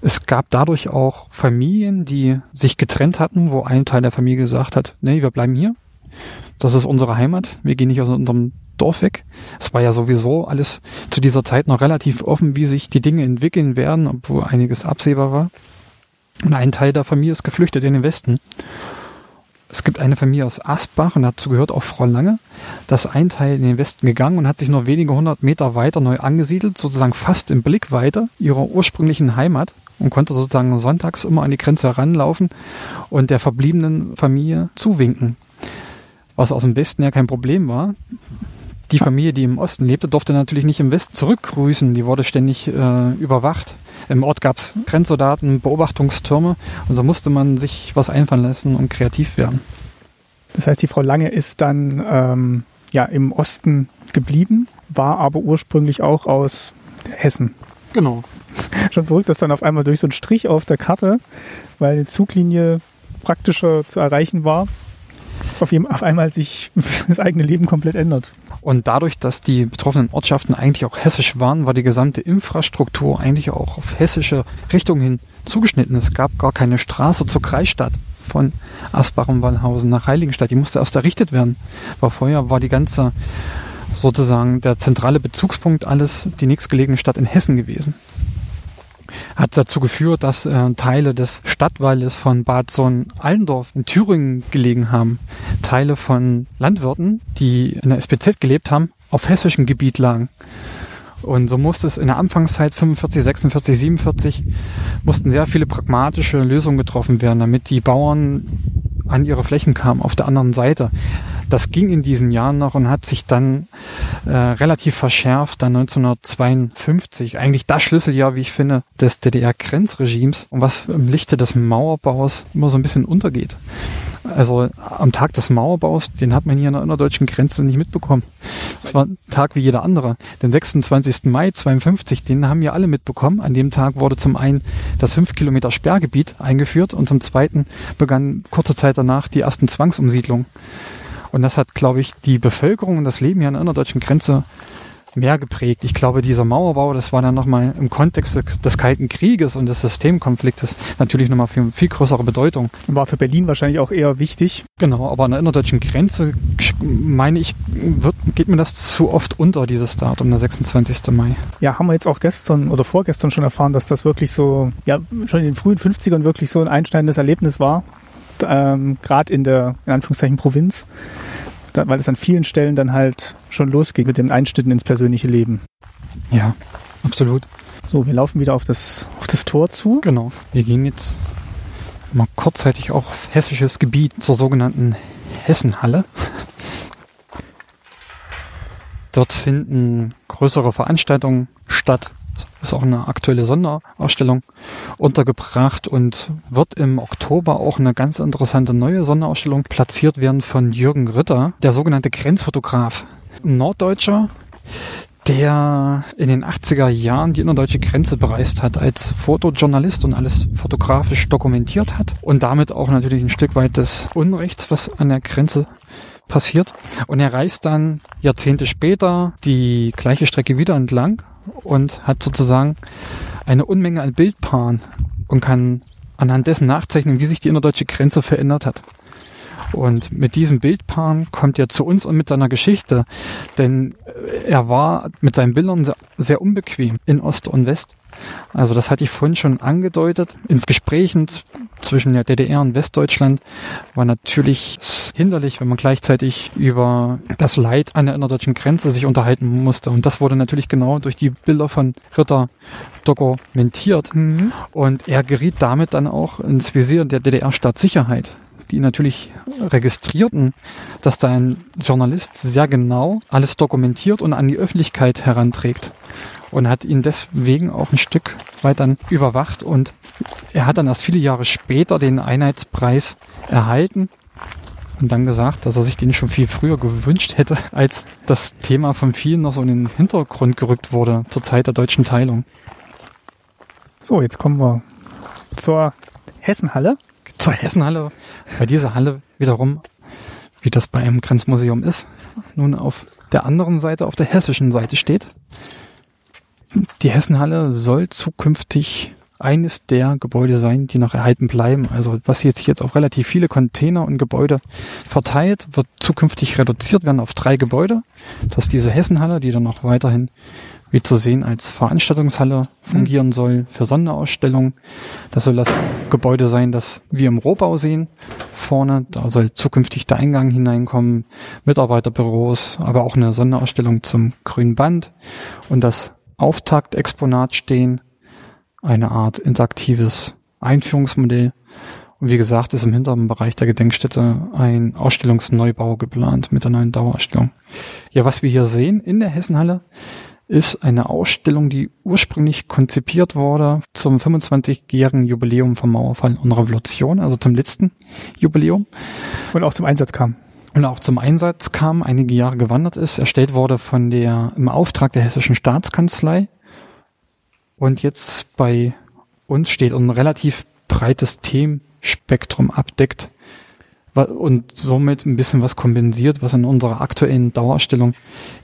Es gab dadurch auch Familien, die sich getrennt hatten, wo ein Teil der Familie gesagt hat, nee, wir bleiben hier. Das ist unsere Heimat. Wir gehen nicht aus unserem Dorf weg. Es war ja sowieso alles zu dieser Zeit noch relativ offen, wie sich die Dinge entwickeln werden, obwohl einiges absehbar war. Und ein Teil der Familie ist geflüchtet in den Westen. Es gibt eine Familie aus Asbach und dazu gehört auch Frau Lange. Das ein Teil in den Westen gegangen und hat sich noch wenige hundert Meter weiter neu angesiedelt, sozusagen fast im Blickweite ihrer ursprünglichen Heimat und konnte sozusagen sonntags immer an die Grenze heranlaufen und der verbliebenen Familie zuwinken. Was aus dem Westen ja kein Problem war. Die Familie, die im Osten lebte, durfte natürlich nicht im Westen zurückgrüßen. Die wurde ständig äh, überwacht. Im Ort gab es Grenzsoldaten, Beobachtungstürme und so musste man sich was einfallen lassen und kreativ werden. Das heißt, die Frau Lange ist dann ähm, ja im Osten geblieben, war aber ursprünglich auch aus Hessen. Genau. Schon verrückt, dass dann auf einmal durch so einen Strich auf der Karte, weil die Zuglinie praktischer zu erreichen war, auf, jedem, auf einmal sich das eigene Leben komplett ändert. Und dadurch, dass die betroffenen Ortschaften eigentlich auch hessisch waren, war die gesamte Infrastruktur eigentlich auch auf hessische Richtung hin zugeschnitten. Es gab gar keine Straße zur Kreisstadt von Asbach und Wallhausen nach Heiligenstadt. Die musste erst errichtet werden. War vorher war die ganze sozusagen der zentrale Bezugspunkt alles die nächstgelegene Stadt in Hessen gewesen hat dazu geführt, dass äh, Teile des Stadtwaldes von Bad Sohn-Allendorf in Thüringen gelegen haben. Teile von Landwirten, die in der SPZ gelebt haben, auf hessischem Gebiet lagen. Und so musste es in der Anfangszeit 45, 46, 47 mussten sehr viele pragmatische Lösungen getroffen werden, damit die Bauern an ihre Flächen kamen auf der anderen Seite. Das ging in diesen Jahren noch und hat sich dann äh, relativ verschärft, dann 1952. Eigentlich das Schlüsseljahr, wie ich finde, des DDR-Grenzregimes und was im Lichte des Mauerbaus immer so ein bisschen untergeht. Also am Tag des Mauerbaus, den hat man hier an der innerdeutschen Grenze nicht mitbekommen. Das war ein Tag wie jeder andere. Den 26. Mai 52, den haben wir alle mitbekommen. An dem Tag wurde zum einen das 5 Kilometer Sperrgebiet eingeführt und zum zweiten begann kurze Zeit danach die ersten Zwangsumsiedlungen. Und das hat, glaube ich, die Bevölkerung und das Leben hier an der innerdeutschen Grenze mehr geprägt. Ich glaube, dieser Mauerbau, das war dann nochmal im Kontext des Kalten Krieges und des Systemkonfliktes natürlich nochmal für viel größere Bedeutung. War für Berlin wahrscheinlich auch eher wichtig. Genau, aber an der innerdeutschen Grenze, meine ich, wird, geht mir das zu oft unter, dieses Datum, der 26. Mai. Ja, haben wir jetzt auch gestern oder vorgestern schon erfahren, dass das wirklich so, ja, schon in den frühen 50ern wirklich so ein einschneidendes Erlebnis war ähm, gerade in der, in Anführungszeichen, Provinz, weil es an vielen Stellen dann halt schon losgeht mit den Einschnitten ins persönliche Leben. Ja, absolut. So, wir laufen wieder auf das, auf das Tor zu. Genau. Wir gehen jetzt mal kurzzeitig auch auf hessisches Gebiet zur sogenannten Hessenhalle. Dort finden größere Veranstaltungen statt. Ist auch eine aktuelle Sonderausstellung untergebracht und wird im Oktober auch eine ganz interessante neue Sonderausstellung platziert werden von Jürgen Ritter, der sogenannte Grenzfotograf. Ein Norddeutscher, der in den 80er Jahren die innerdeutsche Grenze bereist hat als Fotojournalist und alles fotografisch dokumentiert hat und damit auch natürlich ein Stück weit des Unrechts, was an der Grenze passiert. Und er reist dann Jahrzehnte später die gleiche Strecke wieder entlang und hat sozusagen eine Unmenge an Bildpaaren und kann anhand dessen nachzeichnen, wie sich die innerdeutsche Grenze verändert hat. Und mit diesem Bildpaaren kommt er zu uns und mit seiner Geschichte, denn er war mit seinen Bildern sehr, sehr unbequem in Ost und West. Also das hatte ich vorhin schon angedeutet. In Gesprächen zwischen der DDR und Westdeutschland war natürlich hinderlich, wenn man gleichzeitig über das Leid an der innerdeutschen Grenze sich unterhalten musste. Und das wurde natürlich genau durch die Bilder von Ritter dokumentiert. Mhm. Und er geriet damit dann auch ins Visier der DDR-Staatssicherheit die natürlich registrierten, dass da ein Journalist sehr genau alles dokumentiert und an die Öffentlichkeit heranträgt und hat ihn deswegen auch ein Stück weit dann überwacht und er hat dann erst viele Jahre später den Einheitspreis erhalten und dann gesagt, dass er sich den schon viel früher gewünscht hätte, als das Thema von vielen noch so in den Hintergrund gerückt wurde zur Zeit der deutschen Teilung. So, jetzt kommen wir zur Hessenhalle. Zur Hessenhalle. Bei dieser Halle wiederum, wie das bei einem Grenzmuseum ist, nun auf der anderen Seite, auf der hessischen Seite steht. Die Hessenhalle soll zukünftig eines der Gebäude sein, die noch erhalten bleiben. Also was jetzt jetzt auf relativ viele Container und Gebäude verteilt, wird zukünftig reduziert werden auf drei Gebäude. Das ist diese Hessenhalle, die dann noch weiterhin wie zu sehen als Veranstaltungshalle fungieren soll für Sonderausstellungen. Das soll das Gebäude sein, das wir im Rohbau sehen. Vorne, da soll zukünftig der Eingang hineinkommen, Mitarbeiterbüros, aber auch eine Sonderausstellung zum grünen Band und das Auftaktexponat stehen, eine Art interaktives Einführungsmodell. Und wie gesagt, ist im hinteren Bereich der Gedenkstätte ein Ausstellungsneubau geplant mit der neuen Dauerausstellung. Ja, was wir hier sehen in der Hessenhalle ist eine Ausstellung, die ursprünglich konzipiert wurde zum 25-jährigen Jubiläum vom Mauerfall und Revolution, also zum letzten Jubiläum. Und auch zum Einsatz kam und auch zum Einsatz kam, einige Jahre gewandert ist, erstellt wurde von der, im Auftrag der hessischen Staatskanzlei. Und jetzt bei uns steht ein relativ breites Themenspektrum abdeckt und somit ein bisschen was kompensiert, was in unserer aktuellen Dauerstellung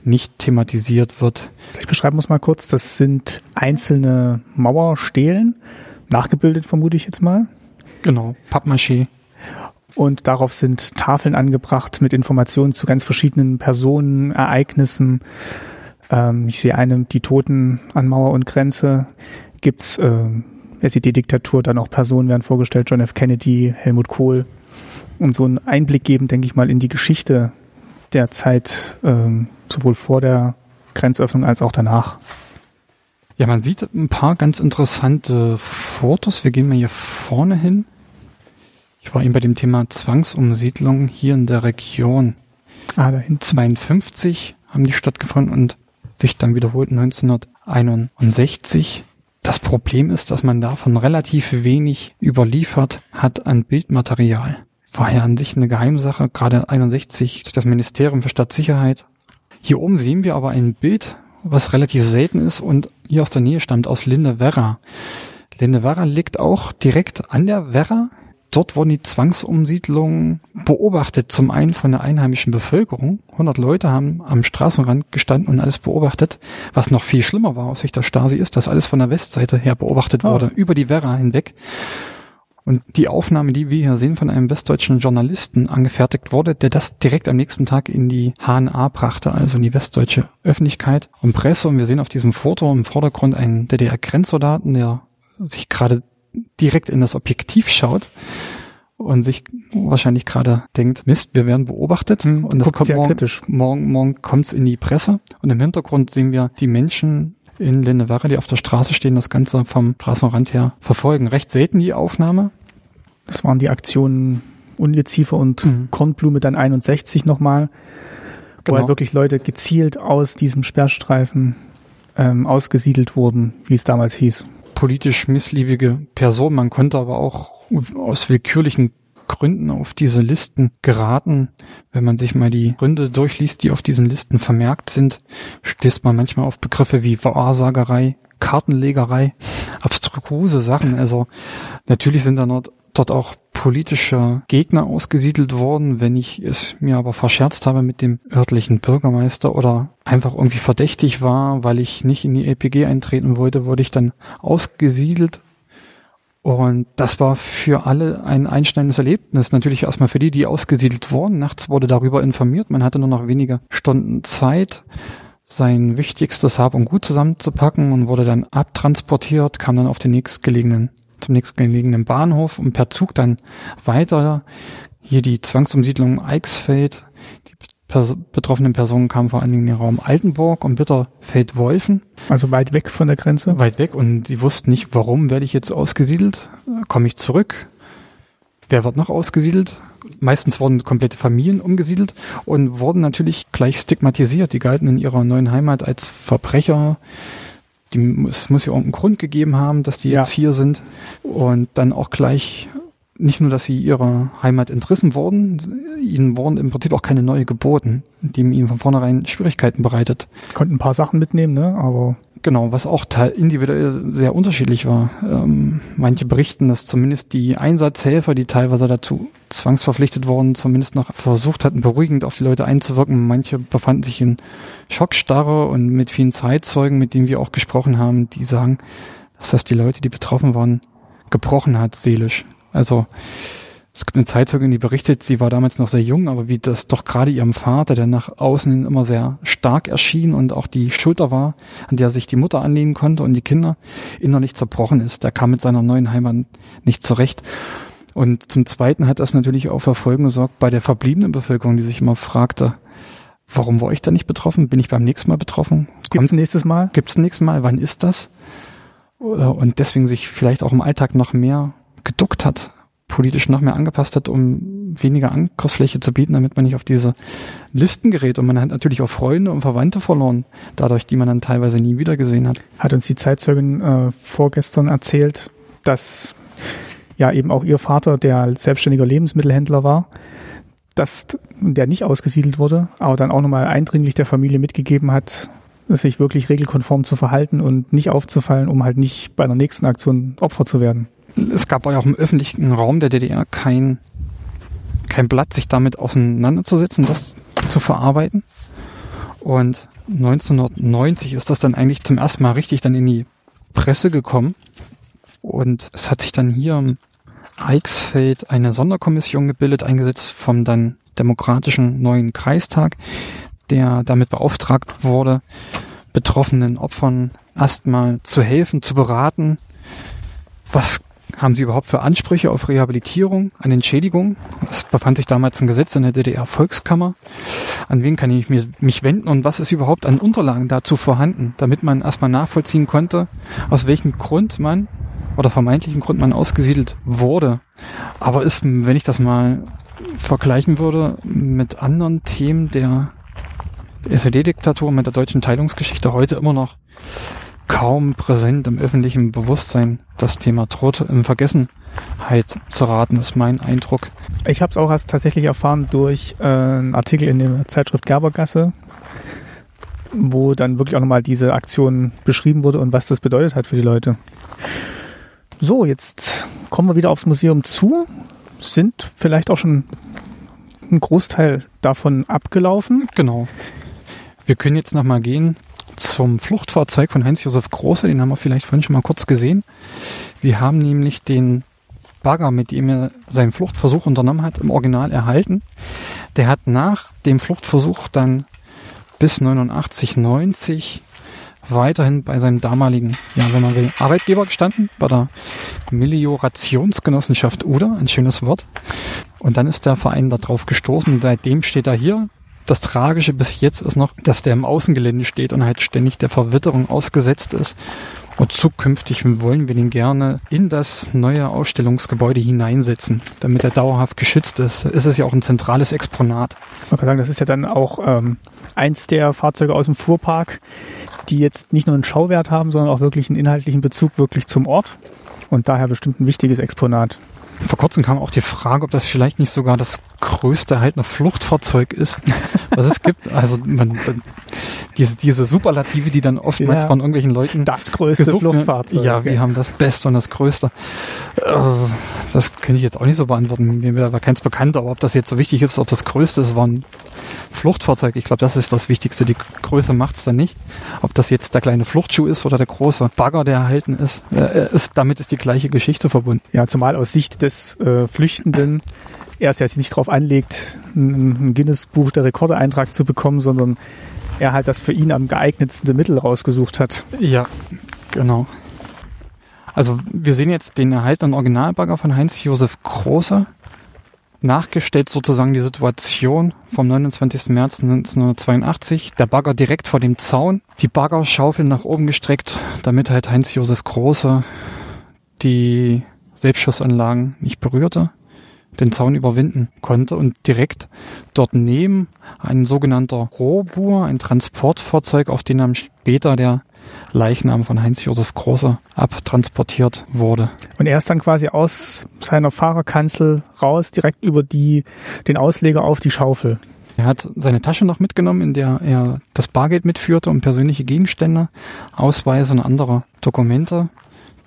nicht thematisiert wird. Vielleicht beschreiben wir es mal kurz. Das sind einzelne Mauerstelen, nachgebildet vermute ich jetzt mal. Genau, Pappmaché und darauf sind Tafeln angebracht mit Informationen zu ganz verschiedenen Personen, Ereignissen. Ähm, ich sehe eine, die Toten an Mauer und Grenze. Gibt's äh, SED-Diktatur, dann auch Personen werden vorgestellt, John F. Kennedy, Helmut Kohl. Und so einen Einblick geben, denke ich mal, in die Geschichte der Zeit, ähm, sowohl vor der Grenzöffnung als auch danach. Ja, man sieht ein paar ganz interessante Fotos. Wir gehen mal hier vorne hin. Ich war eben bei dem Thema Zwangsumsiedlung hier in der Region. Ah, dahin. 52 haben die stattgefunden und sich dann wiederholt 1961. Das Problem ist, dass man davon relativ wenig überliefert hat an Bildmaterial. War ja an sich eine Geheimsache, gerade 61 durch das Ministerium für Stadtsicherheit. Hier oben sehen wir aber ein Bild, was relativ selten ist und hier aus der Nähe stammt, aus Linde Werra. Linde Werra liegt auch direkt an der Werra Dort wurden die Zwangsumsiedlungen beobachtet, zum einen von der einheimischen Bevölkerung. 100 Leute haben am Straßenrand gestanden und alles beobachtet. Was noch viel schlimmer war aus Sicht der Stasi ist, dass alles von der Westseite her beobachtet oh. wurde, über die Werra hinweg. Und die Aufnahme, die wir hier sehen, von einem westdeutschen Journalisten angefertigt wurde, der das direkt am nächsten Tag in die HNA brachte, also in die westdeutsche Öffentlichkeit und Presse. Und wir sehen auf diesem Foto im Vordergrund einen DDR-Grenzsoldaten, der sich gerade direkt in das Objektiv schaut und sich wahrscheinlich gerade denkt, Mist, wir werden beobachtet Hm, und das kommt morgen, kritisch. morgen, morgen kommt's in die Presse und im Hintergrund sehen wir die Menschen in Linnewerre, die auf der Straße stehen, das Ganze vom Straßenrand her verfolgen. Recht selten die Aufnahme. Das waren die Aktionen Ungeziefer und Mhm. Kornblume dann 61 nochmal, wo Genau. halt wirklich Leute gezielt aus diesem Sperrstreifen ähm, ausgesiedelt wurden, wie es damals hieß. Politisch missliebige Person. Man konnte aber auch aus willkürlichen Gründen auf diese Listen geraten. Wenn man sich mal die Gründe durchliest, die auf diesen Listen vermerkt sind, stößt man manchmal auf Begriffe wie Wahrsagerei, Kartenlegerei, abstruse Sachen. Also natürlich sind da dort, dort auch politische Gegner ausgesiedelt worden. Wenn ich es mir aber verscherzt habe mit dem örtlichen Bürgermeister oder einfach irgendwie verdächtig war, weil ich nicht in die LPG eintreten wollte, wurde ich dann ausgesiedelt. Und das war für alle ein einschneidendes Erlebnis. Natürlich erstmal für die, die ausgesiedelt wurden. Nachts wurde darüber informiert. Man hatte nur noch wenige Stunden Zeit, sein wichtigstes Hab und Gut zusammenzupacken und wurde dann abtransportiert, kam dann auf den nächstgelegenen, zum nächstgelegenen Bahnhof und per Zug dann weiter. Hier die Zwangsumsiedlung Eichsfeld. Die pers betroffenen Personen kamen vor allen Dingen in den Raum Altenburg und Bitterfeld-Wolfen Also weit weg von der Grenze. weit weg und sie wussten nicht, warum werde ich jetzt ausgesiedelt? Komme ich zurück? Wer wird noch ausgesiedelt? Meistens wurden komplette Familien umgesiedelt und wurden natürlich gleich stigmatisiert. Die galten in ihrer neuen Heimat als Verbrecher. Die, es muss ja irgendeinen Grund gegeben haben, dass die Ja. jetzt hier sind. Und dann auch gleich nicht nur, dass sie ihrer Heimat entrissen wurden, ihnen wurden im Prinzip auch keine neue geboten, die ihnen von vornherein Schwierigkeiten bereitet. Konnten ein paar Sachen mitnehmen, ne? Aber Genau, was auch teil individuell sehr unterschiedlich war. Ähm, manche berichten, dass zumindest die Einsatzhelfer, die teilweise dazu zwangsverpflichtet wurden, zumindest noch versucht hatten, beruhigend auf die Leute einzuwirken. Manche befanden sich in Schockstarre und mit vielen Zeitzeugen, mit denen wir auch gesprochen haben, die sagen, dass das die Leute, die betroffen waren, gebrochen hat, seelisch. Also es gibt eine Zeitzeugin, die berichtet, sie war damals noch sehr jung, aber wie das doch gerade ihrem Vater, der nach außen hin immer sehr stark erschien und auch die Schulter war, an der sich die Mutter anlehnen konnte und die Kinder, innerlich zerbrochen ist. Der kam mit seiner neuen Heimat nicht zurecht. Und zum Zweiten hat das natürlich auch für Folgen gesorgt bei der verbliebenen Bevölkerung, die sich immer fragte, warum war ich da nicht betroffen? Bin ich beim nächsten Mal betroffen? gibt's nächstes Mal? Gibt's nächstes Mal? Wann ist das? Äh, Und deswegen sich vielleicht auch im Alltag noch mehr geduckt hat, politisch noch mehr angepasst hat, um weniger Angriffsfläche zu bieten, damit man nicht auf diese Listen gerät. Und man hat natürlich auch Freunde und Verwandte verloren, dadurch, die man dann teilweise nie wieder gesehen hat. Hat uns die Zeitzeugin äh, vorgestern erzählt, dass ja eben auch ihr Vater, der selbstständiger Lebensmittelhändler war, dass der nicht ausgesiedelt wurde, aber dann auch nochmal eindringlich der Familie mitgegeben hat, sich wirklich regelkonform zu verhalten und nicht aufzufallen, um halt nicht bei einer nächsten Aktion Opfer zu werden. Es gab auch im öffentlichen Raum der DDR kein, kein Blatt, sich damit auseinanderzusetzen, das zu verarbeiten. Und 1990 ist das dann eigentlich zum ersten Mal richtig dann in die Presse gekommen. Und es hat sich dann hier im Eichsfeld eine Sonderkommission gebildet, eingesetzt vom dann demokratischen neuen Kreistag, der damit beauftragt wurde, betroffenen Opfern erstmal zu helfen, zu beraten. Was haben sie überhaupt für Ansprüche auf Rehabilitierung, an Entschädigung? Es befand sich damals ein Gesetz in der DDR-Volkskammer. An wen kann ich mich wenden und was ist überhaupt an Unterlagen dazu vorhanden, damit man erstmal nachvollziehen konnte, aus welchem Grund man oder vermeintlichen Grund man ausgesiedelt wurde. Aber ist, wenn ich das mal vergleichen würde mit anderen Themen der SED-Diktatur, mit der deutschen Teilungsgeschichte heute immer noch kaum präsent im öffentlichen Bewusstsein. Das Thema droht in Vergessenheit zu raten, ist mein Eindruck. Ich habe es auch erst tatsächlich erfahren durch äh, einen Artikel in der Zeitschrift Gerbergasse, wo dann wirklich auch nochmal diese Aktion beschrieben wurde und was das bedeutet hat für die Leute. So, jetzt kommen wir wieder aufs Museum zu, sind vielleicht auch schon ein Großteil davon abgelaufen. Genau. Wir können jetzt nochmal gehen zum Fluchtfahrzeug von Heinz-Josef Große, den haben wir vielleicht vorhin schon mal kurz gesehen. Wir haben nämlich den Bagger, mit dem er seinen Fluchtversuch unternommen hat, im Original erhalten. Der hat nach dem Fluchtversuch dann bis 89, 90 weiterhin bei seinem damaligen, ja, wenn man will, Arbeitgeber gestanden, bei der Meliorationsgenossenschaft Uda, ein schönes Wort. Und dann ist der Verein da drauf gestoßen. Seitdem steht er hier. Das Tragische bis jetzt ist noch, dass der im Außengelände steht und halt ständig der Verwitterung ausgesetzt ist. Und zukünftig wollen wir den gerne in das neue Ausstellungsgebäude hineinsetzen, damit er dauerhaft geschützt ist. Ist es ja auch ein zentrales Exponat. Man kann sagen, das ist ja dann auch ähm, eins der Fahrzeuge aus dem Fuhrpark, die jetzt nicht nur einen Schauwert haben, sondern auch wirklich einen inhaltlichen Bezug wirklich zum Ort und daher bestimmt ein wichtiges Exponat. Vor kurzem kam auch die Frage, ob das vielleicht nicht sogar das größte halt noch Fluchtfahrzeug ist, was es gibt. Also man, diese, diese Superlative, die dann oftmals ja, von irgendwelchen Leuten das größte Fluchtfahrzeug. Ja, wir haben das Beste und das Größte. Äh, das könnte ich jetzt auch nicht so beantworten. Mir war keins bekannt, aber ob das jetzt so wichtig ist, ob das Größte ist, war ein Fluchtfahrzeug. Ich glaube, das ist das Wichtigste. Die Größe macht's dann nicht. Ob das jetzt der kleine Fluchtschuh ist oder der große Bagger, der erhalten ist, äh, ist damit ist die gleiche Geschichte verbunden. Ja, zumal aus Sicht des äh, Flüchtenden er es jetzt nicht darauf anlegt, ein Guinness-Buch der Rekorde-Eintrag zu bekommen, sondern er halt das für ihn am geeignetsten Mittel rausgesucht hat. Ja, genau. Also wir sehen jetzt den erhaltenen Originalbagger von Heinz-Josef Große nachgestellt sozusagen die Situation vom 29. März 1982. Der Bagger direkt vor dem Zaun, die Baggerschaufel nach oben gestreckt, damit halt Heinz-Josef Große die Selbstschussanlagen nicht berührte, den Zaun überwinden konnte und direkt dort neben ein sogenannter Rohbur, ein Transportfahrzeug, auf den dann später der Leichnam von Heinz-Josef Große abtransportiert wurde. Und er ist dann quasi aus seiner Fahrerkanzel raus, direkt über die, den Ausleger auf die Schaufel. Er hat seine Tasche noch mitgenommen, in der er das Bargeld mitführte und persönliche Gegenstände, Ausweise und andere Dokumente.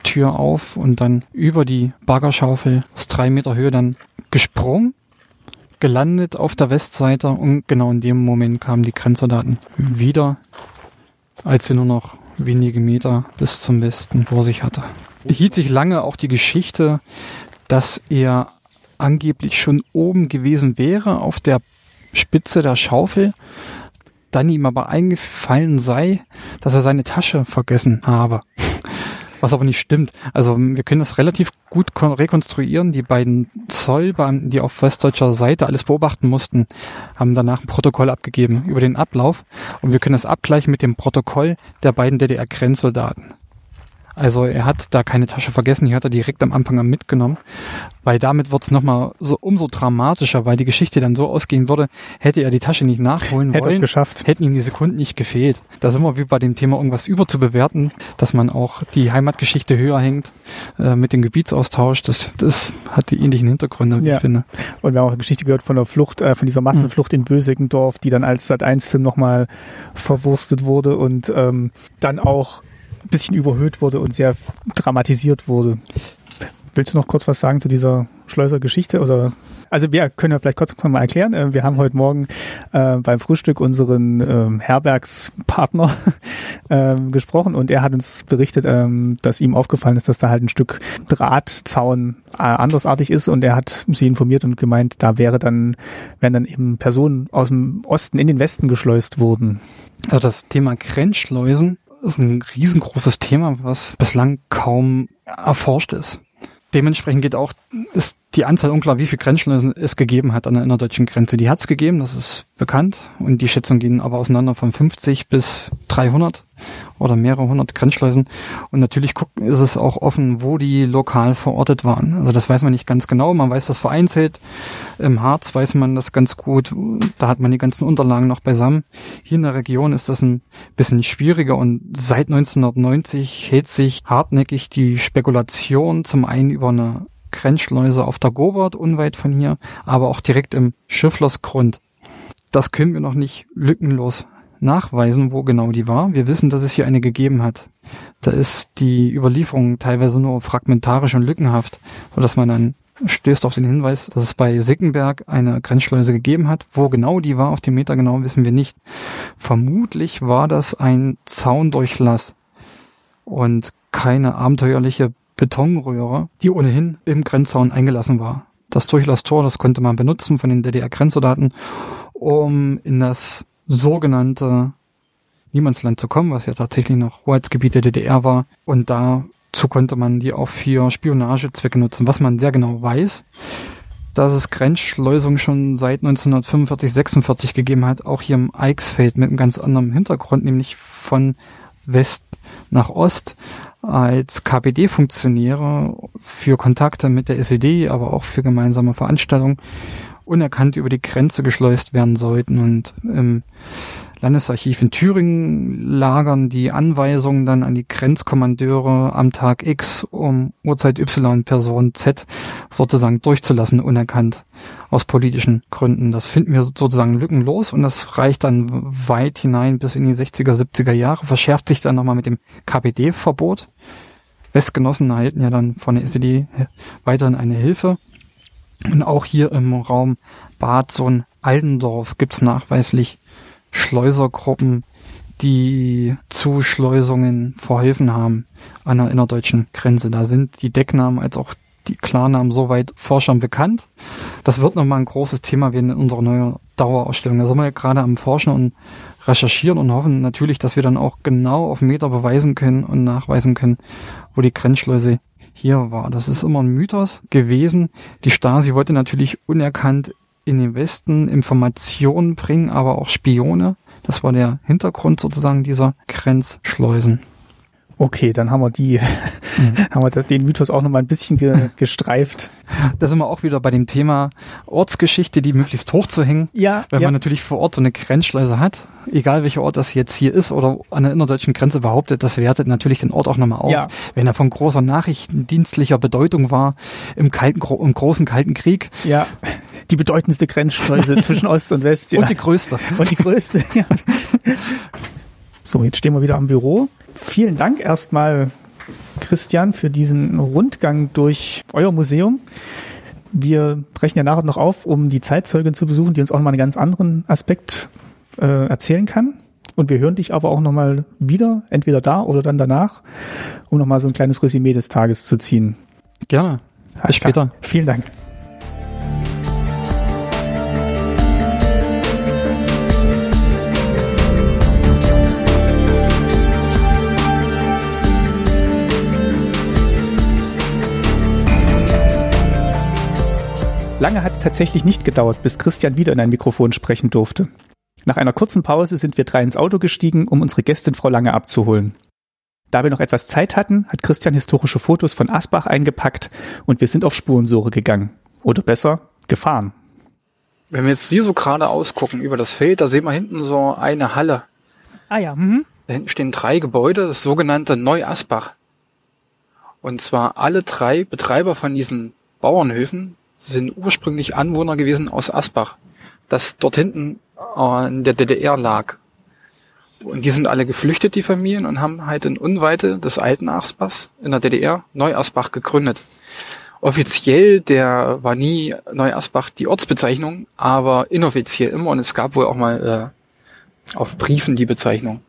Tür auf und dann über die Baggerschaufel aus drei Meter Höhe dann gesprungen, gelandet auf der Westseite und genau in dem Moment kamen die Grenzsoldaten wieder, als sie nur noch wenige Meter bis zum Westen vor sich hatte. Hielt sich lange auch die Geschichte, dass er angeblich schon oben gewesen wäre auf der Spitze der Schaufel, dann ihm aber eingefallen sei, dass er seine Tasche vergessen habe was aber nicht stimmt. Also wir können das relativ gut rekonstruieren. Die beiden Zollbeamten, die auf westdeutscher Seite alles beobachten mussten, haben danach ein Protokoll abgegeben über den Ablauf und wir können das abgleichen mit dem Protokoll der beiden DDR-Grenzsoldaten. Also er hat da keine Tasche vergessen, die hat er direkt am Anfang an mitgenommen, weil damit wird's es nochmal so umso dramatischer, weil die Geschichte dann so ausgehen würde, hätte er die Tasche nicht nachholen hätte wollen, geschafft. hätten ihm die Sekunden nicht gefehlt. Da sind wir wie bei dem Thema irgendwas überzubewerten, dass man auch die Heimatgeschichte höher hängt äh, mit dem Gebietsaustausch. Das, das hat die ähnlichen Hintergründe, wie ja. ich finde. Und wir haben auch eine Geschichte gehört von der Flucht, äh, von dieser Massenflucht mhm. in Bösigendorf, die dann als Sat1-Film nochmal verwurstet wurde und ähm, dann auch ein bisschen überhöht wurde und sehr dramatisiert wurde. Willst du noch kurz was sagen zu dieser Schleuser-Geschichte? Oder also wir können ja vielleicht kurz mal erklären. Äh, wir haben heute Morgen äh, beim Frühstück unseren ähm, Herbergspartner ähm, gesprochen und er hat uns berichtet, ähm, dass ihm aufgefallen ist, dass da halt ein Stück Drahtzaun äh, andersartig ist und er hat sie informiert und gemeint, da wäre dann, wären dann eben Personen aus dem Osten in den Westen geschleust wurden. Also das Thema Grenzschleusen ist ein riesengroßes Thema, was bislang kaum erforscht ist. Dementsprechend geht auch, ist die Anzahl unklar, wie viel Grenzschleusen es gegeben hat an der innerdeutschen Grenze. Die hat es gegeben, das ist bekannt. Und die Schätzungen gehen aber auseinander von 50 bis 300 oder mehrere hundert Grenzschleusen. Und natürlich ist es auch offen, wo die lokal verortet waren. Also das weiß man nicht ganz genau. Man weiß das vereinzelt. Im Harz weiß man das ganz gut. Da hat man die ganzen Unterlagen noch beisammen. Hier in der Region ist das ein bisschen schwieriger. Und seit 1990 hält sich hartnäckig die Spekulation zum einen über eine Grenzschleuse auf der Gobert, unweit von hier, aber auch direkt im Schifflersgrund. Das können wir noch nicht lückenlos nachweisen, wo genau die war. Wir wissen, dass es hier eine gegeben hat. Da ist die Überlieferung teilweise nur fragmentarisch und lückenhaft, sodass man dann stößt auf den Hinweis, dass es bei Sickenberg eine Grenzschleuse gegeben hat. Wo genau die war, auf dem Meter genau, wissen wir nicht. Vermutlich war das ein Zaundurchlass und keine abenteuerliche Betonröhre, die ohnehin im Grenzzaun eingelassen war. Das Durchlasstor, das konnte man benutzen von den DDR-Grenzsoldaten, um in das sogenannte Niemandsland zu kommen, was ja tatsächlich noch Hoheitsgebiet der DDR war. Und dazu konnte man die auch für Spionagezwecke nutzen. Was man sehr genau weiß, dass es Grenzschleusungen schon seit 1945, 46 gegeben hat, auch hier im Eichsfeld mit einem ganz anderen Hintergrund, nämlich von West nach Ost als KPD-Funktionäre für Kontakte mit der SED, aber auch für gemeinsame Veranstaltungen unerkannt über die Grenze geschleust werden sollten. Und im Landesarchiv in Thüringen lagern die Anweisungen dann an die Grenzkommandeure am Tag X, um Uhrzeit Y Person Z sozusagen durchzulassen, unerkannt aus politischen Gründen. Das finden wir sozusagen lückenlos und das reicht dann weit hinein bis in die 60er, 70er Jahre, verschärft sich dann nochmal mit dem KPD-Verbot. Westgenossen erhalten ja dann von der SED weiterhin eine Hilfe. Und auch hier im Raum Bad Sohn Aldendorf gibt's nachweislich Schleusergruppen, die zu Schleusungen verholfen haben an der innerdeutschen Grenze. Da sind die Decknamen als auch die Klarnamen soweit Forschern bekannt. Das wird nochmal ein großes Thema werden in unserer neuen Dauerausstellung. Da sind wir ja gerade am Forschen und recherchieren und hoffen natürlich, dass wir dann auch genau auf Meter beweisen können und nachweisen können, wo die Grenzschleuse hier war. Das ist immer ein Mythos gewesen. Die Stasi wollte natürlich unerkannt in den Westen Informationen bringen, aber auch Spione. Das war der Hintergrund sozusagen dieser Grenzschleusen. Okay, dann haben wir die, mhm. haben wir das, den Mythos auch nochmal ein bisschen ge, gestreift. Da sind wir auch wieder bei dem Thema Ortsgeschichte, die möglichst hoch zu hängen. Ja. Wenn ja. man natürlich vor Ort so eine Grenzschleuse hat, egal welcher Ort das jetzt hier ist oder an der innerdeutschen Grenze behauptet, das wertet natürlich den Ort auch nochmal auf. Ja. Wenn er von großer nachrichtendienstlicher Bedeutung war im kalten, im großen Kalten Krieg. Ja. Die bedeutendste Grenzschleuse zwischen Ost und West. Ja. Und die größte. Und die größte, ja. So, jetzt stehen wir wieder am Büro vielen Dank erstmal, Christian, für diesen Rundgang durch euer Museum. Wir brechen ja nachher noch auf, um die Zeitzeugin zu besuchen, die uns auch nochmal einen ganz anderen Aspekt äh, erzählen kann. Und wir hören dich aber auch nochmal wieder, entweder da oder dann danach, um nochmal so ein kleines Resümee des Tages zu ziehen. Gerne. Bis später. Vielen Dank. Lange hat es tatsächlich nicht gedauert, bis Christian wieder in ein Mikrofon sprechen durfte. Nach einer kurzen Pause sind wir drei ins Auto gestiegen, um unsere Gästin Frau Lange abzuholen. Da wir noch etwas Zeit hatten, hat Christian historische Fotos von Asbach eingepackt und wir sind auf Spurensuche gegangen. Oder besser, gefahren. Wenn wir jetzt hier so gerade ausgucken über das Feld, da sehen wir hinten so eine Halle. Ah ja. Mhm. Da hinten stehen drei Gebäude, das sogenannte Neu-Asbach. Und zwar alle drei Betreiber von diesen Bauernhöfen sind ursprünglich Anwohner gewesen aus Asbach, das dort hinten äh, in der DDR lag. Und die sind alle geflüchtet, die Familien, und haben halt in Unweite des alten Asbachs in der DDR Neu-Asbach gegründet. Offiziell, der war nie Neu-Asbach die Ortsbezeichnung, aber inoffiziell immer, und es gab wohl auch mal äh, auf Briefen die Bezeichnung.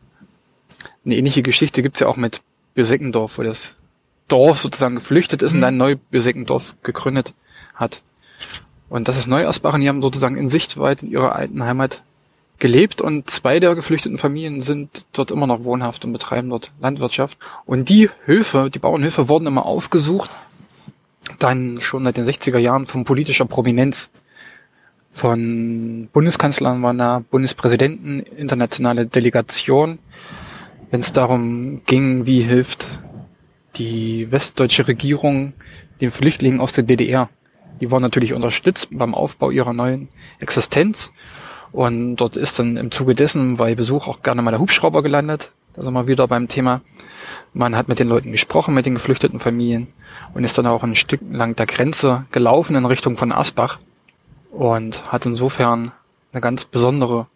Eine ähnliche Geschichte gibt's ja auch mit Bürseckendorf, wo das Dorf sozusagen geflüchtet ist mhm. und dann neu Bürseckendorf gegründet hat. Und das ist Neuasbach und die haben sozusagen in Sichtweite in ihrer alten Heimat gelebt und zwei der geflüchteten Familien sind dort immer noch wohnhaft und betreiben dort Landwirtschaft. Und die Höfe, die Bauernhöfe wurden immer aufgesucht, dann schon seit den 60er Jahren von politischer Prominenz. Von Bundeskanzlern waren da, Bundespräsidenten, internationale Delegation, wenn es darum ging, wie hilft die westdeutsche Regierung den Flüchtlingen aus der DDR. Die wurden natürlich unterstützt beim Aufbau ihrer neuen Existenz. Und dort ist dann im Zuge dessen bei Besuch auch gerne mal der Hubschrauber gelandet. Da sind wir wieder beim Thema. Man hat mit den Leuten gesprochen, mit den geflüchteten Familien und ist dann auch ein Stück lang der Grenze gelaufen in Richtung von Asbach und hat insofern eine ganz besondere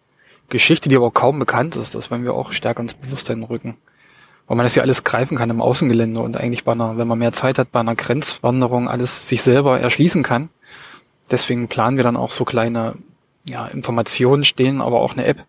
Geschichte, die aber kaum bekannt ist. Das wollen wir auch stärker ins Bewusstsein rücken weil man das ja alles greifen kann im Außengelände und eigentlich bei einer, wenn man mehr Zeit hat, bei einer Grenzwanderung alles sich selber erschließen kann. Deswegen planen wir dann auch so kleine ja, Informationen stehen, aber auch eine App,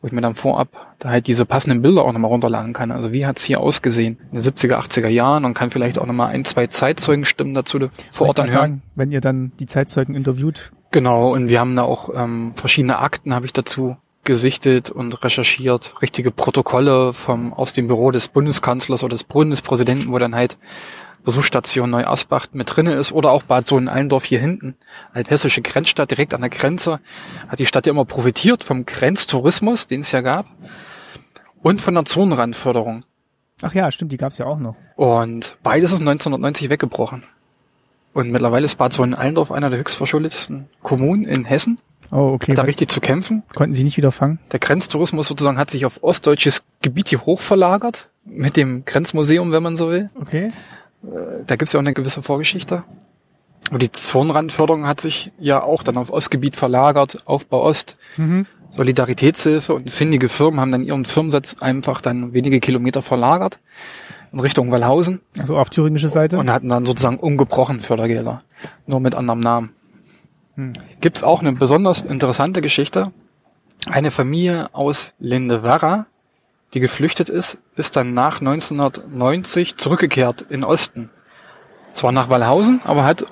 wo ich mir dann vorab da halt diese passenden Bilder auch nochmal runterladen kann. Also wie hat's hier ausgesehen in den 70er, 80er Jahren und kann vielleicht auch nochmal ein, zwei Zeitzeugen-Stimmen dazu vor Ort dann hören. Sagen, wenn ihr dann die Zeitzeugen interviewt. Genau, und wir haben da auch ähm, verschiedene Akten, habe ich dazu gesichtet und recherchiert, richtige Protokolle vom aus dem Büro des Bundeskanzlers oder des Bundespräsidenten, wo dann halt Besuchsstation Neuasbach mit drinne ist oder auch Bad Sohn-Allendorf hier hinten, als hessische Grenzstadt direkt an der Grenze, hat die Stadt ja immer profitiert vom Grenztourismus, den es ja gab, und von der Zonenrandförderung. Ach ja, stimmt, die gab's ja auch noch. Und beides ist 1990 weggebrochen. Und mittlerweile ist Bad Sohn-Allendorf einer der höchstverschuldetsten Kommunen in Hessen. Oh, okay. Hat da richtig zu kämpfen. Konnten sie nicht wieder fangen? Der Grenztourismus sozusagen hat sich auf ostdeutsches Gebiet hier hochverlagert, mit dem Grenzmuseum, wenn man so will. Okay. Da gibt's ja auch eine gewisse Vorgeschichte. Und die Zonenrandförderung hat sich ja auch dann auf Ostgebiet verlagert, Aufbau Ost, Mhm. Solidaritätshilfe und findige Firmen haben dann ihren Firmensitz einfach dann wenige Kilometer verlagert in Richtung Wallhausen Also auf thüringische Seite. und hatten dann sozusagen ungebrochen Fördergelder, nur mit anderem Namen. Hm. Gibt's auch eine besonders interessante Geschichte. Eine Familie aus Lindewerra, die geflüchtet ist, ist dann nach 1990 zurückgekehrt in Osten. Zwar nach Wallhausen, aber hat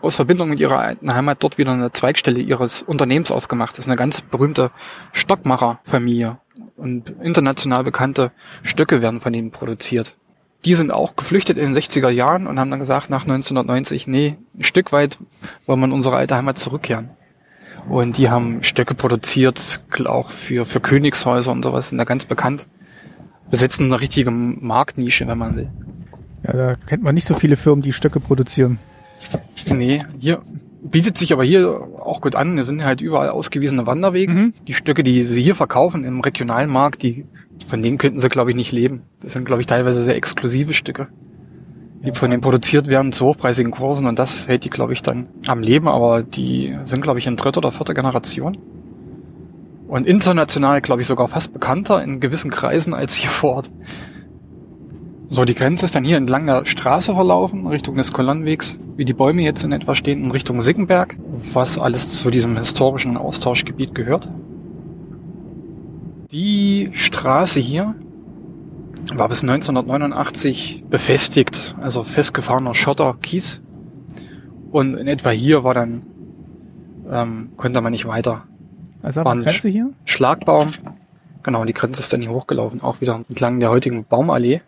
aus Verbindung mit ihrer alten Heimat dort wieder eine Zweigstelle ihres Unternehmens aufgemacht. Das ist eine ganz berühmte Stockmacherfamilie und international bekannte Stücke werden von ihnen produziert. Die sind auch geflüchtet in den 60er Jahren und haben dann gesagt, nach 1990, nee, ein Stück weit wollen wir in unsere alte Heimat zurückkehren. Und die haben Stöcke produziert, auch für, für Königshäuser und sowas, sind da ganz bekannt. Besitzen eine richtige Marktnische, wenn man will. Ja, da kennt man nicht so viele Firmen, die Stöcke produzieren. Nee, hier bietet sich aber hier auch gut an. Es sind halt überall ausgewiesene Wanderwege. Mhm. Die Stücke, die sie hier verkaufen im regionalen Markt, die, von denen könnten sie, glaube ich, nicht leben. Das sind, glaube ich, teilweise sehr exklusive Stücke, die von denen produziert werden zu hochpreisigen Kursen und das hält die, glaube ich, dann am Leben, aber die sind, glaube ich, in dritter oder vierter Generation. Und international, glaube ich, sogar fast bekannter in gewissen Kreisen als hier vor Ort. So, die Grenze ist dann hier entlang der Straße verlaufen, Richtung des Kolonnenwegs, wie die Bäume jetzt in etwa stehen, in Richtung Sickenberg, was alles zu diesem historischen Austauschgebiet gehört. Die Straße hier war bis 1989 befestigt, also festgefahrener Schotter, Kies. Und in etwa hier war dann, ähm, konnte man nicht weiter. Also War ein Grenze hier? Schlagbaum. Genau, die Grenze ist dann hier hochgelaufen, auch wieder entlang der heutigen Baumallee.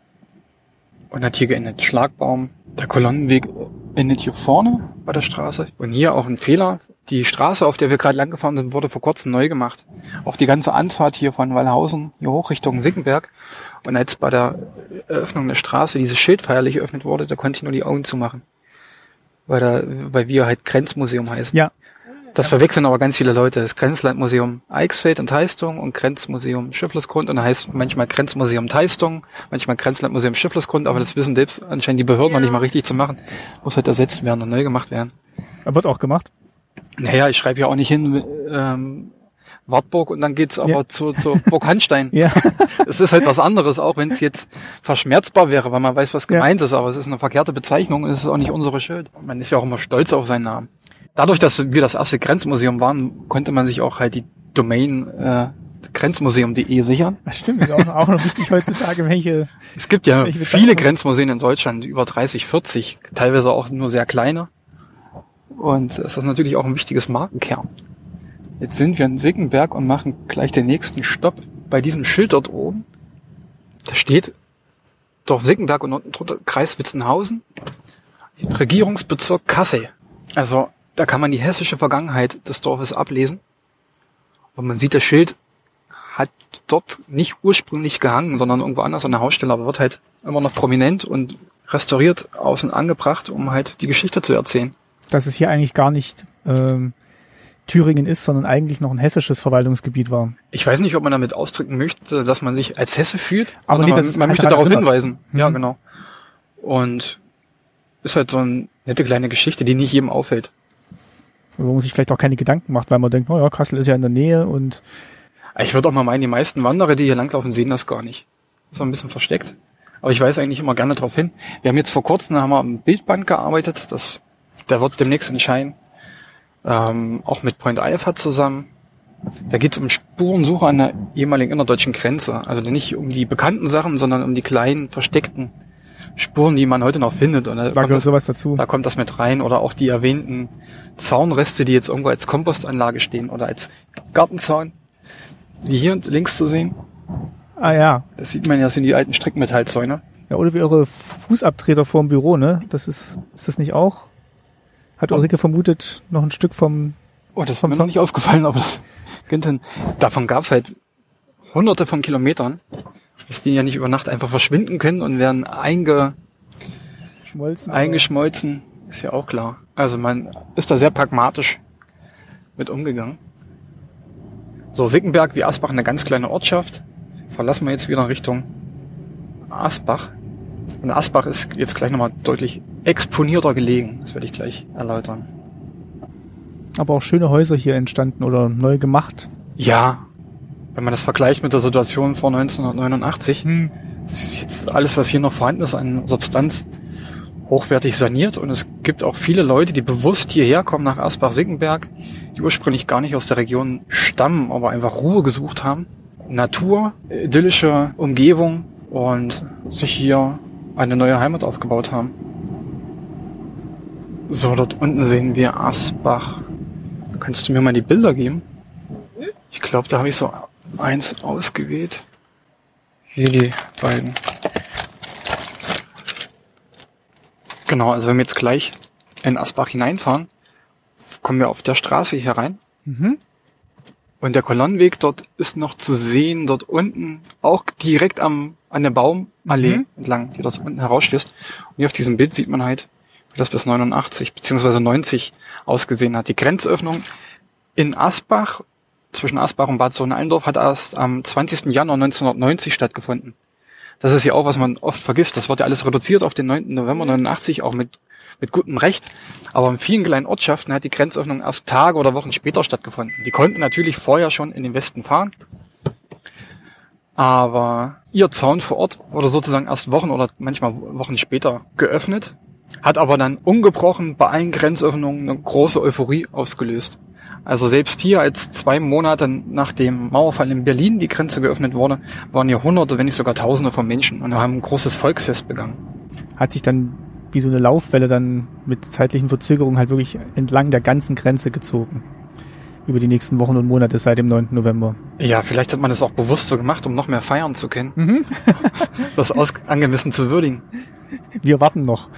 Und hat hier geendet. Schlagbaum. Der Kolonnenweg endet hier vorne bei der Straße. Und hier auch ein Fehler. Die Straße, auf der wir gerade lang gefahren sind, wurde vor kurzem neu gemacht. Auch die ganze Anfahrt hier von Wallhausen hier hoch Richtung Sickenberg. Und als bei der Eröffnung der Straße dieses Schild feierlich eröffnet wurde, da konnte ich nur die Augen zumachen. Weil da, weil wir halt Grenzmuseum heißen. Ja. Das verwechseln aber ganz viele Leute. Das Grenzlandmuseum Eichsfeld und Teistung und Grenzmuseum Schifflesgrund und da heißt manchmal Grenzmuseum Teistung, manchmal Grenzlandmuseum Schifflesgrund, aber das wissen selbst anscheinend die Behörden noch nicht mal richtig zu machen. Muss halt ersetzt werden und neu gemacht werden. Wird auch gemacht. Naja, ich schreibe ja auch nicht hin ähm, Wartburg und dann geht's aber Ja. zu, zu Burg Hanstein. Ja. Es ist halt was anderes, auch wenn es jetzt verschmerzbar wäre, weil man weiß, was Ja. gemeint ist, aber es ist eine verkehrte Bezeichnung und es ist auch nicht unsere Schuld. Man ist ja auch immer stolz auf seinen Namen. Dadurch, dass wir das erste Grenzmuseum waren, konnte man sich auch halt die Domain äh, grenzmuseum.de sichern. Das stimmt, ist auch, auch noch wichtig heutzutage, welche. Es gibt ja viele Grenzmuseen in Deutschland, über 30, 40, teilweise auch nur sehr kleine. Und es ist natürlich auch ein wichtiges Markenkern. Jetzt sind wir in Sickenberg und machen gleich den nächsten Stopp bei diesem Schild dort oben. Da steht Dorf Sickenberg und unten drunter Kreis Witzenhausen, Regierungsbezirk Kassel. Also da kann man die hessische Vergangenheit des Dorfes ablesen. Und man sieht, das Schild hat dort nicht ursprünglich gehangen, sondern irgendwo anders an der Hausstelle, aber wird halt immer noch prominent und restauriert außen angebracht, um halt die Geschichte zu erzählen. Dass es hier eigentlich gar nicht ähm, Thüringen ist, sondern eigentlich noch ein hessisches Verwaltungsgebiet war. Ich weiß nicht, ob man damit ausdrücken möchte, dass man sich als Hesse fühlt, Aber nee, man, man möchte darauf erinnert. hinweisen. Ja, Mhm. genau. Und ist halt so eine nette kleine Geschichte, die nicht jedem auffällt. Wo man sich vielleicht auch keine Gedanken macht, weil man denkt, oh ja, Kassel ist ja in der Nähe und Ich würde auch mal meinen, die meisten Wanderer, die hier langlaufen, sehen das gar nicht. Ist so ein bisschen versteckt. Aber ich weise eigentlich immer gerne darauf hin. Wir haben jetzt vor kurzem haben wir am Bildband gearbeitet. Das, der wird demnächst entscheiden. Ähm, auch mit Point Alpha zusammen. Da geht es um Spurensuche an der ehemaligen innerdeutschen Grenze. Also nicht um die bekannten Sachen, sondern um die kleinen, versteckten Spuren, die man heute noch findet. Und da, da kommt das, sowas dazu. da kommt das mit rein. Oder auch die erwähnten Zaunreste, die jetzt irgendwo als Kompostanlage stehen oder als Gartenzaun. wie hier links zu sehen. Ah ja. Das sieht man ja, das sind die alten Strickmetallzäune. Ja, oder wie eure Fußabtreter vorm Büro, ne? Das ist, ist das nicht auch? Hat Ulrike vermutet, noch ein Stück vom, Oh, das ist Vom mir noch nicht aufgefallen, aber hin. Davon gab es halt hunderte von Kilometern, dass die ja nicht über Nacht einfach verschwinden können und werden einge, Schmolzen? eingeschmolzen. Ist ja auch klar. Also man ist da sehr pragmatisch mit umgegangen. So, Sickenberg wie Asbach eine ganz kleine Ortschaft. Verlassen wir jetzt wieder Richtung Asbach. Und Asbach ist jetzt gleich nochmal deutlich exponierter gelegen. Das werde ich gleich erläutern. Aber auch schöne Häuser hier entstanden oder neu gemacht. Ja, wenn man das vergleicht mit der Situation vor 1989, ist jetzt alles, was hier noch vorhanden ist an Substanz, hochwertig saniert. Und es gibt auch viele Leute, die bewusst hierher kommen nach Asbach-Sickenberg, die ursprünglich gar nicht aus der Region stammen, aber einfach Ruhe gesucht haben. Natur, idyllische Umgebung und sich hier eine neue Heimat aufgebaut haben. So, dort unten sehen wir Asbach. Kannst du mir mal die Bilder geben? Ich glaube, da habe ich so eins ausgewählt. Hier die beiden. Genau, also wenn wir jetzt gleich in Asbach hineinfahren, kommen wir auf der Straße hier rein. Mhm. Und der Kolonnenweg dort ist noch zu sehen, dort unten, auch direkt am, an der Baumallee Mhm. entlang, die dort unten herausstößt. Und hier auf diesem Bild sieht man halt, das bis 89 beziehungsweise 90 ausgesehen hat. Die Grenzöffnung in Asbach, zwischen Asbach und Bad Sohn-Allendorf, hat erst am 20. Januar 1990 stattgefunden. Das ist ja auch, was man oft vergisst. Das wird ja alles reduziert auf den 9. November 89, auch mit, mit gutem Recht. Aber in vielen kleinen Ortschaften hat die Grenzöffnung erst Tage oder Wochen später stattgefunden. Die konnten natürlich vorher schon in den Westen fahren. Aber ihr Zaun vor Ort wurde sozusagen erst Wochen oder manchmal Wochen später geöffnet, hat aber dann ungebrochen bei allen Grenzöffnungen eine große Euphorie ausgelöst. Also selbst hier, als zwei Monate nach dem Mauerfall in Berlin die Grenze geöffnet wurde, waren hier Hunderte, wenn nicht sogar Tausende von Menschen und haben ein großes Volksfest begangen. Hat sich dann wie so eine Laufwelle dann mit zeitlichen Verzögerungen halt wirklich entlang der ganzen Grenze gezogen. Über die nächsten Wochen und Monate seit dem 9. November. Ja, vielleicht hat man das auch bewusst so gemacht, um noch mehr feiern zu können. Mhm. das aus angemessen zu würdigen. Wir warten noch.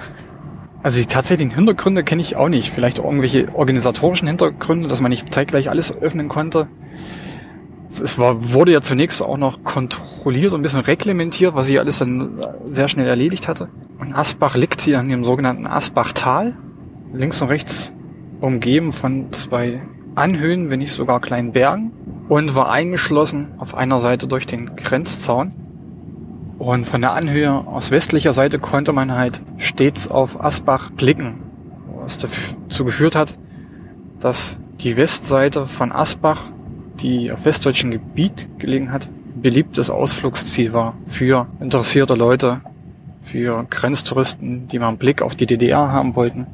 Also die tatsächlichen Hintergründe kenne ich auch nicht. Vielleicht auch irgendwelche organisatorischen Hintergründe, dass man nicht zeitgleich alles öffnen konnte. Es war, wurde ja zunächst auch noch kontrolliert und ein bisschen reglementiert, was sich alles dann sehr schnell erledigt hatte. Und Asbach liegt hier in dem sogenannten Asbachtal. Links und rechts umgeben von zwei Anhöhen, wenn nicht sogar kleinen Bergen. Und war eingeschlossen auf einer Seite durch den Grenzzaun. Und von der Anhöhe aus westlicher Seite konnte man halt stets auf Asbach blicken, was dazu geführt hat, dass die Westseite von Asbach, die auf westdeutschem Gebiet gelegen hat, beliebtes Ausflugsziel war für interessierte Leute, für Grenztouristen, die mal einen Blick auf die DDR haben wollten,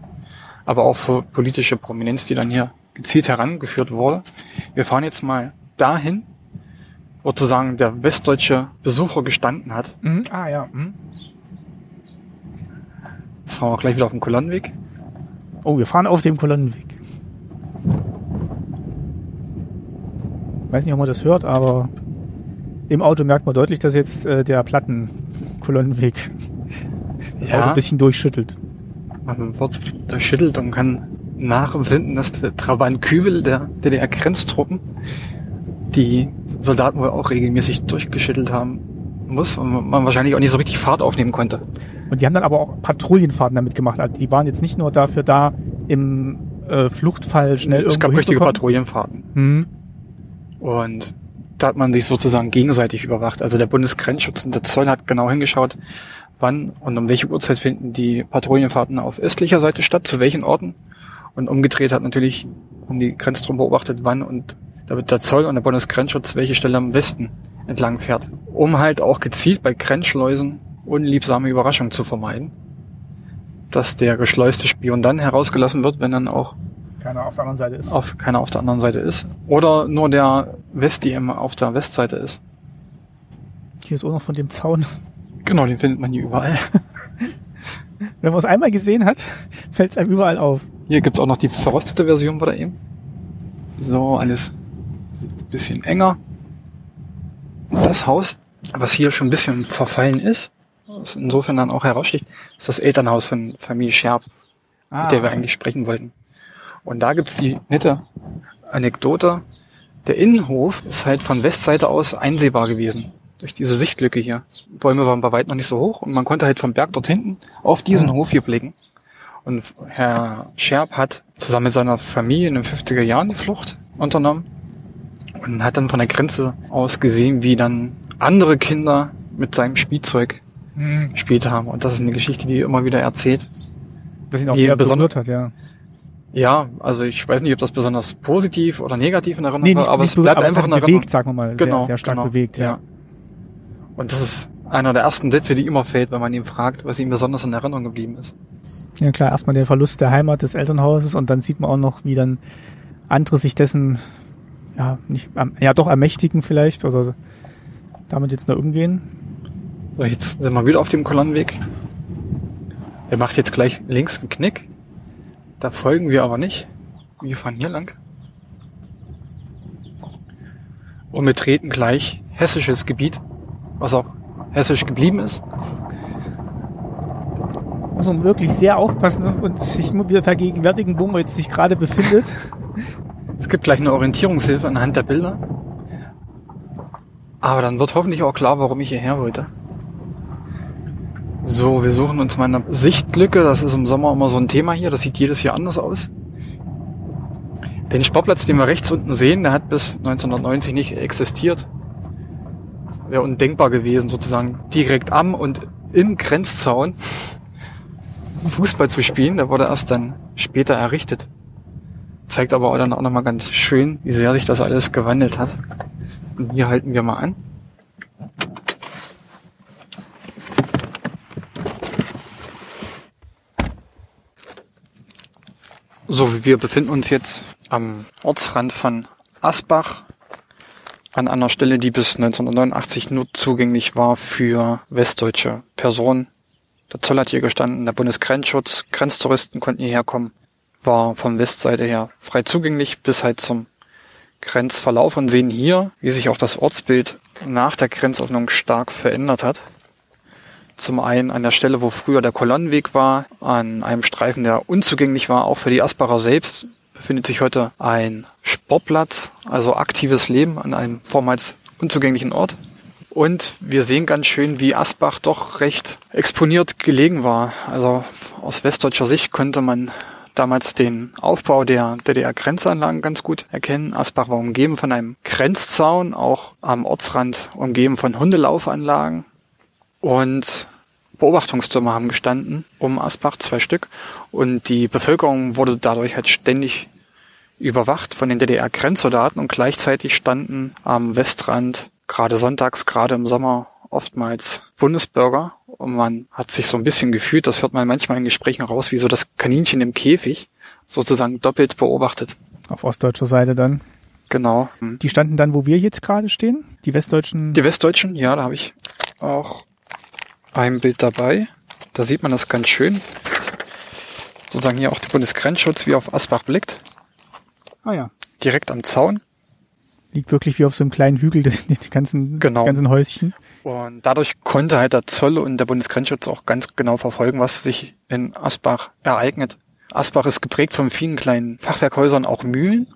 aber auch für politische Prominenz, die dann hier gezielt herangeführt wurde. Wir fahren jetzt mal dahin, sozusagen der westdeutsche Besucher gestanden hat. Mhm. Ah ja. Mhm. Jetzt fahren wir gleich wieder auf den Kolonnenweg. Oh, wir fahren auf dem Kolonnenweg. Weiß nicht, ob man das hört, aber im Auto merkt man deutlich, dass jetzt äh, der Plattenkolonnenweg das Ja. Auto ein bisschen durchschüttelt. Man wird durchschüttelt und kann nachempfinden, dass der Trabant Kübel der DDR-Grenztruppen die Soldaten wohl auch regelmäßig durchgeschüttelt haben muss und man wahrscheinlich auch nicht so richtig Fahrt aufnehmen konnte. Und die haben dann aber auch Patrouillenfahrten damit gemacht. Also die waren jetzt nicht nur dafür da, im äh, Fluchtfall schnell es gab irgendwo richtige. Patrouillenfahrten. Mhm. Und da hat man sich sozusagen gegenseitig überwacht. Also der Bundesgrenzschutz und der Zoll hat genau hingeschaut, wann und um welche Uhrzeit finden die Patrouillenfahrten auf östlicher Seite statt, zu welchen Orten. Und umgedreht hat natürlich um die Grenztruppen beobachtet, wann und damit der Zoll und der Bundesgrenzschutz welche Stelle am Westen entlang fährt. Um halt auch gezielt bei Grenzschleusen unliebsame Überraschungen zu vermeiden. Dass der geschleuste Spion dann herausgelassen wird, wenn dann auch Keiner auf der anderen Seite ist. auf keiner auf der anderen Seite ist. Oder nur der West-DM auf der Westseite ist. Hier ist auch noch von dem Zaun. Genau, den findet man hier überall. Wenn man es einmal gesehen hat, fällt es einem überall auf. Hier gibt's auch noch die verrostete Version, war da eben. So, alles ein bisschen enger. das Haus, was hier schon ein bisschen verfallen ist, was insofern dann auch heraussticht, ist das Elternhaus von Familie Scherb, Ah, mit der wir eigentlich sprechen wollten. Und da gibt's die nette Anekdote. Der Innenhof ist halt von Westseite aus einsehbar gewesen. Durch diese Sichtlücke hier. Bäume waren bei weitem noch nicht so hoch und man konnte halt vom Berg dort hinten auf diesen Hof hier blicken. Und Herr Scherb hat zusammen mit seiner Familie in den 50er Jahren die Flucht unternommen und hat dann von der Grenze aus gesehen, wie dann andere Kinder mit seinem Spielzeug Hm, gespielt haben. Und das ist eine Geschichte, die er immer wieder erzählt. was ihn auch sehr besonder- berührt hat, ja. Ja, also ich weiß nicht, ob das besonders positiv oder negativ in Erinnerung Nee, war, nicht, aber nicht es bleibt aber einfach es in Erinnerung. bewegt, sagen wir mal. Genau, sehr, sehr stark genau, bewegt, ja. ja. Und das ist einer der ersten Sätze, die immer fällt, wenn man ihn fragt, was ihm besonders in Erinnerung geblieben ist. Ja klar, erstmal der Verlust der Heimat des Elternhauses und dann sieht man auch noch, wie dann andere sich dessen ja nicht ja doch ermächtigen vielleicht oder damit jetzt nur umgehen. So, jetzt sind wir wieder auf dem Kolonnenweg. Der macht jetzt gleich links einen Knick. Da folgen wir aber nicht. Wir fahren hier lang. Und wir treten gleich hessisches Gebiet, was auch hessisch geblieben ist. Muss man wirklich sehr aufpassen und sich immer wieder vergegenwärtigen, wo man jetzt sich gerade befindet. Es gibt gleich eine Orientierungshilfe anhand der Bilder. Aber dann wird hoffentlich auch klar, warum ich hierher wollte. So, wir suchen uns mal eine Sichtlücke. Das ist im Sommer immer so ein Thema hier. Das sieht jedes Jahr anders aus. Den Sportplatz, den wir rechts unten sehen, der hat bis 1990 nicht existiert. Wäre undenkbar gewesen, sozusagen direkt am und im Grenzzaun Fußball zu spielen. Der wurde erst dann später errichtet. Zeigt aber auch dann auch nochmal ganz schön, wie sehr sich das alles gewandelt hat. Und hier halten wir mal an. So, wir befinden uns jetzt am Ortsrand von Asbach, an einer Stelle, die bis 1989 nur zugänglich war für westdeutsche Personen. Der Zoll hat hier gestanden, der Bundesgrenzschutz, Grenztouristen konnten hierher kommen, war von Westseite her frei zugänglich bis halt zum Grenzverlauf und sehen hier, wie sich auch das Ortsbild nach der Grenzöffnung stark verändert hat. Zum einen an der Stelle, wo früher der Kolonnenweg war, an einem Streifen, der unzugänglich war, auch für die Asbacher selbst, befindet sich heute ein Sportplatz, also aktives Leben an einem vormals unzugänglichen Ort. Und wir sehen ganz schön, wie Asbach doch recht exponiert gelegen war. Also aus westdeutscher Sicht konnte man damals den Aufbau der DDR-Grenzanlagen ganz gut erkennen. Asbach war umgeben von einem Grenzzaun, auch am Ortsrand umgeben von Hundelaufanlagen. Und Beobachtungstürme haben gestanden um Asbach, zwei Stück. Und die Bevölkerung wurde dadurch halt ständig überwacht von den DDR-Grenzsoldaten und gleichzeitig standen am Westrand, gerade sonntags, gerade im Sommer, oftmals Bundesbürger. Und man hat sich so ein bisschen gefühlt, das hört man manchmal in Gesprächen raus, wie so das Kaninchen im Käfig, sozusagen doppelt beobachtet. Auf ostdeutscher Seite dann. Genau. Die standen dann, wo wir jetzt gerade stehen? Die westdeutschen? Die Westdeutschen, ja, da habe ich auch ein Bild dabei. Da sieht man das ganz schön. Sozusagen hier auch der Bundesgrenzschutz, wie auf Asbach blickt. ah ja. Direkt am Zaun. Liegt wirklich wie auf so einem kleinen Hügel, die, die ganzen, Genau. die ganzen Häuschen. Und dadurch konnte halt der Zoll und der Bundesgrenzschutz auch ganz genau verfolgen, was sich in Asbach ereignet. Asbach ist geprägt von vielen kleinen Fachwerkhäusern, auch Mühlen.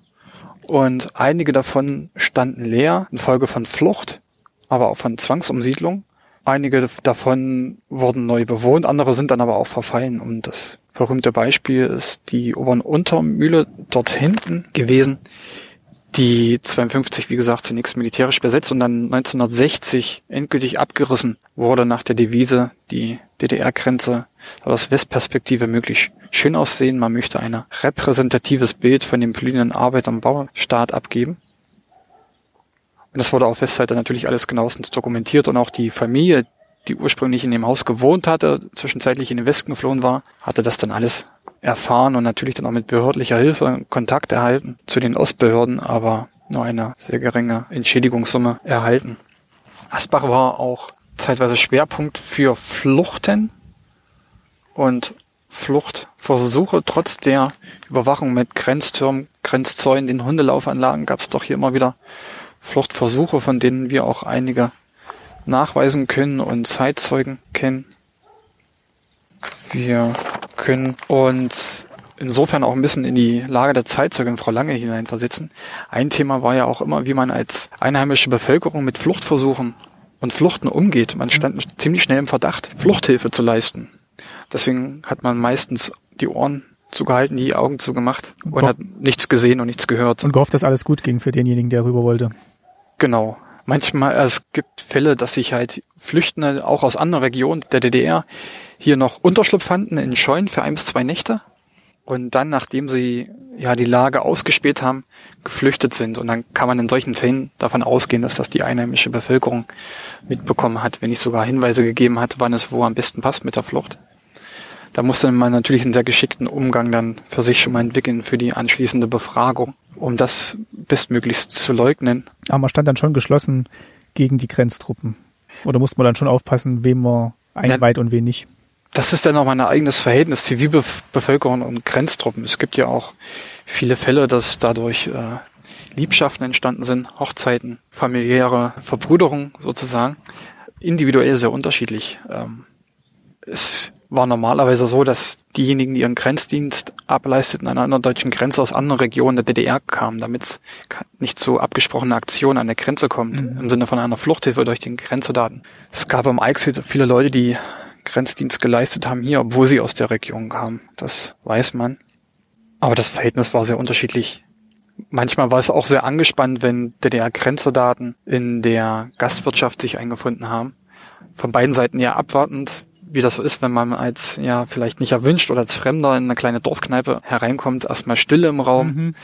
Und einige davon standen leer infolge von Flucht, aber auch von Zwangsumsiedlung. Einige davon wurden neu bewohnt, andere sind dann aber auch verfallen. Und das berühmte Beispiel ist die Obern Untermühle dort hinten gewesen, die 52, wie gesagt, zunächst militärisch besetzt und dann 1960 endgültig abgerissen wurde nach der Devise, die DDR-Grenze soll aus Westperspektive möglichst schön aussehen. Man möchte ein repräsentatives Bild von dem blühenden Arbeiter- und Bauernstaat abgeben. Und das wurde auf Westseite natürlich alles genauestens dokumentiert und auch die Familie, die ursprünglich in dem Haus gewohnt hatte, zwischenzeitlich in den Westen geflohen war, hatte das dann alles erfahren und natürlich dann auch mit behördlicher Hilfe Kontakt erhalten zu den Ostbehörden, aber nur eine sehr geringe Entschädigungssumme erhalten. Asbach war auch zeitweise Schwerpunkt für Fluchten und Fluchtversuche. Trotz der Überwachung mit Grenztürmen, Grenzzäunen, den Hundelaufanlagen gab es doch hier immer wieder Fluchtversuche, von denen wir auch einige nachweisen können und Zeitzeugen kennen. Wir können uns insofern auch ein bisschen in die Lage der Zeitzeugin Frau Lange hineinversetzen. Ein Thema war ja auch immer, wie man als einheimische Bevölkerung mit Fluchtversuchen und Fluchten umgeht. Man stand ziemlich schnell im Verdacht, Fluchthilfe zu leisten. Deswegen hat man meistens die Ohren zugehalten, die Augen zugemacht und, und hat nichts gesehen und nichts gehört. Und gehofft, dass alles gut ging für denjenigen, der rüber wollte. Genau. Manchmal, es gibt Fälle, dass sich halt Flüchtende auch aus anderen Regionen der DDR hier noch Unterschlupf fanden in Scheunen für ein bis zwei Nächte und dann, nachdem sie ja die Lage ausgespäht haben, geflüchtet sind. Und dann kann man in solchen Fällen davon ausgehen, dass das die einheimische Bevölkerung mitbekommen hat, wenn nicht sogar Hinweise gegeben hat, wann es wo am besten passt mit der Flucht. Da musste man natürlich einen sehr geschickten Umgang dann für sich schon mal entwickeln für die anschließende Befragung, um das bestmöglichst zu leugnen. Aber man stand dann schon geschlossen gegen die Grenztruppen. Oder musste man dann schon aufpassen, wem man einweiht ja, und wen nicht? das ist dann noch mal ein eigenes Verhältnis Zivilbevölkerung und Grenztruppen. Es gibt ja auch viele Fälle, dass dadurch äh, Liebschaften entstanden sind, Hochzeiten, familiäre Verbrüderung sozusagen, individuell sehr unterschiedlich. Ähm, es war normalerweise so, dass diejenigen, die ihren Grenzdienst ableisteten an einer deutschen Grenze aus anderen Regionen der DDR kamen, damit es nicht zu abgesprochenen Aktionen an der Grenze kommt, mhm. im Sinne von einer Fluchthilfe durch den Grenzsoldaten. Es gab im Eichsfeld viele Leute, die Grenzdienst geleistet haben hier, obwohl sie aus der Region kamen. Das weiß man. Aber das Verhältnis war sehr unterschiedlich. Manchmal war es auch sehr angespannt, wenn DDR-Grenzsoldaten in der Gastwirtschaft sich eingefunden haben. Von beiden Seiten ja abwartend, wie das so ist, wenn man als ja vielleicht nicht erwünscht oder als Fremder in eine kleine Dorfkneipe hereinkommt, erstmal Stille im Raum, mhm.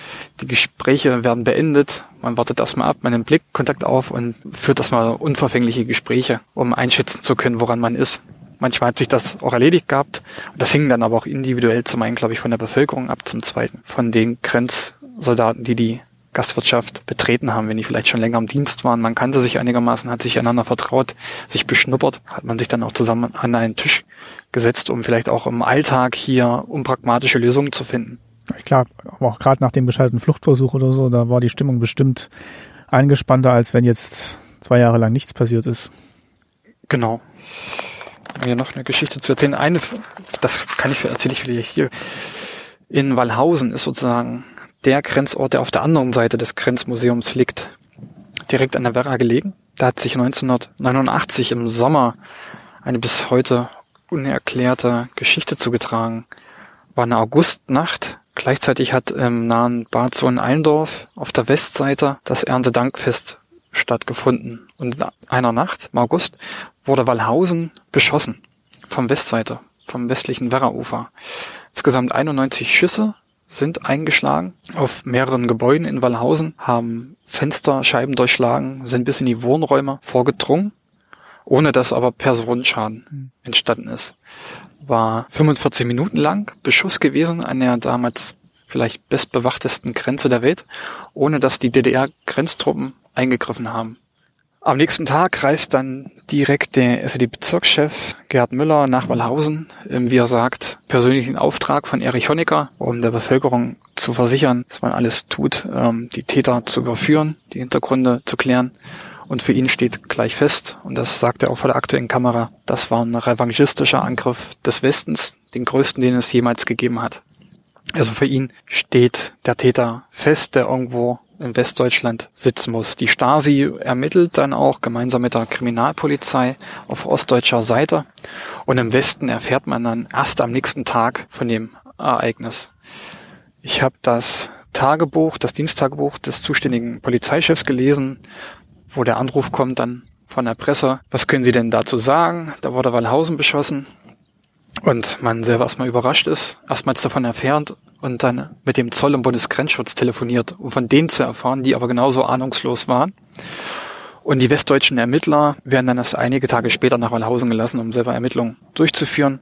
die Gespräche werden beendet, man wartet erstmal ab, man nimmt Blickkontakt auf und führt erstmal unverfängliche Gespräche, um einschätzen zu können, woran man ist. Manchmal hat sich das auch erledigt gehabt. Das hing dann aber auch individuell zum einen, glaube ich, von der Bevölkerung ab, zum zweiten von den Grenzsoldaten, die die Gastwirtschaft betreten haben, wenn die vielleicht schon länger im Dienst waren. Man kannte sich einigermaßen, hat sich einander vertraut, sich beschnuppert, hat man sich dann auch zusammen an einen Tisch gesetzt, um vielleicht auch im Alltag hier unpragmatische Lösungen zu finden. Klar, aber auch gerade nach dem gescheiterten Fluchtversuch oder so, da war die Stimmung bestimmt angespannter, als wenn jetzt zwei Jahre lang nichts passiert ist. Genau mir noch eine Geschichte zu erzählen. Eine, das kann ich erzähle ich vielleicht hier. In Wallhausen ist sozusagen der Grenzort, der auf der anderen Seite des Grenzmuseums liegt, direkt an der Werra gelegen. Da hat sich 1989 im Sommer eine bis heute unerklärte Geschichte zugetragen. War eine Augustnacht. Gleichzeitig hat im nahen Bad Sohn-Allendorf auf der Westseite das Erntedankfest stattgefunden. Und in einer Nacht im August wurde Wallhausen beschossen vom Westseite, vom westlichen Werraufer. Insgesamt 91 Schüsse sind eingeschlagen auf mehreren Gebäuden in Wallhausen, haben Fensterscheiben durchschlagen, sind bis in die Wohnräume vorgedrungen, ohne dass aber Personenschaden hm. entstanden ist. War 45 Minuten lang Beschuss gewesen an der damals vielleicht bestbewachtesten Grenze der Welt, ohne dass die DDR-Grenztruppen eingegriffen haben. Am nächsten Tag reist dann direkt der SED-Bezirkschef Gerhard Müller nach Wallhausen, wie er sagt, persönlichen Auftrag von Erich Honecker, um der Bevölkerung zu versichern, dass man alles tut, ähm, die Täter zu überführen, die Hintergründe zu klären. Und für ihn steht gleich fest, und das sagt er auch vor der aktuellen Kamera, das war ein revanchistischer Angriff des Westens, den größten, den es jemals gegeben hat. Also für ihn steht der Täter fest, der irgendwo in Westdeutschland sitzen muss. Die Stasi ermittelt dann auch gemeinsam mit der Kriminalpolizei auf ostdeutscher Seite und im Westen erfährt man dann erst am nächsten Tag von dem Ereignis. Ich habe das Tagebuch, das Diensttagebuch des zuständigen Polizeichefs gelesen, wo der Anruf kommt dann von der Presse. Was können Sie denn dazu sagen? Da wurde Wallhausen beschossen und man selber erstmal überrascht ist, erstmals davon erfährt und dann mit dem Zoll und Bundesgrenzschutz telefoniert, um von denen zu erfahren, die aber genauso ahnungslos waren. Und die westdeutschen Ermittler werden dann erst einige Tage später nach Wallhausen gelassen, um selber Ermittlungen durchzuführen.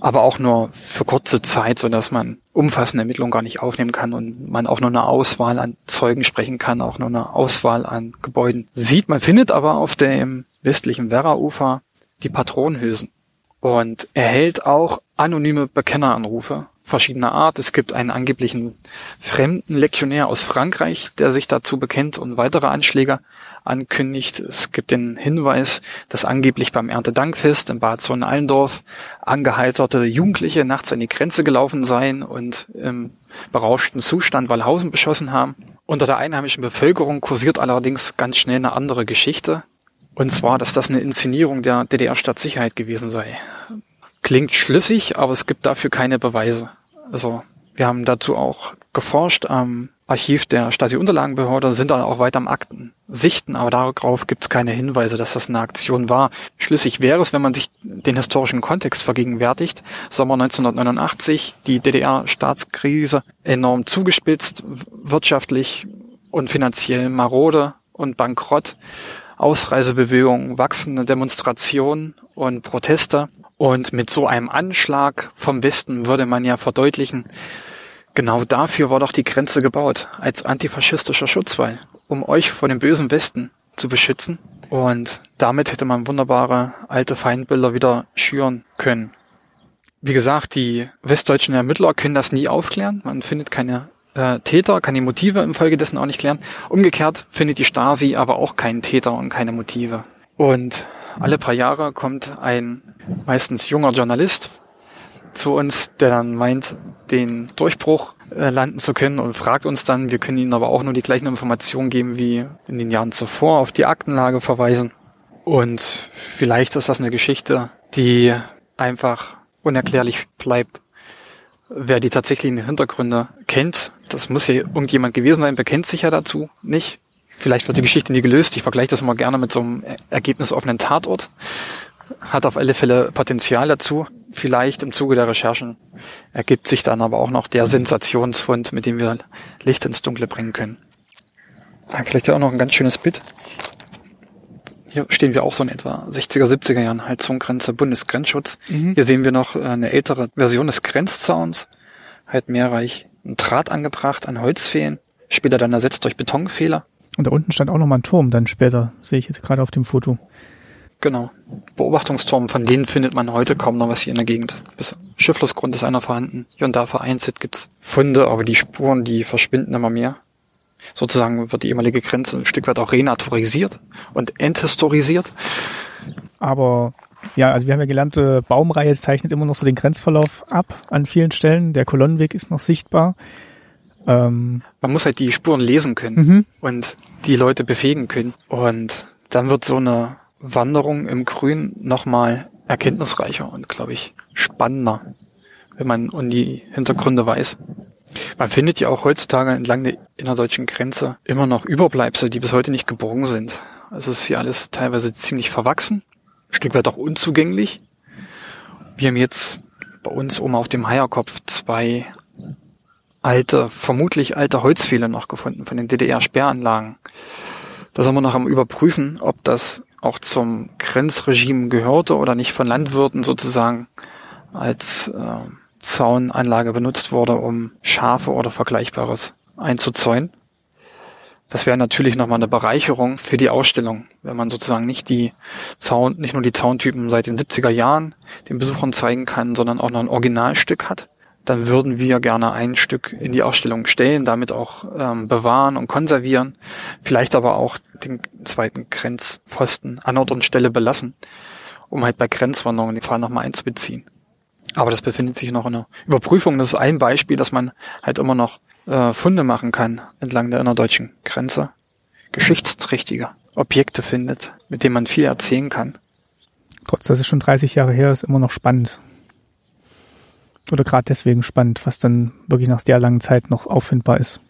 Aber auch nur für kurze Zeit, so dass man umfassende Ermittlungen gar nicht aufnehmen kann und man auch nur eine Auswahl an Zeugen sprechen kann, auch nur eine Auswahl an Gebäuden sieht. Man findet aber auf dem westlichen Werra-Ufer die Patronenhülsen und erhält auch anonyme Bekenneranrufe verschiedener Art. Es gibt einen angeblichen fremden Lektionär aus Frankreich, der sich dazu bekennt und weitere Anschläge. ankündigt. Es gibt den Hinweis, dass angeblich beim Erntedankfest in Bad Sonnenallendorf angeheiterte Jugendliche nachts an die Grenze gelaufen seien und im berauschten Zustand Wallhausen beschossen haben. Unter der einheimischen Bevölkerung kursiert allerdings ganz schnell eine andere Geschichte. Und zwar, dass das eine Inszenierung der DDR-Stadtsicherheit gewesen sei. Klingt schlüssig, aber es gibt dafür keine Beweise. Also wir haben dazu auch geforscht am Archiv der Stasi-Unterlagenbehörde, sind dann auch weiter am Akten sichten, aber darauf gibt es keine Hinweise, dass das eine Aktion war. Schlüssig wäre es, wenn man sich den historischen Kontext vergegenwärtigt. Sommer 1989, die DDR-Staatskrise enorm zugespitzt, wirtschaftlich und finanziell marode und bankrott. Ausreisebewegungen, wachsende Demonstrationen und Proteste. Und mit so einem Anschlag vom Westen würde man ja verdeutlichen, genau dafür war doch die Grenze gebaut, als antifaschistischer Schutzwall, um euch vor dem bösen Westen zu beschützen. Und damit hätte man wunderbare alte Feindbilder wieder schüren können. Wie gesagt, die westdeutschen Ermittler können das nie aufklären. Man findet keine äh, Täter, kann die Motive im Folge dessen auch nicht klären. Umgekehrt findet die Stasi aber auch keinen Täter und keine Motive. Und alle paar Jahre kommt ein meistens junger Journalist zu uns, der dann meint, den Durchbruch äh, landen zu können und fragt uns dann, wir können ihnen aber auch nur die gleichen Informationen geben wie in den Jahren zuvor, auf die Aktenlage verweisen. Und vielleicht ist das eine Geschichte, die einfach unerklärlich bleibt. Wer die tatsächlichen Hintergründe kennt, das muss ja irgendjemand gewesen sein, bekennt sich ja dazu nicht. Vielleicht wird die Geschichte nie gelöst. Ich vergleiche das immer gerne mit so einem ergebnisoffenen Tatort. Hat auf alle Fälle Potenzial dazu. Vielleicht im Zuge der Recherchen ergibt sich dann aber auch noch der Sensationsfund, mit dem wir Licht ins Dunkle bringen können. Vielleicht ja auch noch ein ganz schönes Bild. Hier stehen wir auch so in etwa 60er, 70er Jahren Heizunggrenze, Bundesgrenzschutz. Mhm. Hier sehen wir noch äh, eine ältere Version des Grenzzauns, halt mehrreich ein Draht angebracht an Holzfehlen, später dann ersetzt durch Betonfehler. Und da unten stand auch nochmal ein Turm, dann später, sehe ich jetzt gerade auf dem Foto. Genau. Beobachtungsturm, von denen findet man heute kaum noch was hier in der Gegend. Bis Schifflussgrund ist einer vorhanden. Hier und da vereinzelt gibt's Funde, aber die Spuren, die verschwinden immer mehr. Sozusagen wird die ehemalige Grenze ein Stück weit auch renaturalisiert und enthistorisiert. Aber ja, also wir haben ja gelernt, äh, Baumreihe zeichnet immer noch so den Grenzverlauf ab an vielen Stellen. Der Kolonnenweg ist noch sichtbar. Ähm Man muss halt die Spuren lesen können mhm. und die Leute befähigen können. Und dann wird so eine Wanderung im Grün nochmal erkenntnisreicher und, glaube ich, spannender, wenn man um die Hintergründe weiß. Man findet ja auch heutzutage entlang der innerdeutschen Grenze immer noch Überbleibsel, die bis heute nicht geborgen sind. Also es ist hier alles teilweise ziemlich verwachsen, Stück weit auch unzugänglich. Wir haben jetzt bei uns oben auf dem Heierkopf zwei alte, vermutlich alte Holzpfähle noch gefunden von den DDR-Sperranlagen. Da sind wir noch am Überprüfen, ob das auch zum Grenzregime gehörte oder nicht von Landwirten sozusagen als äh, Zaunanlage benutzt wurde, um Schafe oder Vergleichbares einzuzäunen. Das wäre natürlich nochmal eine Bereicherung für die Ausstellung, wenn man sozusagen nicht die Zaun, nicht nur die Zauntypen seit den 70er Jahren den Besuchern zeigen kann, sondern auch noch ein Originalstück hat. Dann würden wir gerne ein Stück in die Ausstellung stellen, damit auch ähm, bewahren und konservieren, vielleicht aber auch den zweiten Grenzpfosten an Ort und Stelle belassen, um halt bei Grenzwanderungen den Fall nochmal einzubeziehen. Aber das befindet sich noch in der Überprüfung. Das ist ein Beispiel, dass man halt immer noch äh, Funde machen kann entlang der innerdeutschen Grenze. Geschichtsträchtige Objekte findet, mit denen man viel erzählen kann. Trotz dass es schon 30 Jahre her ist, immer noch spannend. Oder gerade deswegen spannend, was dann wirklich nach der langen Zeit noch auffindbar ist.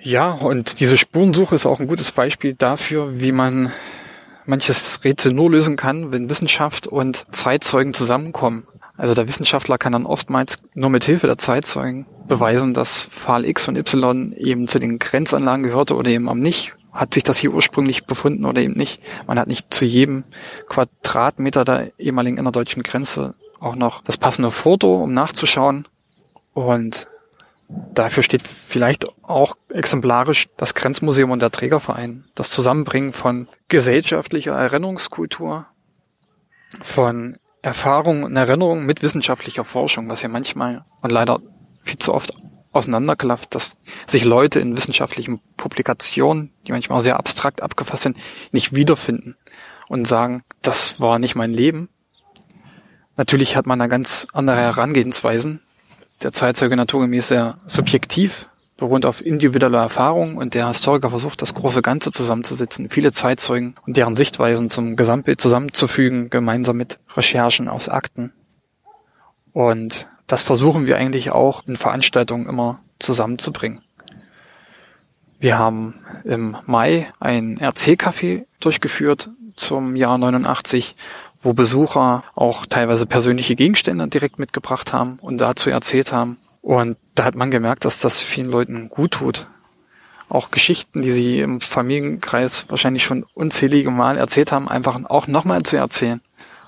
Ja, und diese Spurensuche ist auch ein gutes Beispiel dafür, wie man manches Rätsel nur lösen kann, wenn Wissenschaft und Zeitzeugen zusammenkommen. Also der Wissenschaftler kann dann oftmals nur mit Hilfe der Zeitzeugen beweisen, dass Pfahl X und Y eben zu den Grenzanlagen gehörte oder eben am nicht. Hat sich das hier ursprünglich befunden oder eben nicht? Man hat nicht zu jedem Quadratmeter der ehemaligen innerdeutschen Grenze auch noch das passende Foto, um nachzuschauen. Und dafür steht vielleicht auch exemplarisch das Grenzmuseum und der Trägerverein. Das Zusammenbringen von gesellschaftlicher Erinnerungskultur, von Erfahrung und Erinnerung mit wissenschaftlicher Forschung, was ja manchmal und leider viel zu oft auseinanderklafft, dass sich Leute in wissenschaftlichen Publikationen, die manchmal sehr abstrakt abgefasst sind, nicht wiederfinden und sagen, das war nicht mein Leben. Natürlich hat man da ganz andere Herangehensweisen. Der Zeitzeuge naturgemäß sehr subjektiv, beruht auf individueller Erfahrung und der Historiker versucht, das große Ganze zusammenzusetzen, viele Zeitzeugen und deren Sichtweisen zum Gesamtbild zusammenzufügen, gemeinsam mit Recherchen aus Akten. Und das versuchen wir eigentlich auch in Veranstaltungen immer zusammenzubringen. Wir haben im Mai ein RC-Café durchgeführt zum Jahr 89, wo Besucher auch teilweise persönliche Gegenstände direkt mitgebracht haben und dazu erzählt haben. Und da hat man gemerkt, dass das vielen Leuten gut tut. Auch Geschichten, die sie im Familienkreis wahrscheinlich schon unzählige Mal erzählt haben, einfach auch nochmal zu erzählen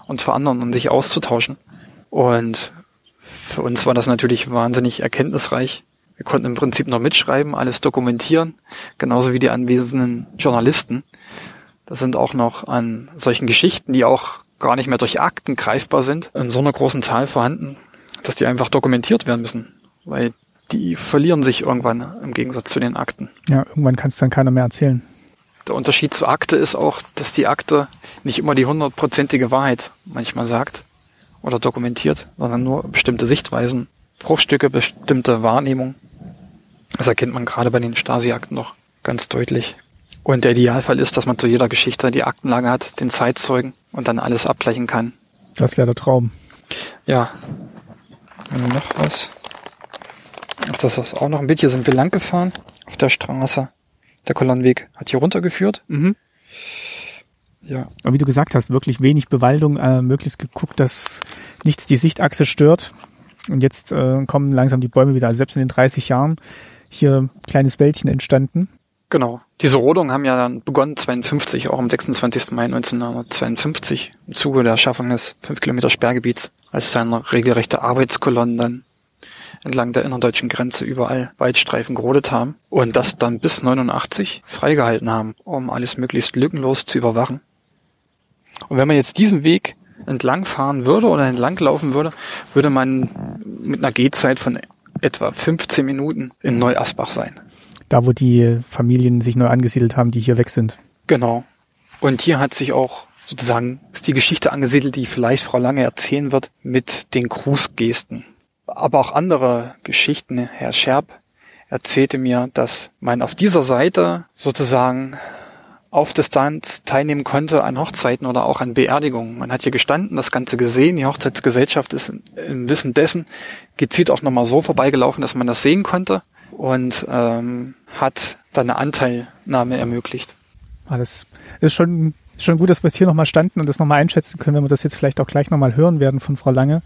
und für anderen und sich auszutauschen. Und für uns war das natürlich wahnsinnig erkenntnisreich. Wir konnten im Prinzip noch mitschreiben, alles dokumentieren, genauso wie die anwesenden Journalisten. Das sind auch noch an solchen Geschichten, die auch gar nicht mehr durch Akten greifbar sind, in so einer großen Zahl vorhanden, dass die einfach dokumentiert werden müssen weil die verlieren sich irgendwann im Gegensatz zu den Akten. Ja, irgendwann kann es dann keiner mehr erzählen. Der Unterschied zur Akte ist auch, dass die Akte nicht immer die hundertprozentige Wahrheit manchmal sagt oder dokumentiert, sondern nur bestimmte Sichtweisen, Bruchstücke, bestimmte Wahrnehmung. Das erkennt man gerade bei den Stasi-Akten noch ganz deutlich. Und der Idealfall ist, dass man zu jeder Geschichte die Aktenlage hat, den Zeitzeugen und dann alles abgleichen kann. Das wäre der Traum. Ja. Und noch was. Ach, das ist auch noch ein bisschen. Hier sind wir lang gefahren auf der Straße. Der Kolonnenweg hat hier runtergeführt. Mhm. Ja. Aber wie du gesagt hast, wirklich wenig Bewaldung, äh, möglichst geguckt, dass nichts die Sichtachse stört. Und jetzt äh, kommen langsam die Bäume wieder. Also selbst in den 30 Jahren hier ein kleines Wäldchen entstanden. Genau. Diese Rodungen haben ja dann begonnen 52, auch am 26. Mai 1952 im Zuge der Schaffung des 5 Kilometer Sperrgebiets, als dann regelrechte Arbeitskolonnen dann entlang der innerdeutschen Grenze überall Waldstreifen gerodet haben und das dann bis 89 freigehalten haben, um alles möglichst lückenlos zu überwachen. Und wenn man jetzt diesen Weg entlang fahren würde oder entlang laufen würde, würde man mit einer Gehzeit von etwa 15 Minuten in Neuasbach sein. Da, wo die Familien sich neu angesiedelt haben, die hier weg sind. Genau. Und hier hat sich auch sozusagen ist die Geschichte angesiedelt, die vielleicht Frau Lange erzählen wird, mit den Grußgesten aber auch andere Geschichten. Herr Scherb erzählte mir, dass man auf dieser Seite sozusagen auf Distanz teilnehmen konnte an Hochzeiten oder auch an Beerdigungen. Man hat hier gestanden, das Ganze gesehen. Die Hochzeitsgesellschaft ist im Wissen dessen gezielt auch nochmal so vorbeigelaufen, dass man das sehen konnte und ähm, hat dann eine Anteilnahme ermöglicht. Das ist schon, schon gut, dass wir jetzt hier nochmal standen und das nochmal einschätzen können, wenn wir das jetzt vielleicht auch gleich nochmal hören werden von Frau Lange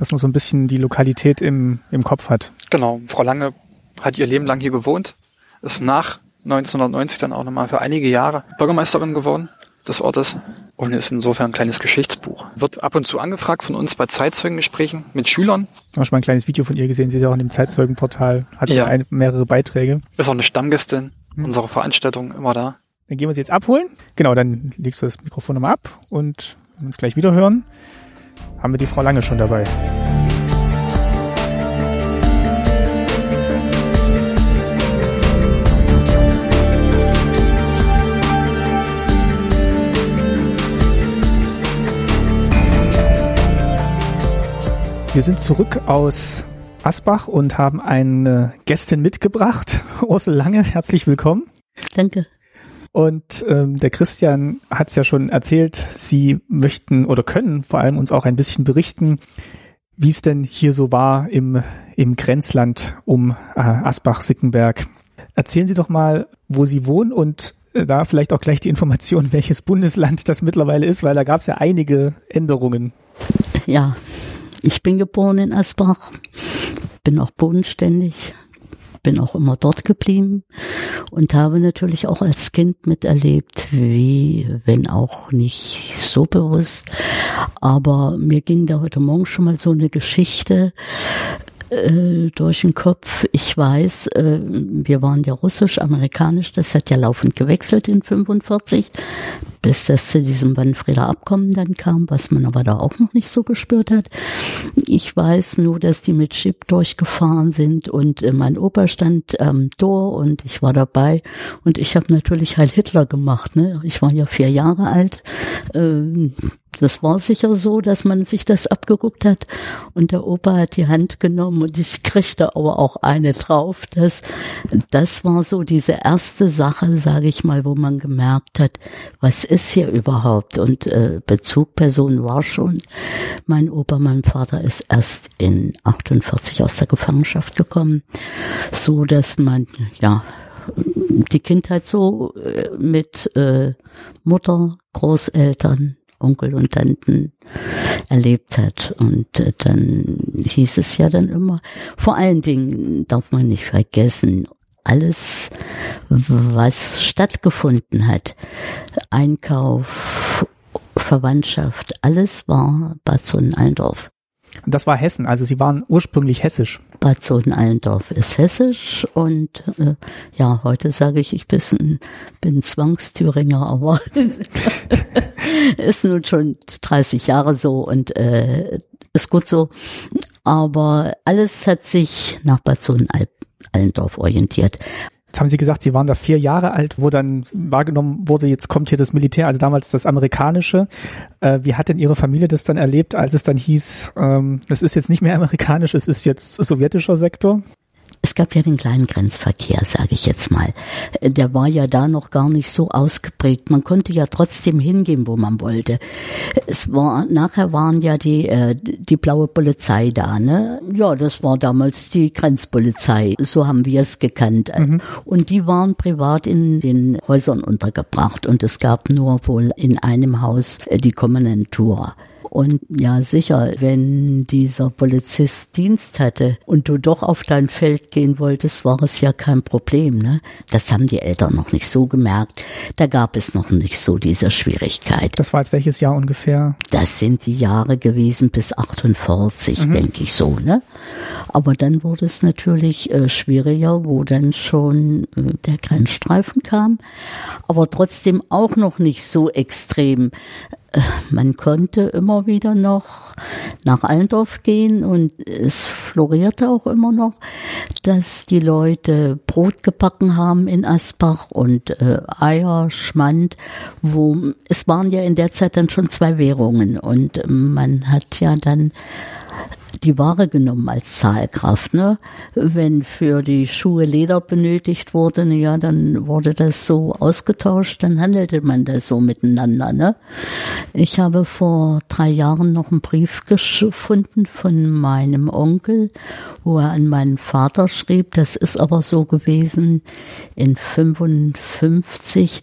dass man so ein bisschen die Lokalität im, im Kopf hat. Genau. Frau Lange hat ihr Leben lang hier gewohnt, ist nach 1990 dann auch nochmal für einige Jahre Bürgermeisterin geworden des Ortes und ist insofern ein kleines Geschichtsbuch. Wird ab und zu angefragt von uns bei Zeitzeugengesprächen mit Schülern. Ich habe schon mal ein kleines Video von ihr gesehen, sie ist ja auch in dem Zeitzeugenportal, hat ja eine, mehrere Beiträge. Ist auch eine Stammgästin hm. unserer Veranstaltung, immer da. Dann gehen wir sie jetzt abholen. Genau, dann legst du das Mikrofon nochmal ab und uns gleich wieder hören haben wir die Frau Lange schon dabei. Wir sind zurück aus Asbach und haben eine Gästin mitgebracht. Ursel Lange, herzlich willkommen. Danke. Und ähm, der Christian hat es ja schon erzählt, Sie möchten oder können vor allem uns auch ein bisschen berichten, wie es denn hier so war im, im Grenzland um äh, Asbach-Sickenberg. Erzählen Sie doch mal, wo Sie wohnen und äh, da vielleicht auch gleich die Information, welches Bundesland das mittlerweile ist, weil da gab es ja einige Änderungen. Ja, ich bin geboren in Asbach, bin auch bodenständig, bin auch immer dort geblieben und habe natürlich auch als Kind miterlebt, wie, wenn auch nicht so bewusst, aber mir ging da heute Morgen schon mal so eine Geschichte äh, durch den Kopf. Ich weiß, äh, wir waren ja russisch, amerikanisch, das hat ja laufend gewechselt in 45, bis das zu diesem Wannfrieder Abkommen dann kam, was man aber da auch noch nicht so gespürt hat. Ich weiß nur, dass die mit Chip durchgefahren sind und äh, mein Opa stand am Tor und ich war dabei und ich habe natürlich Heil Hitler gemacht. Ne? Ich war ja vier Jahre alt. Ähm, das war sicher so, dass man sich das abgeguckt hat. Und der Opa hat die Hand genommen und ich kriegte aber auch eine drauf. Das, das war so diese erste Sache, sage ich mal, wo man gemerkt hat, was ist hier überhaupt? Und äh, Bezugperson war schon mein Opa, mein Vater ist erst in 48 aus der Gefangenschaft gekommen, so dass man ja die Kindheit so äh, mit äh, Mutter, Großeltern, Onkel und Tanten erlebt hat. Und äh, dann hieß es ja dann immer, vor allen Dingen darf man nicht vergessen, alles, was stattgefunden hat, Einkauf, Verwandtschaft, alles war Bad Sonnenallendorf. Das war Hessen, also Sie waren ursprünglich hessisch. Bad Soden-Allendorf ist hessisch und äh, ja, heute sage ich, ich bin, bin Zwangsthüringer, aber ist nun schon 30 Jahre so und äh, ist gut so. Aber alles hat sich nach Bad Soden-Allendorf orientiert. Jetzt haben Sie gesagt, Sie waren da vier Jahre alt, wo dann wahrgenommen wurde, jetzt kommt hier das Militär, also damals das amerikanische. Äh, wie hat denn Ihre Familie das dann erlebt, als es dann hieß, ähm, ist jetzt nicht mehr amerikanisch, es ist jetzt sowjetischer Sektor? Es gab ja den kleinen Grenzverkehr, sage ich jetzt mal. Der war ja da noch gar nicht so ausgeprägt. Man konnte ja trotzdem hingehen, wo man wollte. Es war nachher waren ja die äh, die blaue Polizei da, ne? Ja, das war damals die Grenzpolizei. So haben wir es gekannt. Mhm. Und die waren privat in den Häusern untergebracht und es gab nur wohl in einem Haus äh, die Kommandantur. Und ja, sicher, wenn dieser Polizist Dienst hatte und du doch auf dein Feld gehen wolltest, war es ja kein Problem. Ne? Das haben die Eltern noch nicht so gemerkt. Da gab es noch nicht so diese Schwierigkeit. Das war jetzt welches Jahr ungefähr? Das sind die Jahre gewesen bis 48, mhm. denke ich so. Ne? Aber dann wurde es natürlich äh, schwieriger, wo dann schon äh, der Grenzstreifen kam. Aber trotzdem auch noch nicht so extrem man konnte immer wieder noch nach Allendorf gehen und es florierte auch immer noch, dass die Leute Brot gebacken haben in Asbach und äh, Eier, Schmand, wo es waren ja in der Zeit dann schon zwei Währungen und man hat ja dann die Ware genommen als Zahlkraft. Ne? Wenn für die Schuhe Leder benötigt wurde, ja, dann wurde das so ausgetauscht, dann handelte man das so miteinander. Ne? Ich habe vor drei Jahren noch einen Brief gefunden von meinem Onkel, wo er an meinen Vater schrieb. Das ist aber so gewesen in 55.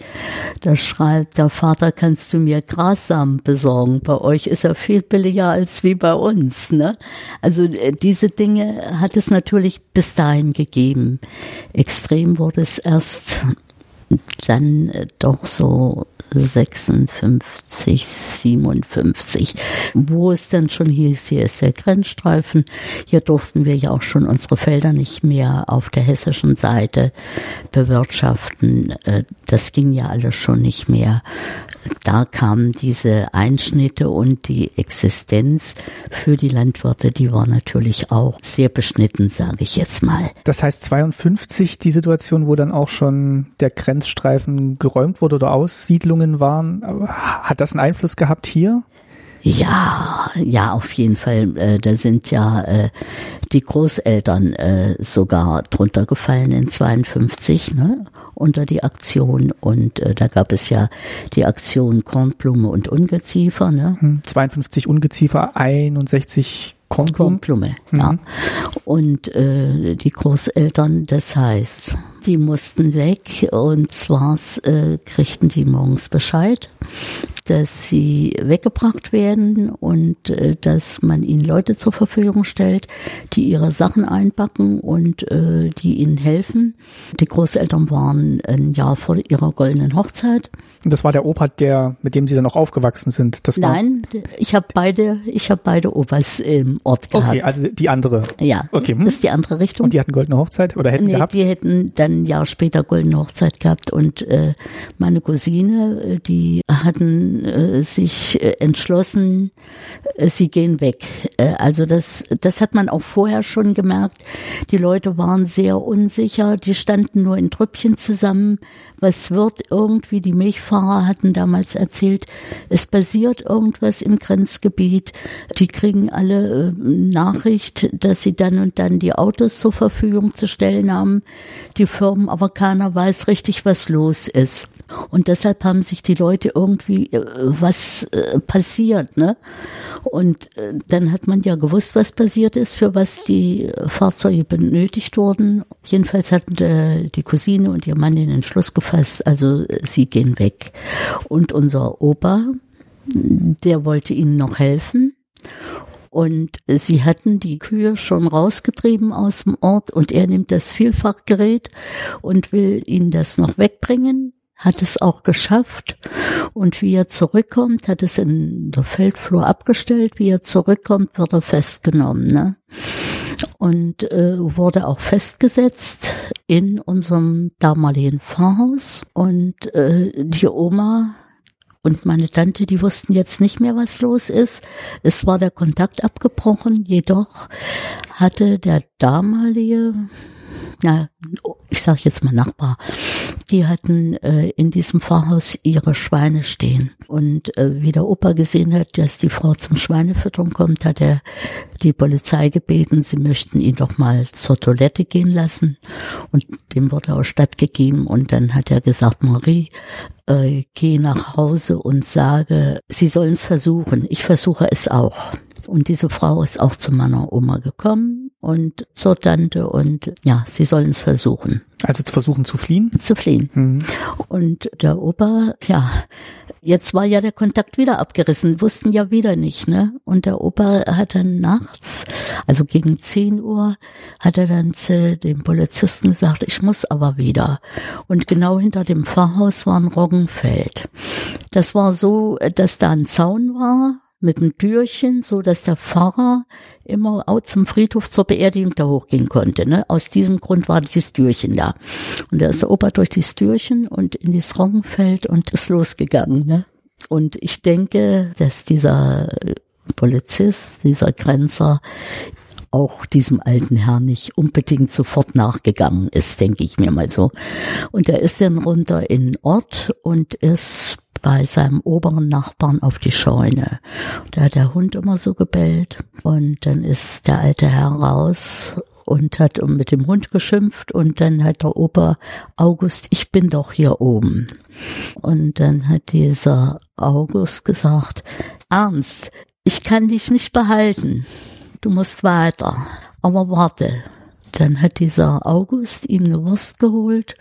Da schreibt der Vater, kannst du mir Grassamen besorgen? Bei euch ist er viel billiger als wie bei uns. Ne? Also äh, diese Dinge hat es natürlich bis dahin gegeben. Extrem wurde es erst dann äh, doch so 56, 57, wo es dann schon hieß, hier ist der Grenzstreifen. Hier durften wir ja auch schon unsere Felder nicht mehr auf der hessischen Seite bewirtschaften. Das ging ja alles schon nicht mehr. Da kamen diese Einschnitte und die Existenz für die Landwirte, die war natürlich auch sehr beschnitten, sage ich jetzt mal. Das heißt 52 die Situation, wo dann auch schon der Grenzstreifen geräumt wurde oder Aussiedlungen waren. Hat das einen Einfluss gehabt hier? Ja, ja, auf jeden Fall. Äh, da sind ja äh, die Großeltern äh, sogar drunter gefallen in 52, ne? unter die Aktion und äh, da gab es ja die Aktion Kornblume und Ungeziefer. Ne? 52 hm, Ungeziefer, 61 Kornblume. Kornblume, mhm. ja. Und äh, die Großeltern, das heißt, die mussten weg und zwar äh, kriegten die morgens Bescheid dass sie weggebracht werden und äh, dass man ihnen Leute zur Verfügung stellt, die ihre Sachen einpacken und äh, die ihnen helfen. Die Großeltern waren ein Jahr vor ihrer goldenen Hochzeit. Und das war der Opa, der, mit dem Sie dann noch aufgewachsen sind. Das Nein, ich habe beide, ich habe beide Opas im Ort gehabt. Okay, also die andere. ja, Okay, hm. das ist die andere Richtung. Und die hatten goldene Hochzeit oder hätten Nee, gehabt? die hätten dann ein Jahr später goldene Hochzeit gehabt und äh, meine Cousine, äh, die hatten äh, sich äh, entschlossen, äh, sie gehen weg. Äh, also das, das hat man auch vorher schon gemerkt. Die Leute waren sehr unsicher, die standen nur in Trüppchen zusammen. Was wird irgendwie? Die Milchfahrer hatten damals erzählt, es passiert irgendwas im Grenzgebiet. Die kriegen alle äh, Nachricht, dass sie dann und dann die Autos zur Verfügung zu stellen haben. Die Firmen, aber keiner weiß richtig, was los ist. Und deshalb haben sich die Leute irgendwie, äh, was äh, passiert, ne? Und äh, dann hat man ja gewusst, was passiert ist, für was die äh, Fahrzeuge benötigt wurden. Jedenfalls hatten äh, die Cousine und ihr Mann den Entschluss gefasst, also sie gehen weg. Und unser Opa, der wollte ihnen noch helfen. Und sie hatten die Kühe schon rausgetrieben aus dem Ort und er nimmt das Vielfachgerät und will ihnen das noch wegbringen, hat es auch geschafft und wie er zurückkommt, hat es in der Feldflur abgestellt, wie er zurückkommt, wird er festgenommen. Ne? Und äh, wurde auch festgesetzt in unserem damaligen Pfarrhaus und äh, die Oma und meine Tante, die wussten jetzt nicht mehr, was los ist. Es war der Kontakt abgebrochen, jedoch hatte der damalige, na, ich sage jetzt mal Nachbar, die hatten äh, in diesem Pfarrhaus ihre Schweine stehen. Und äh, wie der Opa gesehen hat, dass die Frau zum Schweinefüttern kommt, hat er die Polizei gebeten, sie möchten ihn doch mal zur Toilette gehen lassen. Und dem wurde auch stattgegeben. Und dann hat er gesagt, Marie, äh, geh nach Hause und sage, sie sollen es versuchen. Ich versuche es auch. Und diese Frau ist auch zu meiner Oma gekommen und zur Tante und ja, sie sollen es versuchen Also zu versuchen zu fliehen? zu fliehen. Mhm. Und der Opa, ja, jetzt war ja der Kontakt wieder abgerissen, wussten ja wieder nicht, ne? Und der Opa hat dann nachts, also gegen 10 Uhr, hat er dann zu dem Polizisten gesagt, ich muss aber wieder. Und genau hinter dem Pfarrhaus war ein Roggenfeld. Das war so, dass da ein Zaun war, mit einem Türchen, so dass der Pfarrer immer auch zum Friedhof zur Beerdigung da hochgehen konnte. Ne? Aus diesem Grund war dieses Türchen da. Und da ist der Opa durch dieses Türchen und in dieses Roggenfeld und ist losgegangen. Ne? Und ich denke, dass dieser Polizist, dieser Grenzer, auch diesem alten Herrn nicht unbedingt sofort nachgegangen ist, denke ich mir mal so. Und er ist dann runter in den Ort und ist bei seinem oberen Nachbarn auf die Scheune. Da hat der Hund immer so gebellt und dann ist der alte Herr raus und hat mit dem Hund geschimpft und dann hat der Opa August, ich bin doch hier oben. Und dann hat dieser August gesagt, Ernst, ich kann dich nicht behalten. Du musst weiter. Aber warte. Dann hat dieser August ihm eine Wurst geholt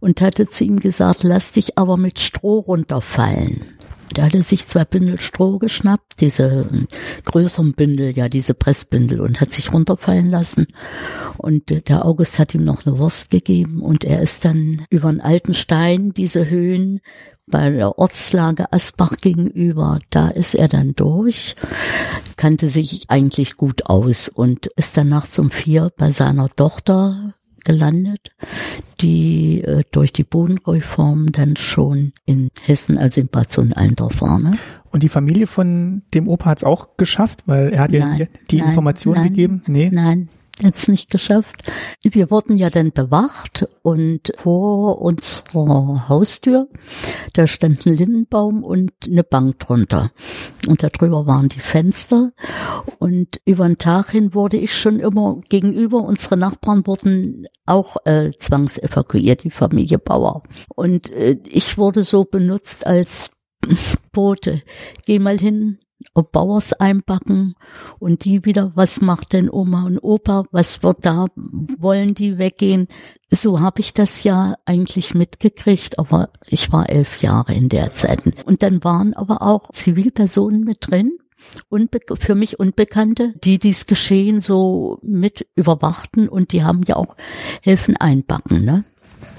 und hatte zu ihm gesagt, lass dich aber mit Stroh runterfallen. Da hat er sich zwei Bündel Stroh geschnappt, diese größeren Bündel, ja, diese Pressbündel und hat sich runterfallen lassen. Und der August hat ihm noch eine Wurst gegeben und er ist dann über einen alten Stein, diese Höhen, bei der Ortslage Asbach gegenüber, da ist er dann durch, kannte sich eigentlich gut aus und ist dann nachts um vier bei seiner Tochter gelandet, die äh, durch die Bodenreform dann schon in Hessen, also in Bad Sohn-Allendorf war. Ne? Und die Familie von dem Opa hat es auch geschafft, weil er hat ja Nein, die nein, Information nein, gegeben. Nee. Nein, jetzt nicht geschafft. Wir wurden ja dann bewacht und vor unserer Haustür, da stand ein Lindenbaum und eine Bank drunter. Und da drüber waren die Fenster. Und über den Tag hin wurde ich schon immer gegenüber, unsere Nachbarn wurden auch äh, zwangsevakuiert, die Familie Bauer. Und äh, ich wurde so benutzt als Bote. Geh mal hin Bauers einpacken und die wieder, was macht denn Oma und Opa, was wird da, wollen die weggehen? So habe ich das ja eigentlich mitgekriegt, aber ich war elf Jahre in der Zeit. Und dann waren aber auch Zivilpersonen mit drin, unbe für mich Unbekannte, die dies Geschehen so mit überwachten und die haben ja auch helfen einpacken, ne?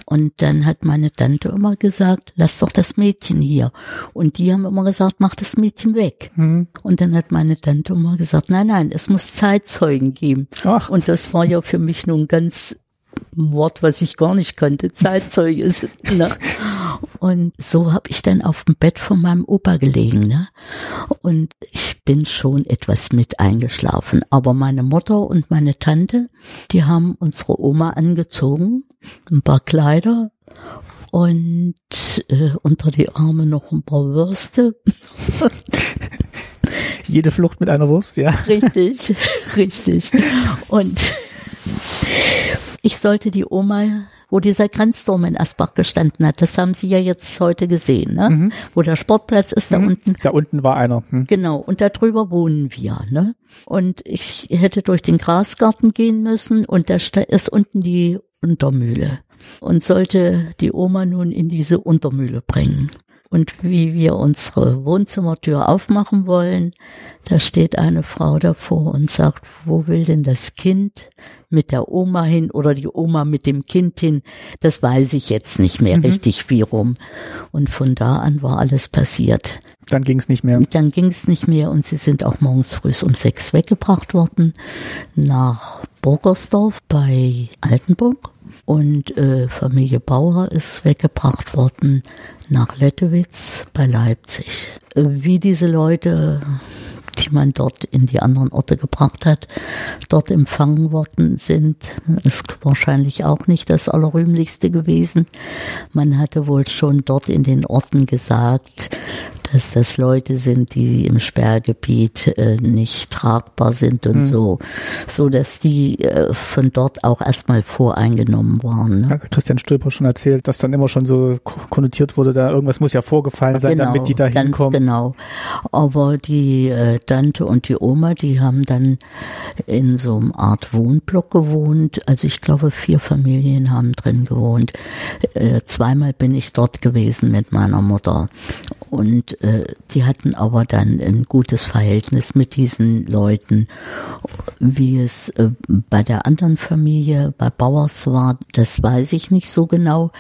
Und dann hat meine Tante immer gesagt, lass doch das Mädchen hier. Und die haben immer gesagt, mach das Mädchen weg. Mhm. Und dann hat meine Tante immer gesagt, nein, nein, es muss Zeitzeugen geben. Ach. Und das war ja für mich nun ganz ein Wort, was ich gar nicht kannte, Zeitzeuge. sind, Ne? Und so habe ich dann auf dem Bett von meinem Opa gelegen. Ne? Und ich bin schon etwas mit eingeschlafen. Aber meine Mutter und meine Tante, die haben unsere Oma angezogen, ein paar Kleider und äh, unter die Arme noch ein paar Würste. Jede Flucht mit einer Wurst, ja. Richtig, richtig. Und ich sollte die Oma, wo dieser Grenzturm in Asbach gestanden hat, das haben Sie ja jetzt heute gesehen, ne? Wo der Sportplatz ist, da unten. Da unten war einer. Hm. Genau, und da drüber wohnen wir, ne? Und ich hätte durch den Grasgarten gehen müssen und da ist unten die Untermühle und sollte die Oma nun in diese Untermühle bringen. Und wie wir unsere Wohnzimmertür aufmachen wollen, da steht eine Frau davor und sagt, wo will denn das Kind mit der Oma hin oder die Oma mit dem Kind hin? Das weiß ich jetzt nicht mehr richtig wie rum. Und von da an war alles passiert. Dann ging es nicht mehr. Dann ging es nicht mehr und sie sind auch morgens früh um sechs weggebracht worden nach Burgersdorf bei Altenburg. Und äh, Familie Bauer ist weggebracht worden nach Lettewitz bei Leipzig. Äh, Wie diese Leute, die man dort in die anderen Orte gebracht hat, dort empfangen worden sind, ist wahrscheinlich auch nicht das Allerrühmlichste gewesen. Man hatte wohl schon dort in den Orten gesagt, dass das Leute sind, die im Sperrgebiet äh, nicht tragbar sind und so, so dass die äh, von dort auch erstmal voreingenommen waren. Ne? Hat Christian Stülper schon erzählt, dass dann immer schon so ko- konnotiert wurde, da irgendwas muss ja vorgefallen sein, damit die da ganz hinkommen. genau. Aber die äh, Tante und die Oma, die haben dann in so einem Art Wohnblock gewohnt. Also ich glaube, vier Familien haben drin gewohnt. Äh, zweimal bin ich dort gewesen mit meiner Mutter. Und äh, die hatten aber dann ein gutes Verhältnis mit diesen Leuten. Wie es äh, bei der anderen Familie, bei Bauers war, das weiß ich nicht so genau.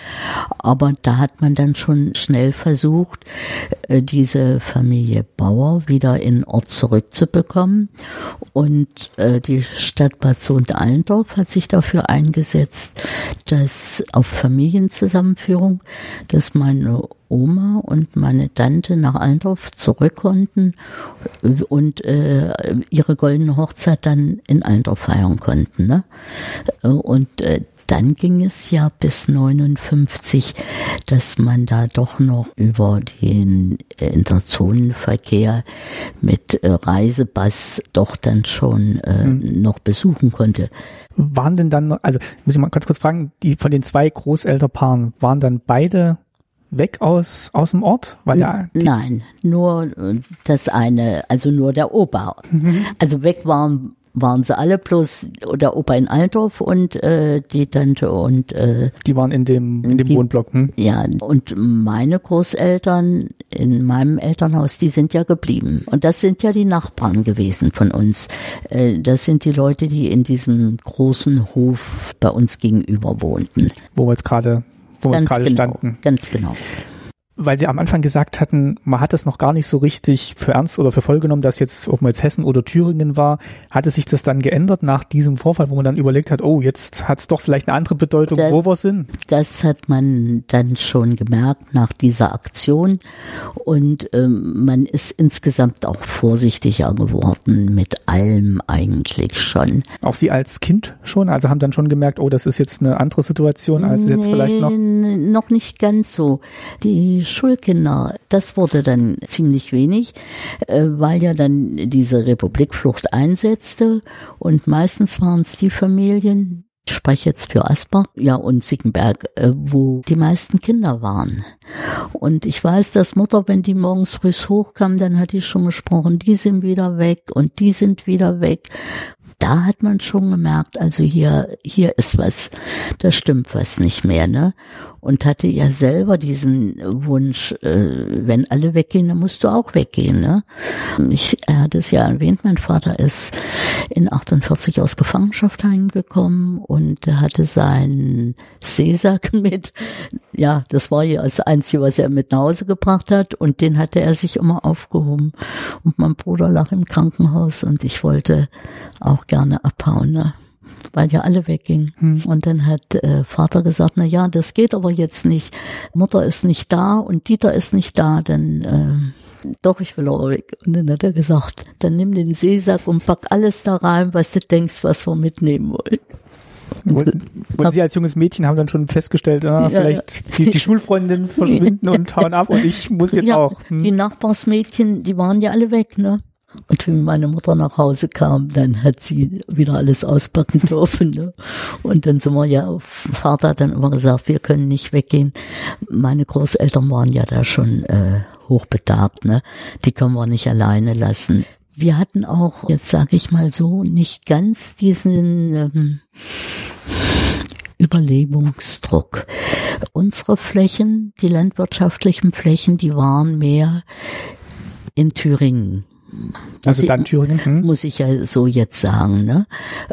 Aber da hat man dann schon schnell versucht, äh, diese Familie Bauer wieder in Ort zurückzubekommen. Und äh, die Stadt Bad Sohn-Allendorf hat sich dafür eingesetzt, dass auf Familienzusammenführung, dass meine Oma und meine Tante nach Allendorf zurück konnten und äh, ihre goldene Hochzeit dann in Allendorf feiern konnten. Ne? Und äh, dann ging es ja bis 59, dass man da doch noch über den äh, Interzonenverkehr mit äh, Reisepass doch dann schon äh, noch besuchen konnte. Waren denn dann, also muss ich mal ganz kurz fragen, die von den zwei Großelternpaaren, waren dann beide weg aus, aus dem Ort? Weil ja, Nein, nur äh, das eine, also nur der Opa. Also weg waren waren sie alle, plus der Opa in Altdorf und äh, die Tante und äh, die waren in dem, in dem Die- Wohnblock. Hm? ja, und meine Großeltern in meinem Elternhaus, die sind ja geblieben. Und das sind ja die Nachbarn gewesen von uns. Äh, Das sind die Leute, die in diesem großen Hof bei uns gegenüber wohnten. Wo wir jetzt gerade, wo wir gerade genau, standen. ganz genau. Weil sie am Anfang gesagt hatten, man hat es noch gar nicht so richtig für ernst oder für voll genommen, dass jetzt, ob man jetzt Hessen oder Thüringen war, hatte sich das dann geändert nach diesem Vorfall, wo man dann überlegt hat, oh, jetzt hat es doch vielleicht eine andere Bedeutung, Da- wo wir sind. Das hat man dann schon gemerkt nach dieser Aktion und ähm, man ist insgesamt auch vorsichtiger geworden mit allem eigentlich schon. Auch Sie als Kind schon, also haben dann schon gemerkt, oh, das ist jetzt eine andere Situation, als es jetzt vielleicht noch. Nee, noch nicht ganz so. Die Schulkinder, das wurde dann ziemlich wenig, äh, weil ja dann diese Republikflucht einsetzte und meistens waren es die Familien, Ich spreche jetzt für Asbach, ja, und Sickenberg, äh, wo die meisten Kinder waren. Und ich weiß, dass Mutter, wenn die morgens früh hochkam, dann hat die schon gesprochen, die sind wieder weg und die sind wieder weg da hat man schon gemerkt, also hier, hier ist was, da stimmt was nicht mehr, ne? Und hatte ja selber diesen Wunsch, äh, wenn alle weggehen, dann musst du auch weggehen, ne? Ich, er hat es ja erwähnt, mein Vater ist in 48 aus Gefangenschaft heimgekommen und er hatte seinen Seesack mit. Ja, das war ja das Einzige, was er mit nach Hause gebracht hat und den hatte er sich immer aufgehoben. Und mein Bruder lag im Krankenhaus und ich wollte auch gerne abhauen, ne? Weil ja alle weggingen. Hm. Und dann hat äh, Vater gesagt, na ja, das geht aber jetzt nicht. Mutter ist nicht da und Dieter ist nicht da, dann äh, doch, ich will aber weg. Und dann hat er gesagt, dann nimm den Seesack und pack alles da rein, was du denkst, was wir mitnehmen wollen. Und, Sie als junges Mädchen haben dann schon festgestellt, ah, ja, vielleicht ja. Die, die Schulfreundinnen verschwinden und hauen ab und ich muss jetzt ja, auch. Hm. Die Nachbarsmädchen, die waren ja alle weg, ne? Und wenn meine Mutter nach Hause kam, dann hat sie wieder alles auspacken dürfen. Ne? Und dann sind wir ja, Vater hat dann immer gesagt, wir können nicht weggehen. Meine Großeltern waren ja da schon äh, hochbedarbt, ne? Die können wir nicht alleine lassen. Wir hatten auch, jetzt sage ich mal so, nicht ganz diesen ähm, Überlebungsdruck. Unsere Flächen, die landwirtschaftlichen Flächen, die waren mehr in Thüringen also dann Thüringen? Hm? Muss ich ja so jetzt sagen, ne?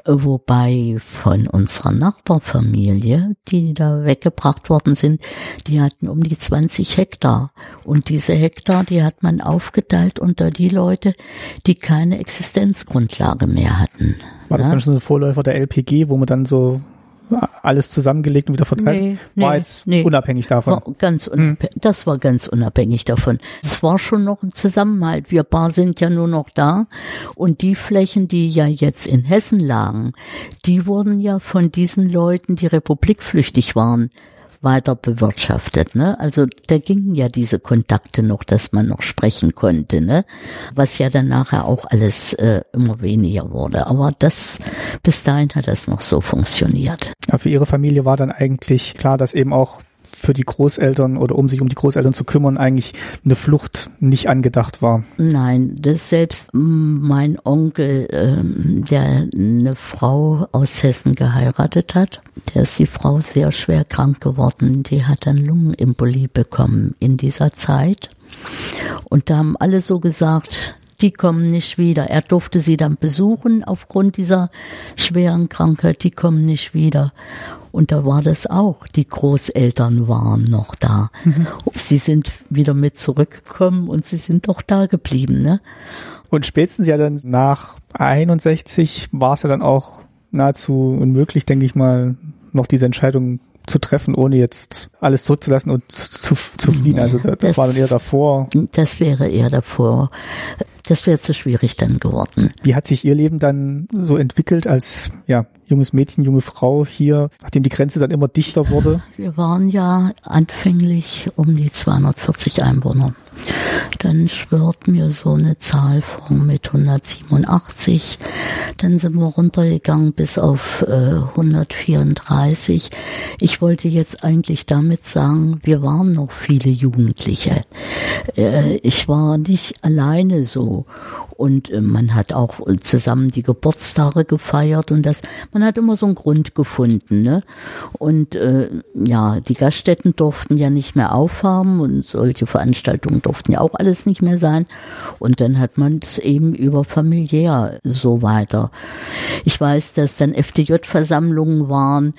Wobei von unserer Nachbarfamilie, die da weggebracht worden sind, die hatten um die 20 Hektar. Und diese Hektar, die hat man aufgeteilt unter die Leute, die keine Existenzgrundlage mehr hatten. War das ne? dann schon so Vorläufer der LPG, wo man dann so alles zusammengelegt und wieder verteilt? Nee, war nee, jetzt nee. unabhängig davon? War ganz unabhängig, hm. Das war ganz unabhängig davon. Es war schon noch ein Zusammenhalt. Wir paar sind ja nur noch da und die Flächen, die ja jetzt in Hessen lagen, die wurden ja von diesen Leuten, die republikflüchtig waren, weiter bewirtschaftet. Ne? Also da gingen ja diese Kontakte noch, dass man noch sprechen konnte, ne? was ja dann nachher auch alles äh, immer weniger wurde. Aber das bis dahin hat das noch so funktioniert. Ja, für Ihre Familie war dann eigentlich klar, dass eben auch für die Großeltern oder um sich um die Großeltern zu kümmern, eigentlich eine Flucht nicht angedacht war. Nein, das selbst mein Onkel, ähm, der eine Frau aus Hessen geheiratet hat, der ist die Frau sehr schwer krank geworden. Die hat dann Lungenembolie bekommen in dieser Zeit. Und da haben alle so gesagt, die kommen nicht wieder. Er durfte sie dann besuchen aufgrund dieser schweren Krankheit, die kommen nicht wieder. Und da war das auch. Die Großeltern waren noch da. Mhm. Sie sind wieder mit zurückgekommen und sie sind doch da geblieben, ne? Und spätestens ja dann nach 61 war es ja dann auch nahezu unmöglich, denke ich mal, noch diese Entscheidung zu treffen, ohne jetzt alles zurückzulassen und zu, zu fliehen. Also das, das war dann eher davor. Das wäre eher davor. Das wäre zu schwierig dann geworden. Wie hat sich Ihr Leben dann so entwickelt als ja, junges Mädchen, junge Frau hier, nachdem die Grenze dann immer dichter wurde? Wir waren ja anfänglich um die 240 Einwohner. Dann schwört mir so eine Zahl vor mit 187. Dann sind wir runtergegangen bis auf äh, 134. Ich wollte jetzt eigentlich damit sagen, wir waren noch viele Jugendliche. Äh, ich war nicht alleine so und äh, man hat auch zusammen die Geburtstage gefeiert und das, man hat immer so einen Grund gefunden, ne? Und äh, ja, die Gaststätten durften ja nicht mehr aufhaben und solche Veranstaltungen durften ja auch alles nicht mehr sein. Und dann hat man es eben über familiär so weiter. Ich weiß, dass dann FDJ-Versammlungen waren,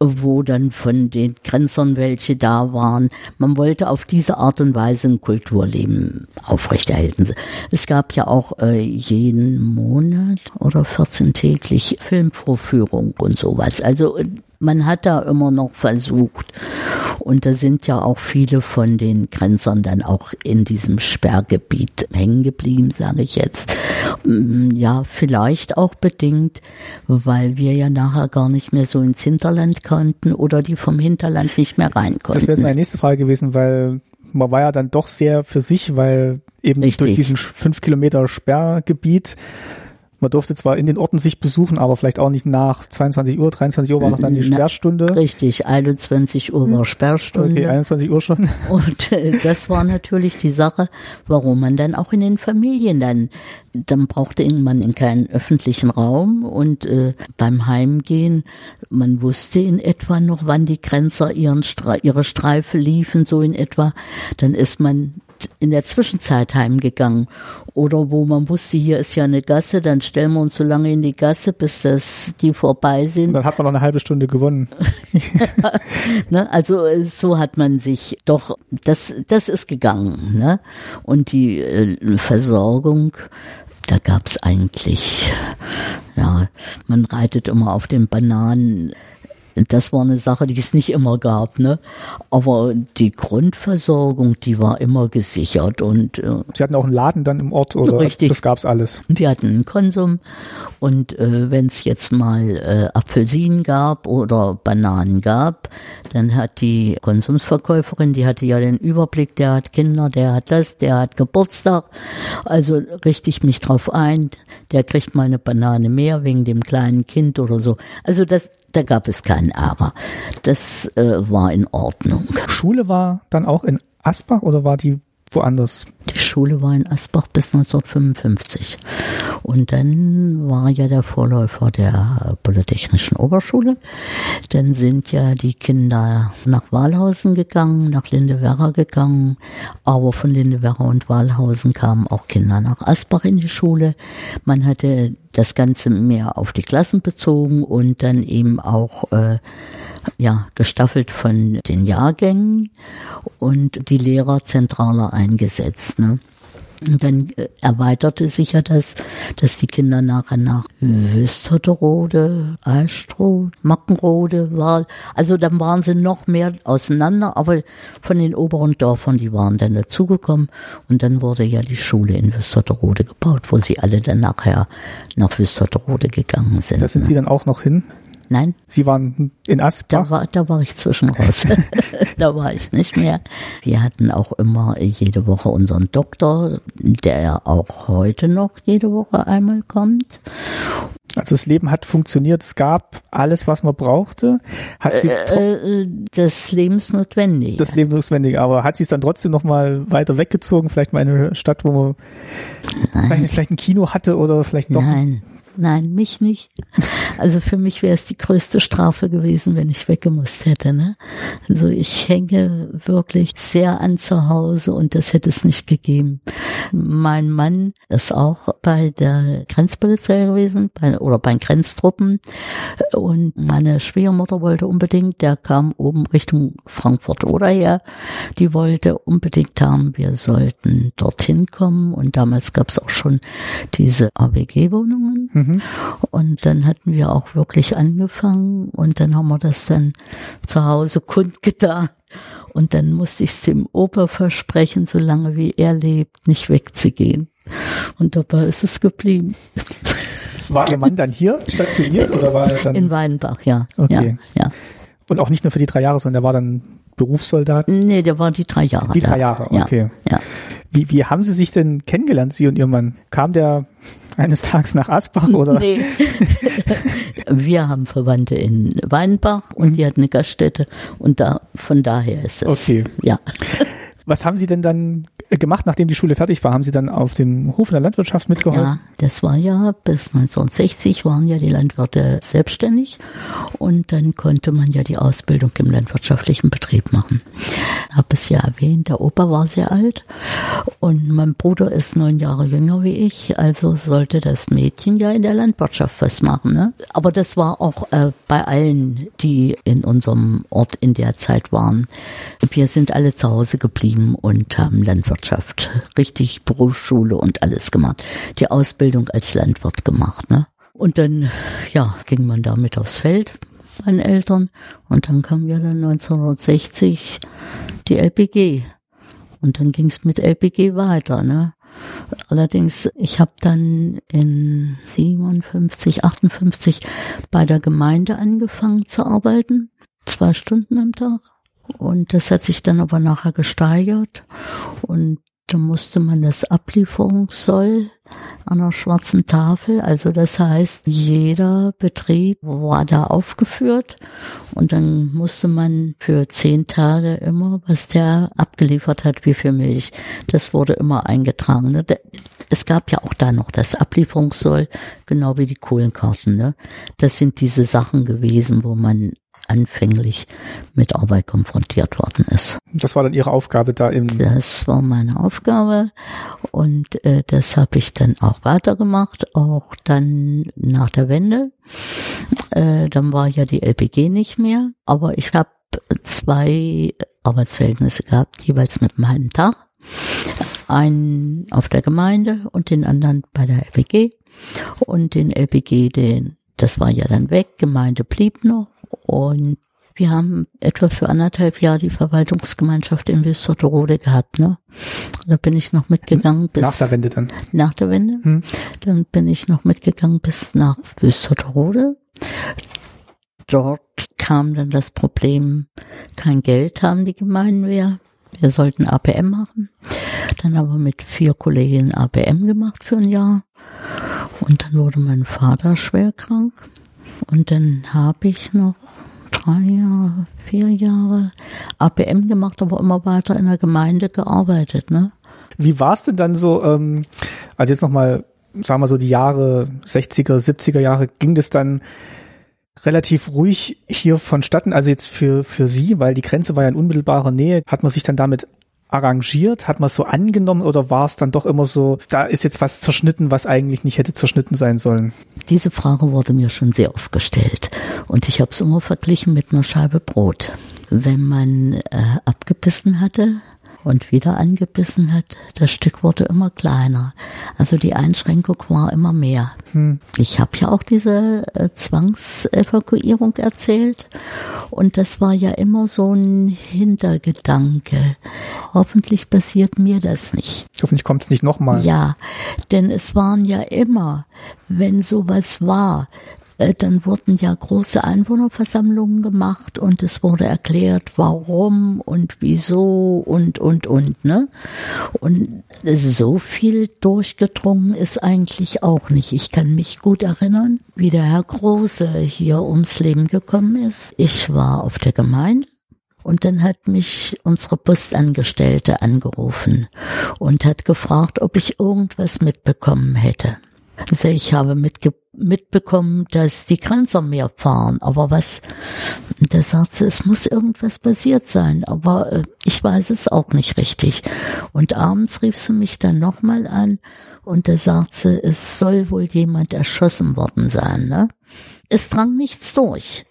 wo dann von den Grenzern welche da waren. Man wollte auf diese Art und Weise ein Kulturleben aufrechterhalten. Es gab ja auch äh, jeden Monat oder 14 täglich Filmvorführung und sowas. Also man hat da immer noch versucht. Und da sind ja auch viele von den Grenzern dann auch in diesem Sperrgebiet hängen geblieben, sage ich jetzt. Mm, ja, vielleicht auch bedingt, weil wir ja nachher gar nicht mehr so ins Hinterland konnten oder die vom Hinterland nicht mehr rein konnten. Das wäre meine nächste Frage gewesen, weil man war ja dann doch sehr für sich, weil eben Richtig. durch diesen fünf Kilometer Sperrgebiet Man durfte zwar in den Orten sich besuchen, aber vielleicht auch nicht nach 22 Uhr, 23 Uhr war noch dann die Na, Sperrstunde. Richtig, 21 Uhr war Sperrstunde. Okay, 21 Uhr schon. Und äh, das war natürlich die Sache, warum man dann auch in den Familien dann, dann brauchte man in keinen öffentlichen Raum und äh, beim Heimgehen, man wusste in etwa noch, wann die Grenzer ihren Stre ihre Streife liefen, so in etwa, dann ist man in der Zwischenzeit heimgegangen. Oder wo man wusste, hier ist ja eine Gasse, dann stellen wir uns so lange in die Gasse, bis das die vorbei Und sind. dann hat man noch eine halbe Stunde gewonnen. Ne? Also äh, so hat man sich doch, das, das ist gegangen. Ne? Und die äh, Versorgung, da gab's eigentlich, ja, man reitet immer auf den Bananen. Das war eine Sache, die es nicht immer gab, ne? Aber die Grundversorgung, die war immer gesichert und äh, Sie hatten auch einen Laden dann im Ort oder Richtig. das gab's alles. wir hatten einen Konsum und äh, wenn es jetzt mal äh, Apfelsinen gab oder Bananen gab, dann hat die Konsumsverkäuferin, die hatte ja den Überblick, der hat Kinder, der hat das, der hat Geburtstag, also richte ich mich drauf ein, der kriegt mal eine Banane mehr wegen dem kleinen Kind oder so. Also das, da gab es keinen Ärger. Das äh, war in Ordnung. Schule war dann auch in Asbach oder war die woanders? Die Schule war in Asbach bis 1955. Und dann war ja der Vorläufer der Polytechnischen Oberschule. Dann sind ja die Kinder nach Walhausen gegangen, nach Lindewerra gegangen. Aber von Lindewerra und Walhausen kamen auch Kinder nach Asbach in die Schule. Man hatte das Ganze mehr auf die Klassen bezogen und dann eben auch äh, ja, gestaffelt von den Jahrgängen und die Lehrer zentraler eingesetzt. Ne? Und dann äh, erweiterte sich ja das, dass die Kinder nachher nach Wüsterode, Alstroh, Mackenrode war. Also dann waren sie noch mehr auseinander, aber von den oberen Dörfern, die waren dann dazugekommen. Und dann wurde ja die Schule in Wüsterode gebaut, wo sie alle dann nachher nach Wüsterode gegangen sind. Da sind ne? Sie dann auch noch hin. Nein, Sie waren in da Asbach. war, da war ich zwischen raus. da war ich nicht mehr. Wir hatten auch immer jede Woche unseren Doktor, der auch heute noch jede Woche einmal kommt. Also das Leben hat funktioniert. Es gab alles, was man brauchte. Hat sie Äh, äh, das Lebensnotwendige. das Leben notwendig, aber hat sie es dann trotzdem noch mal weiter weggezogen? Vielleicht mal in eine Stadt, wo man vielleicht, vielleicht ein Kino hatte oder vielleicht doch. Nein, nein, mich nicht. Also für mich wäre es die größte Strafe gewesen, wenn ich weggemusst hätte. Ne? Also ich hänge wirklich sehr an zu Hause und das hätte es nicht gegeben. Mein Mann ist auch bei der Grenzpolizei gewesen bei, oder bei den Grenztruppen und meine Schwiegermutter wollte unbedingt, der kam oben Richtung Frankfurt oder her, die wollte unbedingt haben, wir sollten dorthin kommen und damals gab es auch schon diese ABG-Wohnungen Mhm. Und dann hatten wir auch wirklich angefangen und dann haben wir das dann zu Hause kundgetan. Und dann musste ich es dem Opa versprechen, solange wie er lebt, nicht wegzugehen. Und dabei ist es geblieben. War Ihr Mann dann hier stationiert oder war er dann In Weinbach, ja. Okay. Ja, ja. und auch nicht nur für die drei Jahre, sondern der war dann Berufssoldat? Nee, der war die drei Jahre. Die drei Jahre, Ja, okay. Ja. Wie, wie haben Sie sich denn kennengelernt, Sie und Ihr Mann? Kam der eines Tages nach Asbach oder? Nee. Wir haben Verwandte in Weinbach und die hat eine Gaststätte und da, von daher ist es. Okay. Ja. Was haben Sie denn dann gemacht, nachdem die Schule fertig war? Haben Sie dann auf dem Hof in der Landwirtschaft mitgeholfen? Ja, das war ja bis 1960 waren ja die Landwirte selbstständig und dann konnte man ja die Ausbildung im landwirtschaftlichen Betrieb machen. Hab es ja erwähnt, der Opa war sehr alt und mein Bruder ist neun Jahre jünger wie ich, also sollte das Mädchen ja in der Landwirtschaft was machen. Ne? Aber das war auch äh, bei allen, die in unserem Ort in der Zeit waren. Wir sind alle zu Hause geblieben und haben Landwirtschaft, richtig Berufsschule und alles gemacht. Die Ausbildung als Landwirt gemacht. Ne? Und dann, ja, ging man damit aufs Feld bei den Eltern und dann kam ja dann 1960 die LPG. Und dann ging es mit LPG weiter. Ne? Allerdings, ich habe dann in 57, 58 bei der Gemeinde angefangen zu arbeiten. Zwei Stunden am Tag. Und das hat sich dann aber nachher gesteigert. Und Da musste man das Ablieferungssoll an einer schwarzen Tafel, also das heißt, jeder Betrieb war da aufgeführt und dann musste man für zehn Tage immer, was der abgeliefert hat, wie viel Milch. Das wurde immer eingetragen. Ne? Es gab ja auch da noch das Ablieferungssoll, genau wie die Kohlenkarten. Ne? Das sind diese Sachen gewesen, wo man anfänglich mit Arbeit konfrontiert worden ist. Das war dann Ihre Aufgabe da im. Das war meine Aufgabe und äh, das habe ich dann auch weitergemacht, auch dann nach der Wende. Äh, dann war ja die LPG nicht mehr, aber ich habe zwei Arbeitsverhältnisse gehabt, jeweils mit einem halben Tag. Einen auf der Gemeinde und den anderen bei der LPG. Und den LPG, den, das war ja dann weg, Gemeinde blieb noch und wir haben etwa für anderthalb Jahre die Verwaltungsgemeinschaft in Wüsterode gehabt. Ne? Da bin ich noch mitgegangen bis... Nach der Wende dann? Nach der Wende. Hm. Dann bin ich noch mitgegangen bis nach Wüsterode. Dort kam dann das Problem, kein Geld haben die Gemeinden mehr. Wir sollten APM machen. Dann aber mit vier Kollegen APM gemacht für ein Jahr. Und dann wurde mein Vater schwer krank. Und dann habe ich noch drei Jahre, vier Jahre APM gemacht, aber immer weiter in der Gemeinde gearbeitet. Ne? Wie war es denn dann so, ähm, also jetzt nochmal, sagen wir so die Jahre 60er, 70er Jahre, ging das dann relativ ruhig hier vonstatten, also jetzt für, für Sie, weil die Grenze war ja in unmittelbarer Nähe, hat man sich dann damit arrangiert? Hat man so angenommen oder war es dann doch immer so, da ist jetzt was zerschnitten, was eigentlich nicht hätte zerschnitten sein sollen? Diese Frage wurde mir schon sehr oft gestellt und ich habe es immer verglichen mit einer Scheibe Brot. Wenn man äh, abgebissen hatte, und wieder angebissen hat, das Stück wurde immer kleiner. Also die Einschränkung war immer mehr. Hm. Ich habe ja auch diese äh, Zwangsevakuierung erzählt und das war ja immer so ein Hintergedanke. Hoffentlich passiert mir das nicht. Hoffentlich kommt es nicht nochmal. Ja, denn es waren ja immer, wenn sowas war, dann wurden ja große Einwohnerversammlungen gemacht und es wurde erklärt, warum und wieso und, und, und, ne? Und so viel durchgedrungen ist eigentlich auch nicht. Ich kann mich gut erinnern, wie der Herr Große hier ums Leben gekommen ist. Ich war auf der Gemeinde. Und dann hat mich unsere Postangestellte angerufen und hat gefragt, ob ich irgendwas mitbekommen hätte. Also ich habe mitge mitbekommen, dass die Grenzer mehr fahren. Aber was, da sagt sie, es muss irgendwas passiert sein. Aber äh, ich weiß es auch nicht richtig. Und abends rief sie mich dann nochmal an und da sagt sie, es soll wohl jemand erschossen worden sein. Ne? Es drang nichts durch.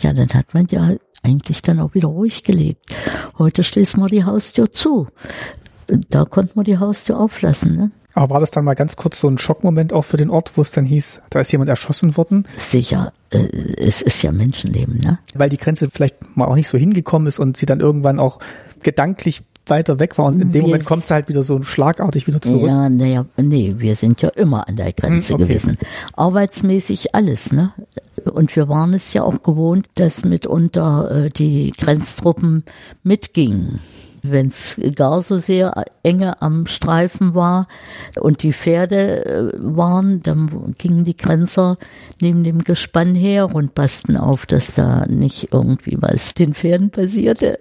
Ja, dann hat man ja eigentlich dann auch wieder ruhig gelebt. Heute schließen wir die Haustür zu. Da konnten wir die Haustür auflassen. Ne? Aber war das dann mal ganz kurz so ein Schockmoment auch für den Ort, wo es dann hieß, da ist jemand erschossen worden? Sicher, äh, es ist ja Menschenleben, ne? Weil die Grenze vielleicht mal auch nicht so hingekommen ist und sie dann irgendwann auch gedanklich weiter weg war und in dem wir Moment kommt sie halt wieder so schlagartig wieder zurück. Ja, naja, nee, wir sind ja immer an der Grenze hm, okay. gewesen. Arbeitsmäßig alles, ne? Und wir waren es ja auch gewohnt, dass mitunter äh, die Grenztruppen mitgingen wenn es gar so sehr enge am Streifen war und die Pferde äh, waren, dann gingen die Grenzer neben dem Gespann her und passten auf, dass da nicht irgendwie was den Pferden passierte.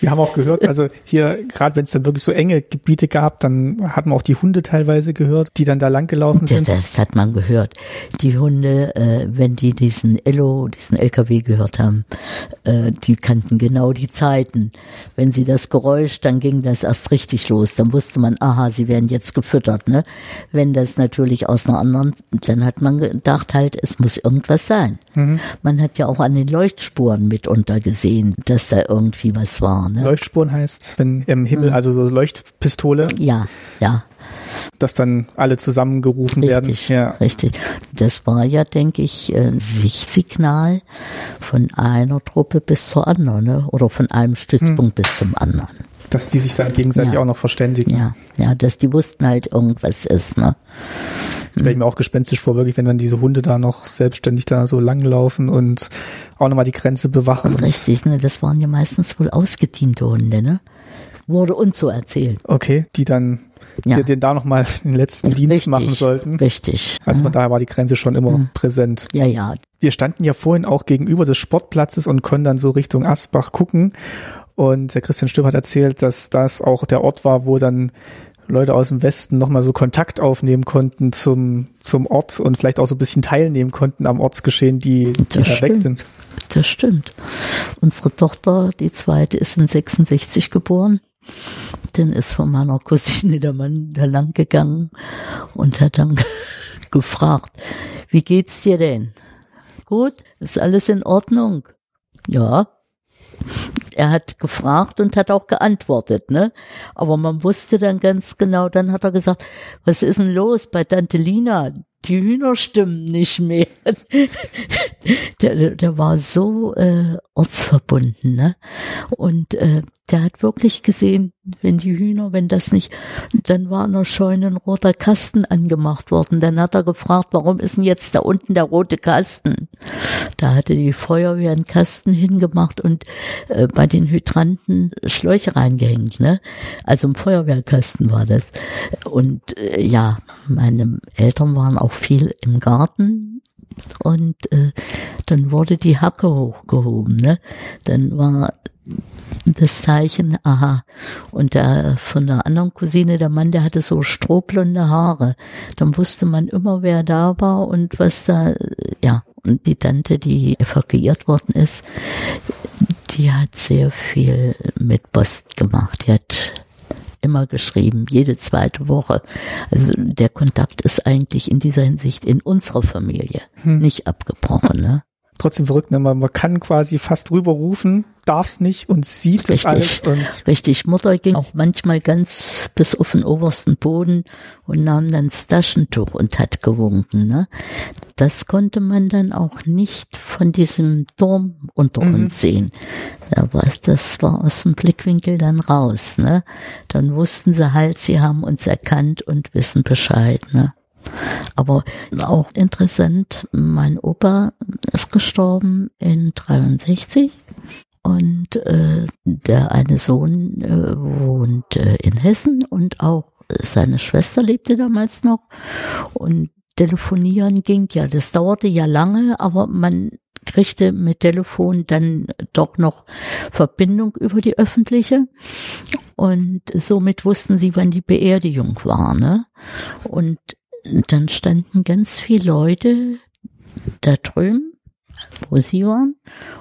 Wir haben auch gehört, also hier, gerade wenn es dann wirklich so enge Gebiete gab, dann hat man auch die Hunde teilweise gehört, die dann da lang gelaufen sind. Das hat man gehört. Die Hunde, äh, wenn die diesen Ello, diesen LKW gehört haben, äh, die kannten genau die Zeiten. Wenn sie das Geräusch, dann ging das erst richtig los. Dann wusste man, aha, sie werden jetzt gefüttert. Ne? Wenn das natürlich aus einer anderen, dann hat man gedacht halt, es muss irgendwas sein. Mhm. Man hat ja auch an den Leuchtspuren mitunter gesehen, dass da irgendwie was war. Ne? Leuchtspuren heißt, wenn im Himmel, mhm. also so Leuchtpistole. Ja, ja. Dass dann alle zusammengerufen richtig, werden. Ja. Richtig. Das war ja, denke ich, ein Sichtsignal von einer Truppe bis zur anderen, ne? oder von einem Stützpunkt hm. bis zum anderen. Dass die sich dann gegenseitig ja. auch noch verständigen. Ja, ja, dass die wussten halt irgendwas ist, ne? Stelle ich mir auch gespenstisch vor, wirklich, wenn dann diese Hunde da noch selbstständig da so langlaufen und auch nochmal die Grenze bewachen. Richtig, ne? Das waren ja meistens wohl ausgediente Hunde, ne? Wurde uns so erzählt. Okay, die dann Ja. die, den da nochmal den letzten Dienst Richtig, machen sollten. Richtig. Also ja. von daher war die Grenze schon immer Mhm. präsent. ja, ja. Wir standen ja vorhin auch gegenüber des Sportplatzes und konnten dann so Richtung Asbach gucken. Und der Christian Stöber hat erzählt, dass das auch der Ort war, wo dann Leute aus dem Westen nochmal so Kontakt aufnehmen konnten zum, zum Ort und vielleicht auch so ein bisschen teilnehmen konnten am Ortsgeschehen, die, die da weg sind. Das stimmt. Unsere Tochter, die zweite, ist in 66 geboren. Dann ist von meiner Cousine der Mann da lang gegangen und hat dann gefragt, wie geht's dir denn? Gut, ist alles in Ordnung? Ja. Er hat gefragt und hat auch geantwortet, ne? Aber man wusste dann ganz genau, dann hat er gesagt, was ist denn los bei Tante Lina? Die Hühner stimmen nicht mehr. der, der war so äh, ortsverbunden, ne? Und äh, der hat wirklich gesehen, wenn die Hühner, wenn das nicht, dann war in der Scheune ein roter Kasten angemacht worden. Dann hat er gefragt, warum ist denn jetzt da unten der rote Kasten? Da hatte die Feuerwehr einen Kasten hingemacht und äh, bei den Hydranten Schläuche reingehängt, ne? Also im Feuerwehrkasten war das. Und äh, ja, meine Eltern waren auch viel im Garten und äh, dann wurde die Hacke hochgehoben, ne? Dann war das Zeichen, aha. Und der von der anderen Cousine, der Mann, der hatte so strohblonde Haare. Dann wusste man immer, wer da war und was da, ja. Und die Tante, die evakuiert worden ist, die hat sehr viel mit Post gemacht. Die hat immer geschrieben, jede zweite Woche. Also der Kontakt ist eigentlich in dieser Hinsicht in unserer Familie Hm. nicht abgebrochen. Ne? Trotzdem verrückt, ne? man, man kann quasi fast rüberrufen, darf es nicht und sieht Richtig. alles und Richtig, Mutter ging auch manchmal ganz bis auf den obersten Boden und nahm dann das Taschentuch und hat gewunken. Ne? Das konnte man dann auch nicht von diesem Turm unter Mhm. uns sehen. Aber das war aus dem Blickwinkel dann raus. Ne? Dann wussten sie halt, sie haben uns erkannt und wissen Bescheid. Ne? Aber auch interessant, mein Opa ist gestorben in 63 und äh, der eine Sohn äh, wohnt äh, in Hessen und auch seine Schwester lebte damals noch und telefonieren ging ja, das dauerte ja lange, aber man kriegte mit Telefon dann doch noch Verbindung über die öffentliche und somit wussten sie, wann die Beerdigung war, ne? Und dann standen ganz viele Leute da drüben, wo sie waren.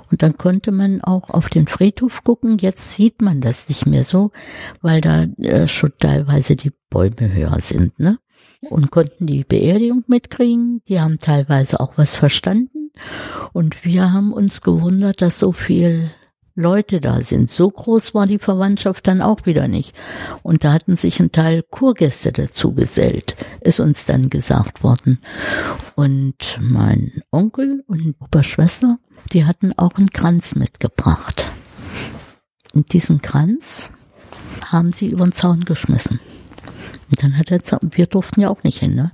Und dann konnte man auch auf den Friedhof gucken. Jetzt sieht man das nicht mehr so, weil da äh, schon teilweise die Bäume höher sind, ne? Und konnten die Beerdigung mitkriegen. Die haben teilweise auch was verstanden. Und wir haben uns gewundert, dass so viel Leute da sind. So groß war die Verwandtschaft dann auch wieder nicht. Und da hatten sich ein Teil Kurgäste dazu gesellt, ist uns dann gesagt worden. Und mein Onkel und Oberschwester, die hatten auch einen Kranz mitgebracht. Und diesen Kranz haben sie über den Zaun geschmissen. Und dann hat Zaun, wir durften ja auch nicht hin, ne?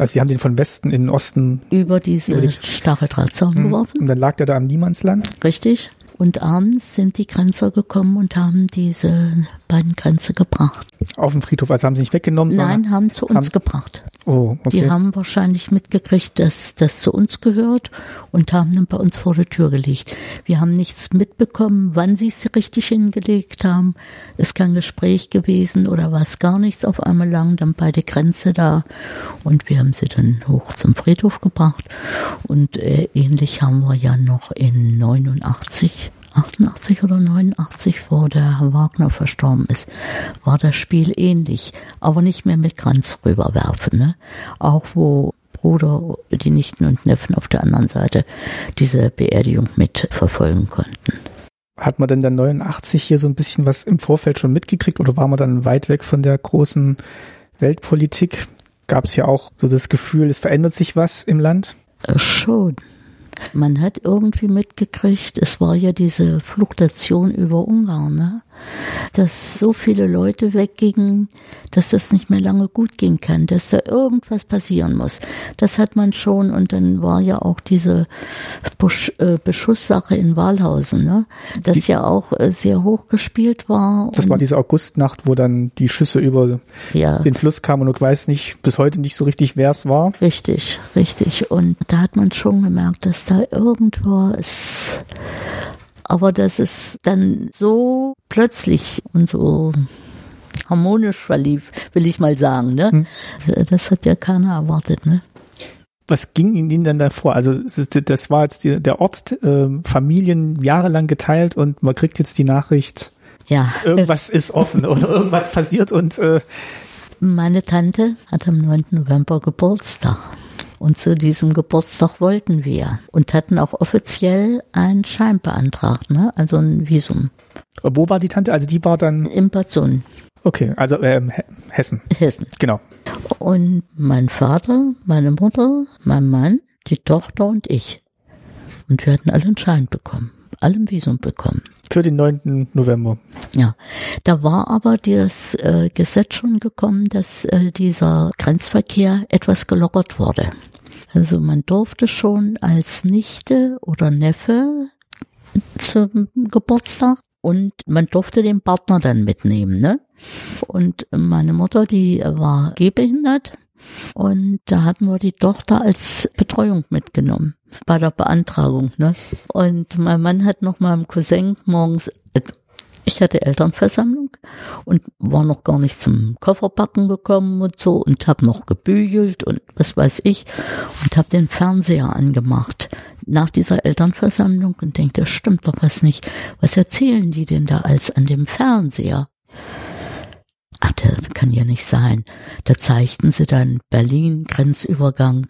also sie haben den von Westen in den Osten Über diese Über die- Stacheldrahtzaun hm, geworfen. und dann lag der da am Niemandsland. Richtig. Und abends sind die Grenzer gekommen und haben diese beiden Grenze gebracht. Auf dem Friedhof, also haben sie nicht weggenommen, Nein, haben zu uns haben- gebracht. Oh, okay. Die haben wahrscheinlich mitgekriegt, dass das zu uns gehört und haben dann bei uns vor der Tür gelegt. Wir haben nichts mitbekommen, wann sie es richtig hingelegt haben. Ist kein Gespräch gewesen oder war es gar nichts. Auf einmal lagen dann beide Grenze da und wir haben sie dann hoch zum Friedhof gebracht. Und äh, ähnlich haben wir ja noch in 89 88 oder 89, wo der Herr Wagner verstorben ist, war das Spiel ähnlich, aber nicht mehr mit Kranz rüberwerfen. Ne? Auch wo Bruder, die Nichten und Neffen auf der anderen Seite diese Beerdigung mit verfolgen konnten. Hat man denn dann 89 hier so ein bisschen was im Vorfeld schon mitgekriegt oder war man dann weit weg von der großen Weltpolitik? Gab es hier auch so das Gefühl, es verändert sich was im Land? Äh, Schon. Man hat irgendwie mitgekriegt, es war ja diese Fluchtation über Ungarn, ne? Dass so viele Leute weggingen, dass das nicht mehr lange gut gehen kann, dass da irgendwas passieren muss. Das hat man schon und dann war ja auch diese äh, Beschusssache in Walhausen, ne? das die, ja auch äh, sehr hoch gespielt war. Das war diese Augustnacht, wo dann die Schüsse über ja. den Fluss kamen und ich weiß nicht, bis heute nicht so richtig, wer es war. Richtig, richtig. Und da hat man schon gemerkt, dass da irgendwo es aber dass es dann so plötzlich und so harmonisch verlief, will ich mal sagen. Ne? Hm. Das hat ja keiner erwartet. Ne? Was ging Ihnen denn da vor? Also das war jetzt der Ort, äh, Familien jahrelang geteilt und man kriegt jetzt die Nachricht, ja. irgendwas ist offen oder irgendwas passiert und äh meine Tante hat am 9. November Geburtstag. Und zu diesem Geburtstag wollten wir und hatten auch offiziell einen Schein beantragt, ne? also ein Visum. Wo war die Tante? Also die war dann? In Sohn. Okay, also ähm, Hessen. Hessen. Genau. Und mein Vater, meine Mutter, mein Mann, die Tochter und ich. Und wir hatten alle einen Schein bekommen, alle ein Visum bekommen. Für den 9. November. Ja, da war aber das äh, Gesetz schon gekommen, dass äh, dieser Grenzverkehr etwas gelockert wurde. Also man durfte schon als Nichte oder Neffe zum Geburtstag und man durfte den Partner dann mitnehmen, ne? Und meine Mutter, die war gehbehindert und da hatten wir die Tochter als Betreuung mitgenommen bei der Beantragung, ne? Und mein Mann hat noch im Cousin morgens ich hatte Elternversammlung und war noch gar nicht zum Kofferpacken gekommen und so und habe noch gebügelt und was weiß ich und habe den Fernseher angemacht nach dieser Elternversammlung und denke, das stimmt doch was nicht. Was erzählen die denn da als an dem Fernseher? Ach, das kann ja nicht sein. Da zeigten sie dann Berlin, Grenzübergang,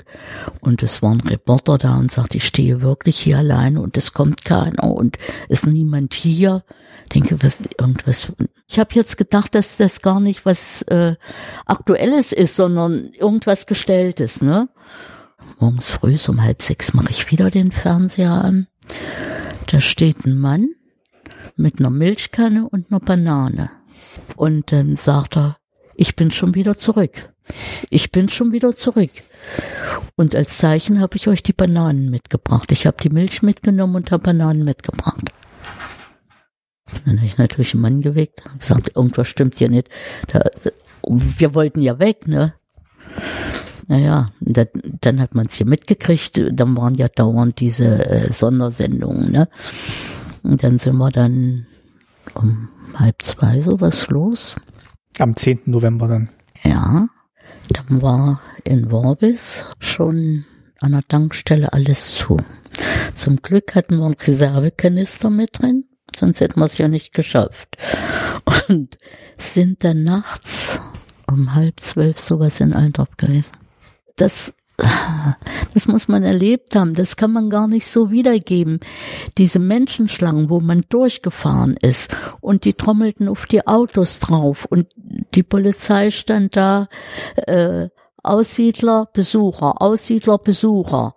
und es waren Reporter da und sagte, ich stehe wirklich hier alleine und es kommt keiner und ist niemand hier denke, was irgendwas. Ich habe jetzt gedacht, dass das gar nicht was äh, Aktuelles ist, sondern irgendwas Gestelltes, ne? Morgens früh um halb sechs mache ich wieder den Fernseher an. Da steht ein Mann mit einer Milchkanne und einer Banane. Und dann sagt er, ich bin schon wieder zurück. Ich bin schon wieder zurück. Und als Zeichen habe ich euch die Bananen mitgebracht. Ich habe die Milch mitgenommen und habe Bananen mitgebracht. Dann habe ich natürlich einen Mann geweckt und gesagt, irgendwas stimmt hier nicht. Da, wir wollten ja weg, ne? Naja, dann, dann hat man es hier mitgekriegt, dann waren ja dauernd diese äh, Sondersendungen, ne? Und dann sind wir dann um halb zwei sowas los. Am 10. November dann. Ja, dann war in Worbis schon an der Tankstelle alles zu. Zum Glück hatten wir einen Reservekanister mit drin sonst hätten wir es ja nicht geschafft. Und sind dann nachts um halb zwölf sowas in Altdorf gewesen. Das, das muss man erlebt haben. Das kann man gar nicht so wiedergeben. Diese Menschenschlangen, wo man durchgefahren ist und die trommelten auf die Autos drauf und die Polizei stand da, äh, Aussiedler, Besucher, Aussiedler, Besucher.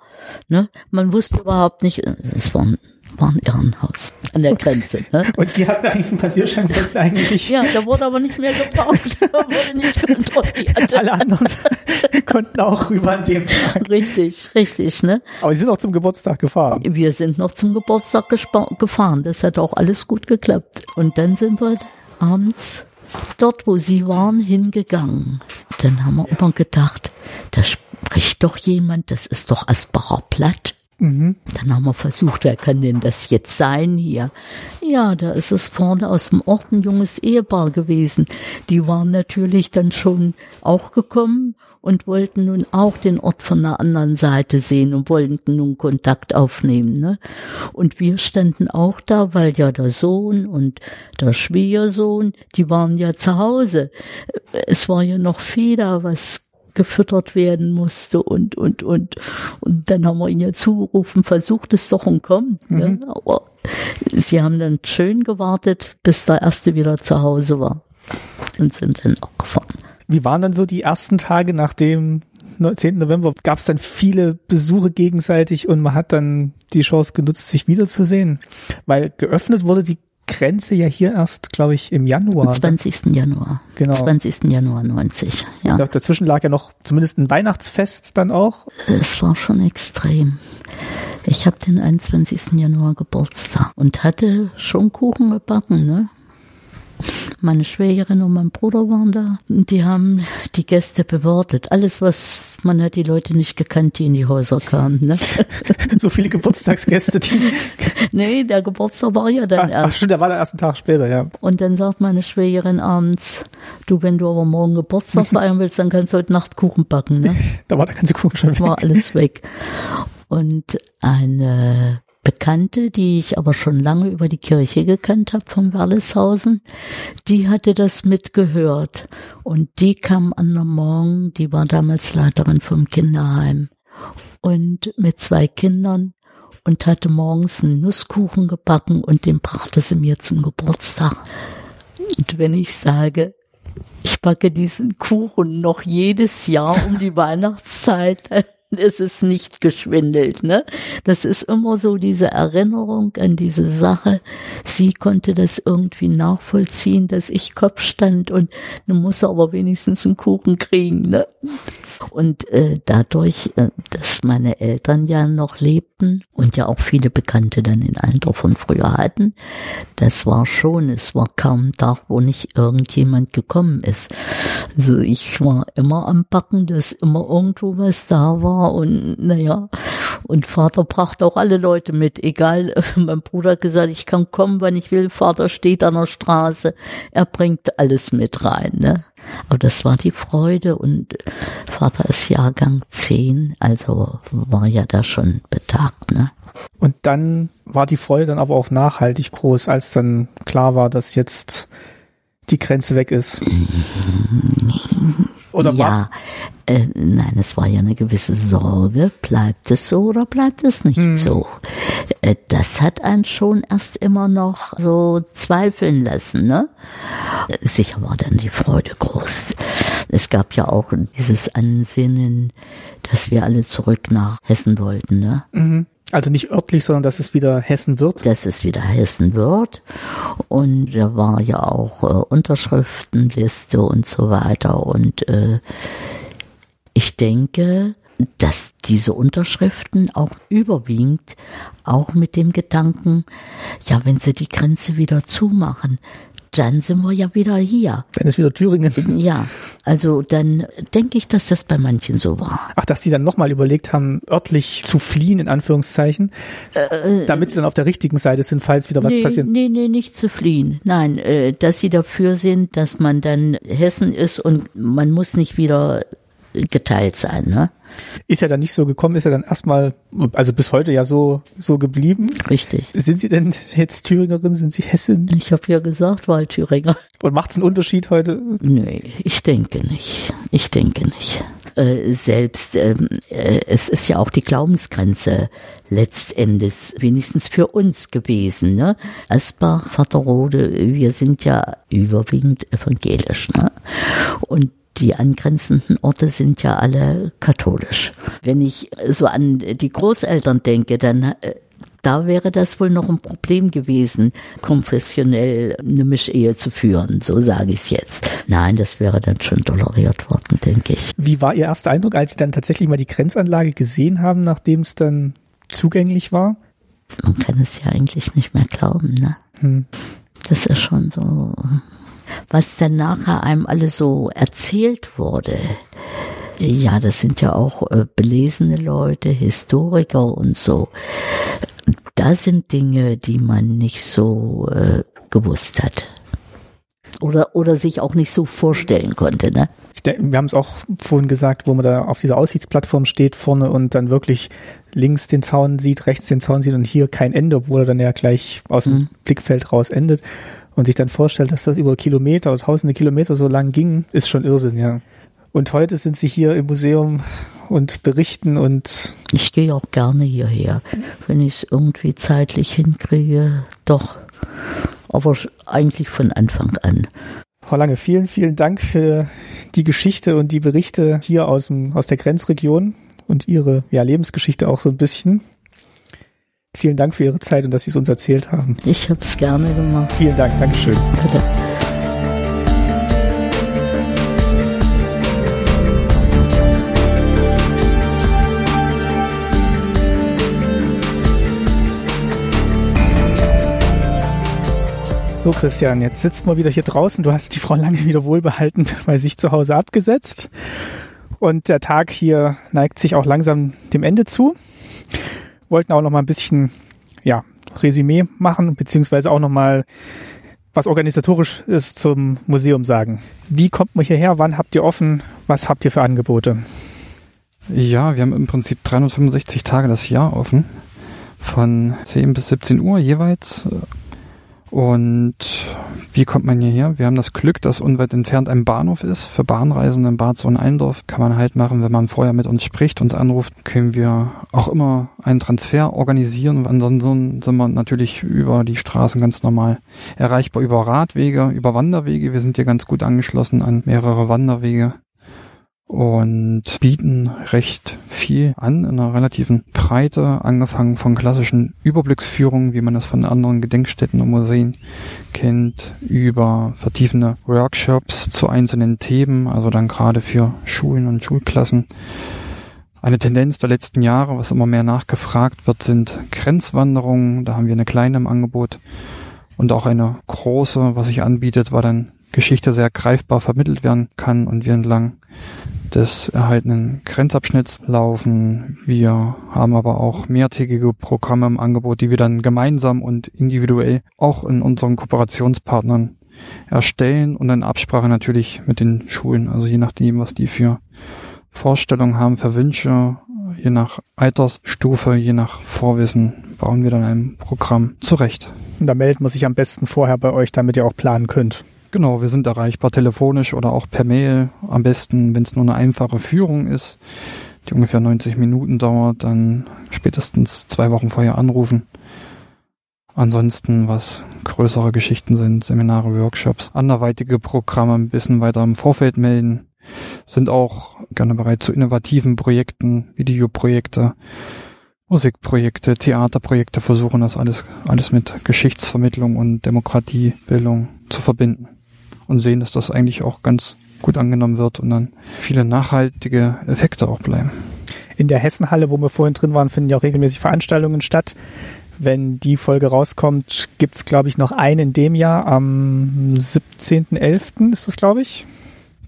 Ne? Man wusste überhaupt nicht, es waren war ein Irrenhaus an der Grenze. Ne? Und Sie hatten eigentlich einen Passierschein eigentlich. Ja, der wurde aber nicht mehr gebraucht, wurde nicht kontrolliert. Alle anderen konnten auch rüber an dem Tag. Richtig, richtig, ne? Aber Sie sind auch zum Geburtstag gefahren. Wir sind noch zum Geburtstag gefahren. Das hat auch alles gut geklappt. Und dann sind wir abends dort, wo Sie waren, hingegangen. Dann haben wir immer gedacht, da spricht doch jemand, das ist doch Asbacher Platt. Mhm. Dann haben wir versucht, wer kann denn das jetzt sein hier? Ja, da ist es vorne aus dem Ort ein junges Ehepaar gewesen. Die waren natürlich dann schon auch gekommen und wollten nun auch den Ort von der anderen Seite sehen und wollten nun Kontakt aufnehmen. Ne? Und wir standen auch da, weil ja der Sohn und der Schwiegersohn, die waren ja zu Hause. Es war ja noch da, was gefüttert werden musste und, und, und, und dann haben wir ihn ja zugerufen, versucht es doch und kommt. Ne? Mhm. Ne? Aber sie haben dann schön gewartet, bis der Erste wieder zu Hause war und sind dann auch gefahren. Wie waren dann so die ersten Tage nach dem 10. November? Gab es dann viele Besuche gegenseitig und man hat dann die Chance genutzt, sich wiederzusehen? Weil geöffnet wurde die Grenze ja hier erst, glaube ich, im Januar. Am 20. Januar. Genau. 20. Januar 90. Ja. Und dazwischen lag ja noch zumindest ein Weihnachtsfest dann auch. Es war schon extrem. Ich habe den 21. Januar Geburtstag und hatte schon Kuchen gebacken, ne? Meine Schwägerin und mein Bruder waren da. Und Die haben die Gäste bewirtet. Alles, was man hat die Leute nicht gekannt, die in die Häuser kamen. Ne? So viele Geburtstagsgäste, die. nee, der Geburtstag war ja dann Ach, ach erst. stimmt, der war der ersten Tag später, ja. Und dann sagt meine Schwägerin abends, du, wenn du aber morgen Geburtstag feiern willst, dann kannst du heute Nacht Kuchen backen. Ne? Da war der ganze Kuchen schon weg. war alles weg. Und eine Bekannte, die ich aber schon lange über die Kirche gekannt habe von Werleshausen, die hatte das mitgehört. Und die kam an der Morgen, die war damals Leiterin vom Kinderheim und mit zwei Kindern und hatte morgens einen Nusskuchen gebacken und den brachte sie mir zum Geburtstag. Und wenn ich sage, ich backe diesen Kuchen noch jedes Jahr um die Weihnachtszeit, dann ist es nicht geschwindelt, ne? Das ist immer so diese Erinnerung an diese Sache. Sie konnte das irgendwie nachvollziehen, dass ich Kopf stand und du musst aber wenigstens einen Kuchen kriegen, ne? Und äh, dadurch, äh, dass meine Eltern ja noch lebten und ja auch viele Bekannte dann in Alter von früher hatten, das war schon, es war kaum ein Tag, wo nicht irgendjemand gekommen ist. Also ich war immer am Backen, dass immer irgendwo was da war und naja, und Vater brachte auch alle Leute mit, egal, mein Bruder hat gesagt, ich kann kommen, wann ich will, Vater steht an der Straße, er bringt alles mit rein, ne? Aber das war die Freude und Vater ist Jahrgang 10, also war ja da schon betagt, ne? Und dann war die Freude dann aber auch nachhaltig groß, als dann klar war, dass jetzt die Grenze weg ist. Oder ja, äh, nein, es war ja eine gewisse Sorge. Bleibt es so oder bleibt es nicht Hm. so? Äh, das hat einen schon erst immer noch so zweifeln lassen, ne? Sicher war dann die Freude groß. Es gab ja auch dieses Ansinnen, dass wir alle zurück nach Hessen wollten, ne? Also nicht örtlich, sondern dass es wieder Hessen wird. dass es wieder Hessen wird. Und da war ja auch äh, Unterschriftenliste und so weiter. Und äh, ich denke, dass diese Unterschriften auch überwiegend auch mit dem Gedanken, ja, wenn sie die Grenze wieder zumachen, dann sind wir ja wieder hier. Dann ist wieder Thüringen. Ja, also dann denke ich, dass das bei manchen so war. Ach, dass die dann nochmal überlegt haben, örtlich zu fliehen, in Anführungszeichen, damit sie dann auf der richtigen Seite sind, falls wieder was nee, passiert. Nee, nee, nicht zu fliehen. Nein, äh, dass sie dafür sind, dass man dann Hessen ist und man muss nicht wieder geteilt sein, ne? Ist ja dann nicht so gekommen, ist ja dann erstmal, also bis heute ja so, so geblieben. Richtig. Sind Sie denn jetzt Thüringerin? Sind Sie Hessin? Ich habe ja gesagt, Waldthüringer. Und macht es einen Unterschied heute? Nee, ich denke nicht. Ich denke nicht. Äh, selbst, ähm, äh, es ist ja auch die Glaubensgrenze letztendlich wenigstens für uns gewesen. Ne? Asbach, Vaterrode, wir sind ja überwiegend evangelisch. Ne? Und die angrenzenden Orte sind ja alle katholisch. Wenn ich so an die Großeltern denke, dann äh, da wäre das wohl noch ein Problem gewesen, konfessionell eine Mischehe zu führen, so sage ich es jetzt. Nein, das wäre dann schon toleriert worden, denke ich. Wie war Ihr erster Eindruck, als Sie dann tatsächlich mal die Grenzanlage gesehen haben, nachdem es dann zugänglich war? Man kann es ja eigentlich nicht mehr glauben, ne? Hm. Das ist schon so, was dann nachher einem alles so erzählt wurde. Ja, das sind ja auch äh, belesene Leute, Historiker und so. Da sind Dinge, die man nicht so äh, gewusst hat. Oder, oder sich auch nicht so vorstellen konnte, ne? Ich denke, wir haben es auch vorhin gesagt, wo man da auf dieser Aussichtsplattform steht vorne und dann wirklich links den Zaun sieht, rechts den Zaun sieht und hier kein Ende, obwohl er dann ja gleich aus dem Mhm. Blickfeld raus endet und sich dann vorstellt, dass das über Kilometer oder tausende Kilometer so lang ging, ist schon Irrsinn, ja. Und heute sind sie hier im Museum und berichten und Ich gehe auch gerne hierher, wenn ich es irgendwie zeitlich hinkriege. Doch. Aber eigentlich von Anfang an. Frau Lange, vielen, vielen Dank für die Geschichte und die Berichte hier aus, dem, aus der Grenzregion und Ihre ja, Lebensgeschichte auch so ein bisschen. Vielen Dank für Ihre Zeit und dass Sie es uns erzählt haben. Ich habe es gerne gemacht. Vielen Dank, Dankeschön. Bitte. So, Christian, jetzt sitzt man wieder hier draußen. Du hast die Frau lange wieder wohlbehalten bei sich zu Hause abgesetzt. Und der Tag hier neigt sich auch langsam dem Ende zu. Wollten auch noch mal ein bisschen, ja, Resümee machen, beziehungsweise auch noch mal was organisatorisch ist zum Museum sagen. Wie kommt man hierher? Wann habt ihr offen? Was habt ihr für Angebote? Ja, wir haben im Prinzip 365 Tage das Jahr offen. Von 10 bis 17 Uhr jeweils. Und wie kommt man hierher? Wir haben das Glück, dass unweit entfernt ein Bahnhof ist. Für Bahnreisende in Bad Sohn-Eindorf kann man halt machen, wenn man vorher mit uns spricht, uns anruft, können wir auch immer einen Transfer organisieren. Ansonsten sind wir natürlich über die Straßen ganz normal erreichbar über Radwege, über Wanderwege. Wir sind hier ganz gut angeschlossen an mehrere Wanderwege und bieten recht viel an in einer relativen Breite, angefangen von klassischen Überblicksführungen, wie man das von anderen Gedenkstätten und Museen kennt, über vertiefende Workshops zu einzelnen Themen, also dann gerade für Schulen und Schulklassen. Eine Tendenz der letzten Jahre, was immer mehr nachgefragt wird, sind Grenzwanderungen. Da haben wir eine kleine im Angebot und auch eine große, was sich anbietet, war dann Geschichte sehr greifbar vermittelt werden kann und wir entlang des erhaltenen Grenzabschnitts laufen. Wir haben aber auch mehrtägige Programme im Angebot, die wir dann gemeinsam und individuell auch in unseren Kooperationspartnern erstellen und in Absprache natürlich mit den Schulen. Also je nachdem, was die für Vorstellungen haben, für Wünsche, je nach Altersstufe, je nach Vorwissen bauen wir dann ein Programm zurecht. Und da meldet man sich am besten vorher bei euch, damit ihr auch planen könnt. Genau, wir sind erreichbar telefonisch oder auch per Mail. Am besten, wenn es nur eine einfache Führung ist, die ungefähr 90 Minuten dauert, dann spätestens zwei Wochen vorher anrufen. Ansonsten, was größere Geschichten sind, Seminare, Workshops, anderweitige Programme ein bisschen weiter im Vorfeld melden, sind auch gerne bereit zu innovativen Projekten, Videoprojekte, Musikprojekte, Theaterprojekte, versuchen das alles, alles mit Geschichtsvermittlung und Demokratiebildung zu verbinden und sehen, dass das eigentlich auch ganz gut angenommen wird und dann viele nachhaltige Effekte auch bleiben. In der Hessenhalle, wo wir vorhin drin waren, finden ja auch regelmäßig Veranstaltungen statt. Wenn die Folge rauskommt, gibt's glaube ich, noch einen in dem Jahr. Am 17.11. ist das, glaube ich.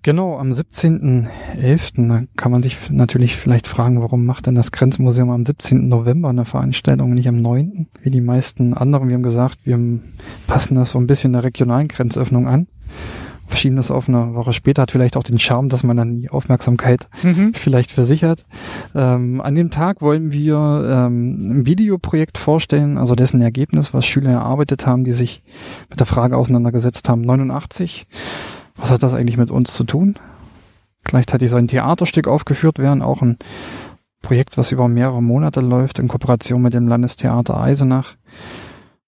Genau, am 17.11. Da kann man sich natürlich vielleicht fragen, warum macht denn das Grenzmuseum am 17. November eine Veranstaltung, nicht am 9. Wie die meisten anderen. Wir haben gesagt, wir passen das so ein bisschen der regionalen Grenzöffnung an. Verschieben das auf eine Woche später, hat vielleicht auch den Charme, dass man dann die Aufmerksamkeit mhm. vielleicht versichert. Ähm, an dem Tag wollen wir ähm, ein Videoprojekt vorstellen, also dessen Ergebnis, was Schüler erarbeitet haben, die sich mit der Frage auseinandergesetzt haben. 89 was hat das eigentlich mit uns zu tun? Gleichzeitig soll ein Theaterstück aufgeführt werden, auch ein Projekt, was über mehrere Monate läuft, in Kooperation mit dem Landestheater Eisenach,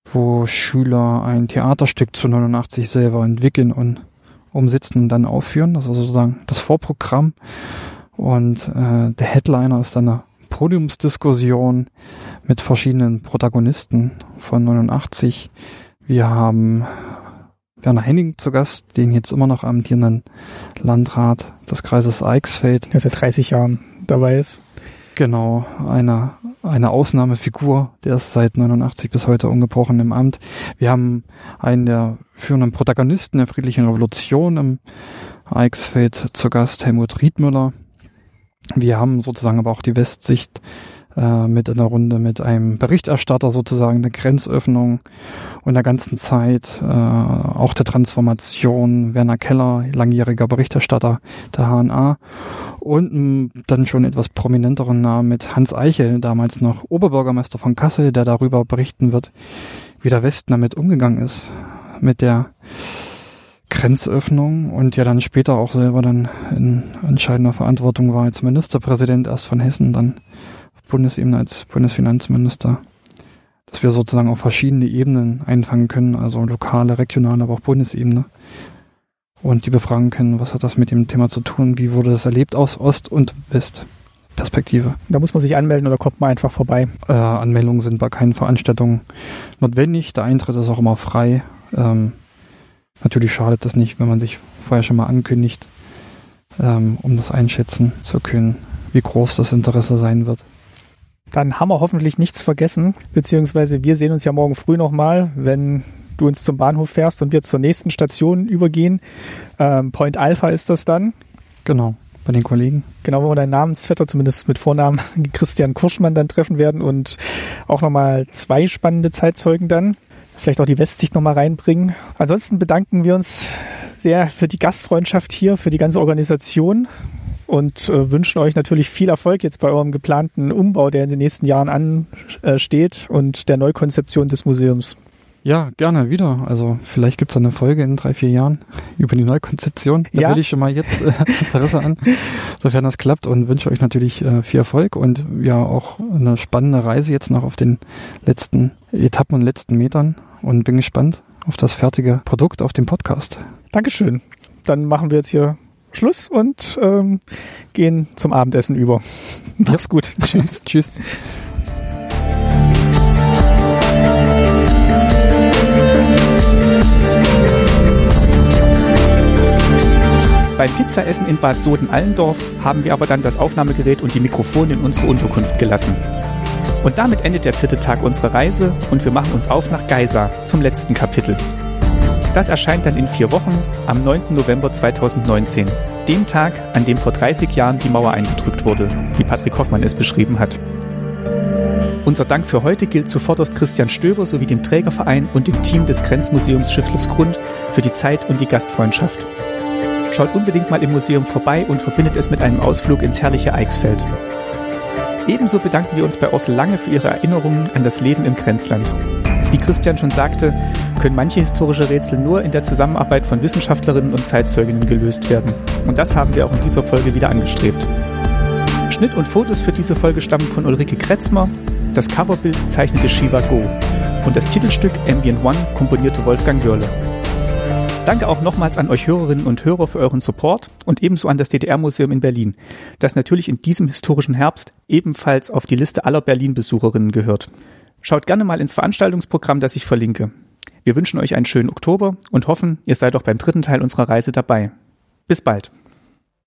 wo Schüler ein Theaterstück zu 89 selber entwickeln und umsitzen und dann aufführen. Das ist sozusagen das Vorprogramm. Und äh, der Headliner ist dann eine Podiumsdiskussion mit verschiedenen Protagonisten von 89. Wir haben Werner Henning zu Gast, den jetzt immer noch amtierenden Landrat des Kreises Eichsfeld. Der seit 30 Jahren dabei ist. Genau, eine, eine Ausnahmefigur, der ist seit 89 bis heute ungebrochen im Amt. Wir haben einen der führenden Protagonisten der friedlichen Revolution im Eichsfeld zu Gast, Helmut Riedmüller. Wir haben sozusagen aber auch die Westsicht äh, mit in der Runde mit einem Berichterstatter sozusagen der Grenzöffnung und der ganzen Zeit, äh, auch der Transformation, Werner Keller, langjähriger Berichterstatter der HNA und m, dann schon etwas prominenteren Namen mit Hans Eichel, damals noch Oberbürgermeister von Kassel, der darüber berichten wird, wie der Westen damit umgegangen ist, mit der Grenzöffnung und ja dann später auch selber dann in entscheidender Verantwortung war als Ministerpräsident erst von Hessen, dann Bundesebene als Bundesfinanzminister, dass wir sozusagen auf verschiedene Ebenen einfangen können, also lokale, regionale, aber auch Bundesebene. Und die befragen können, was hat das mit dem Thema zu tun, wie wurde das erlebt aus Ost und West. Perspektive. Da muss man sich anmelden oder kommt man einfach vorbei. Äh, Anmeldungen sind bei keinen Veranstaltungen notwendig. Der Eintritt ist auch immer frei. Ähm, natürlich schadet das nicht, wenn man sich vorher schon mal ankündigt, ähm, um das einschätzen zu können, wie groß das Interesse sein wird. Dann haben wir hoffentlich nichts vergessen, beziehungsweise wir sehen uns ja morgen früh nochmal, wenn du uns zum Bahnhof fährst und wir zur nächsten Station übergehen. Ähm, Point Alpha ist das dann. Genau, bei den Kollegen. Genau, wo wir deinen Namensvetter zumindest mit Vornamen Christian Kurschmann dann treffen werden und auch nochmal zwei spannende Zeitzeugen dann. Vielleicht auch die Westsicht nochmal reinbringen. Ansonsten bedanken wir uns sehr für die Gastfreundschaft hier, für die ganze Organisation und äh, wünschen euch natürlich viel Erfolg jetzt bei eurem geplanten Umbau, der in den nächsten Jahren ansteht und der Neukonzeption des Museums. Ja, gerne wieder. Also vielleicht gibt's eine Folge in drei, vier Jahren über die Neukonzeption. Da Ja. würde ich schon mal jetzt äh, Interesse an, sofern das klappt und wünsche euch natürlich äh, viel Erfolg und ja auch eine spannende Reise jetzt noch auf den letzten Etappen und letzten Metern und bin gespannt auf das fertige Produkt auf dem Podcast. Dankeschön. Dann machen wir jetzt hier Schluss und ähm, gehen zum Abendessen über. Mach's gut. Tschüss. Tschüss. Beim Pizzaessen in Bad Soden-Allendorf haben wir aber dann das Aufnahmegerät und die Mikrofone in unsere Unterkunft gelassen. Und damit endet der vierte Tag unserer Reise und wir machen uns auf nach Geisa zum letzten Kapitel. Das erscheint dann in vier Wochen am 9. November 2019, dem Tag, an dem vor 30 Jahren die Mauer eingedrückt wurde, wie Patrick Hoffmann es beschrieben hat. Unser Dank für heute gilt zuvorderst Christian Stöber sowie dem Trägerverein und dem Team des Grenzmuseums Schifflersgrund für die Zeit und die Gastfreundschaft. Schaut unbedingt mal im Museum vorbei und verbindet es mit einem Ausflug ins herrliche Eichsfeld. Ebenso bedanken wir uns bei Ursel Lange für ihre Erinnerungen an das Leben im Grenzland. Wie Christian schon sagte, können manche historische Rätsel nur in der Zusammenarbeit von Wissenschaftlerinnen und Zeitzeuginnen gelöst werden. Und das haben wir auch in dieser Folge wieder angestrebt. Schnitt und Fotos für diese Folge stammen von Ulrike Kretzmer, das Coverbild zeichnete Shiva Go und das Titelstück Ambient One komponierte Wolfgang Wörle. Danke auch nochmals an euch Hörerinnen und Hörer für euren Support und ebenso an das DDR-Museum in Berlin, das natürlich in diesem historischen Herbst ebenfalls auf die Liste aller Berlin-Besucherinnen gehört. Schaut gerne mal ins Veranstaltungsprogramm, das ich verlinke. Wir wünschen euch einen schönen Oktober und hoffen, ihr seid auch beim dritten Teil unserer Reise dabei. Bis bald.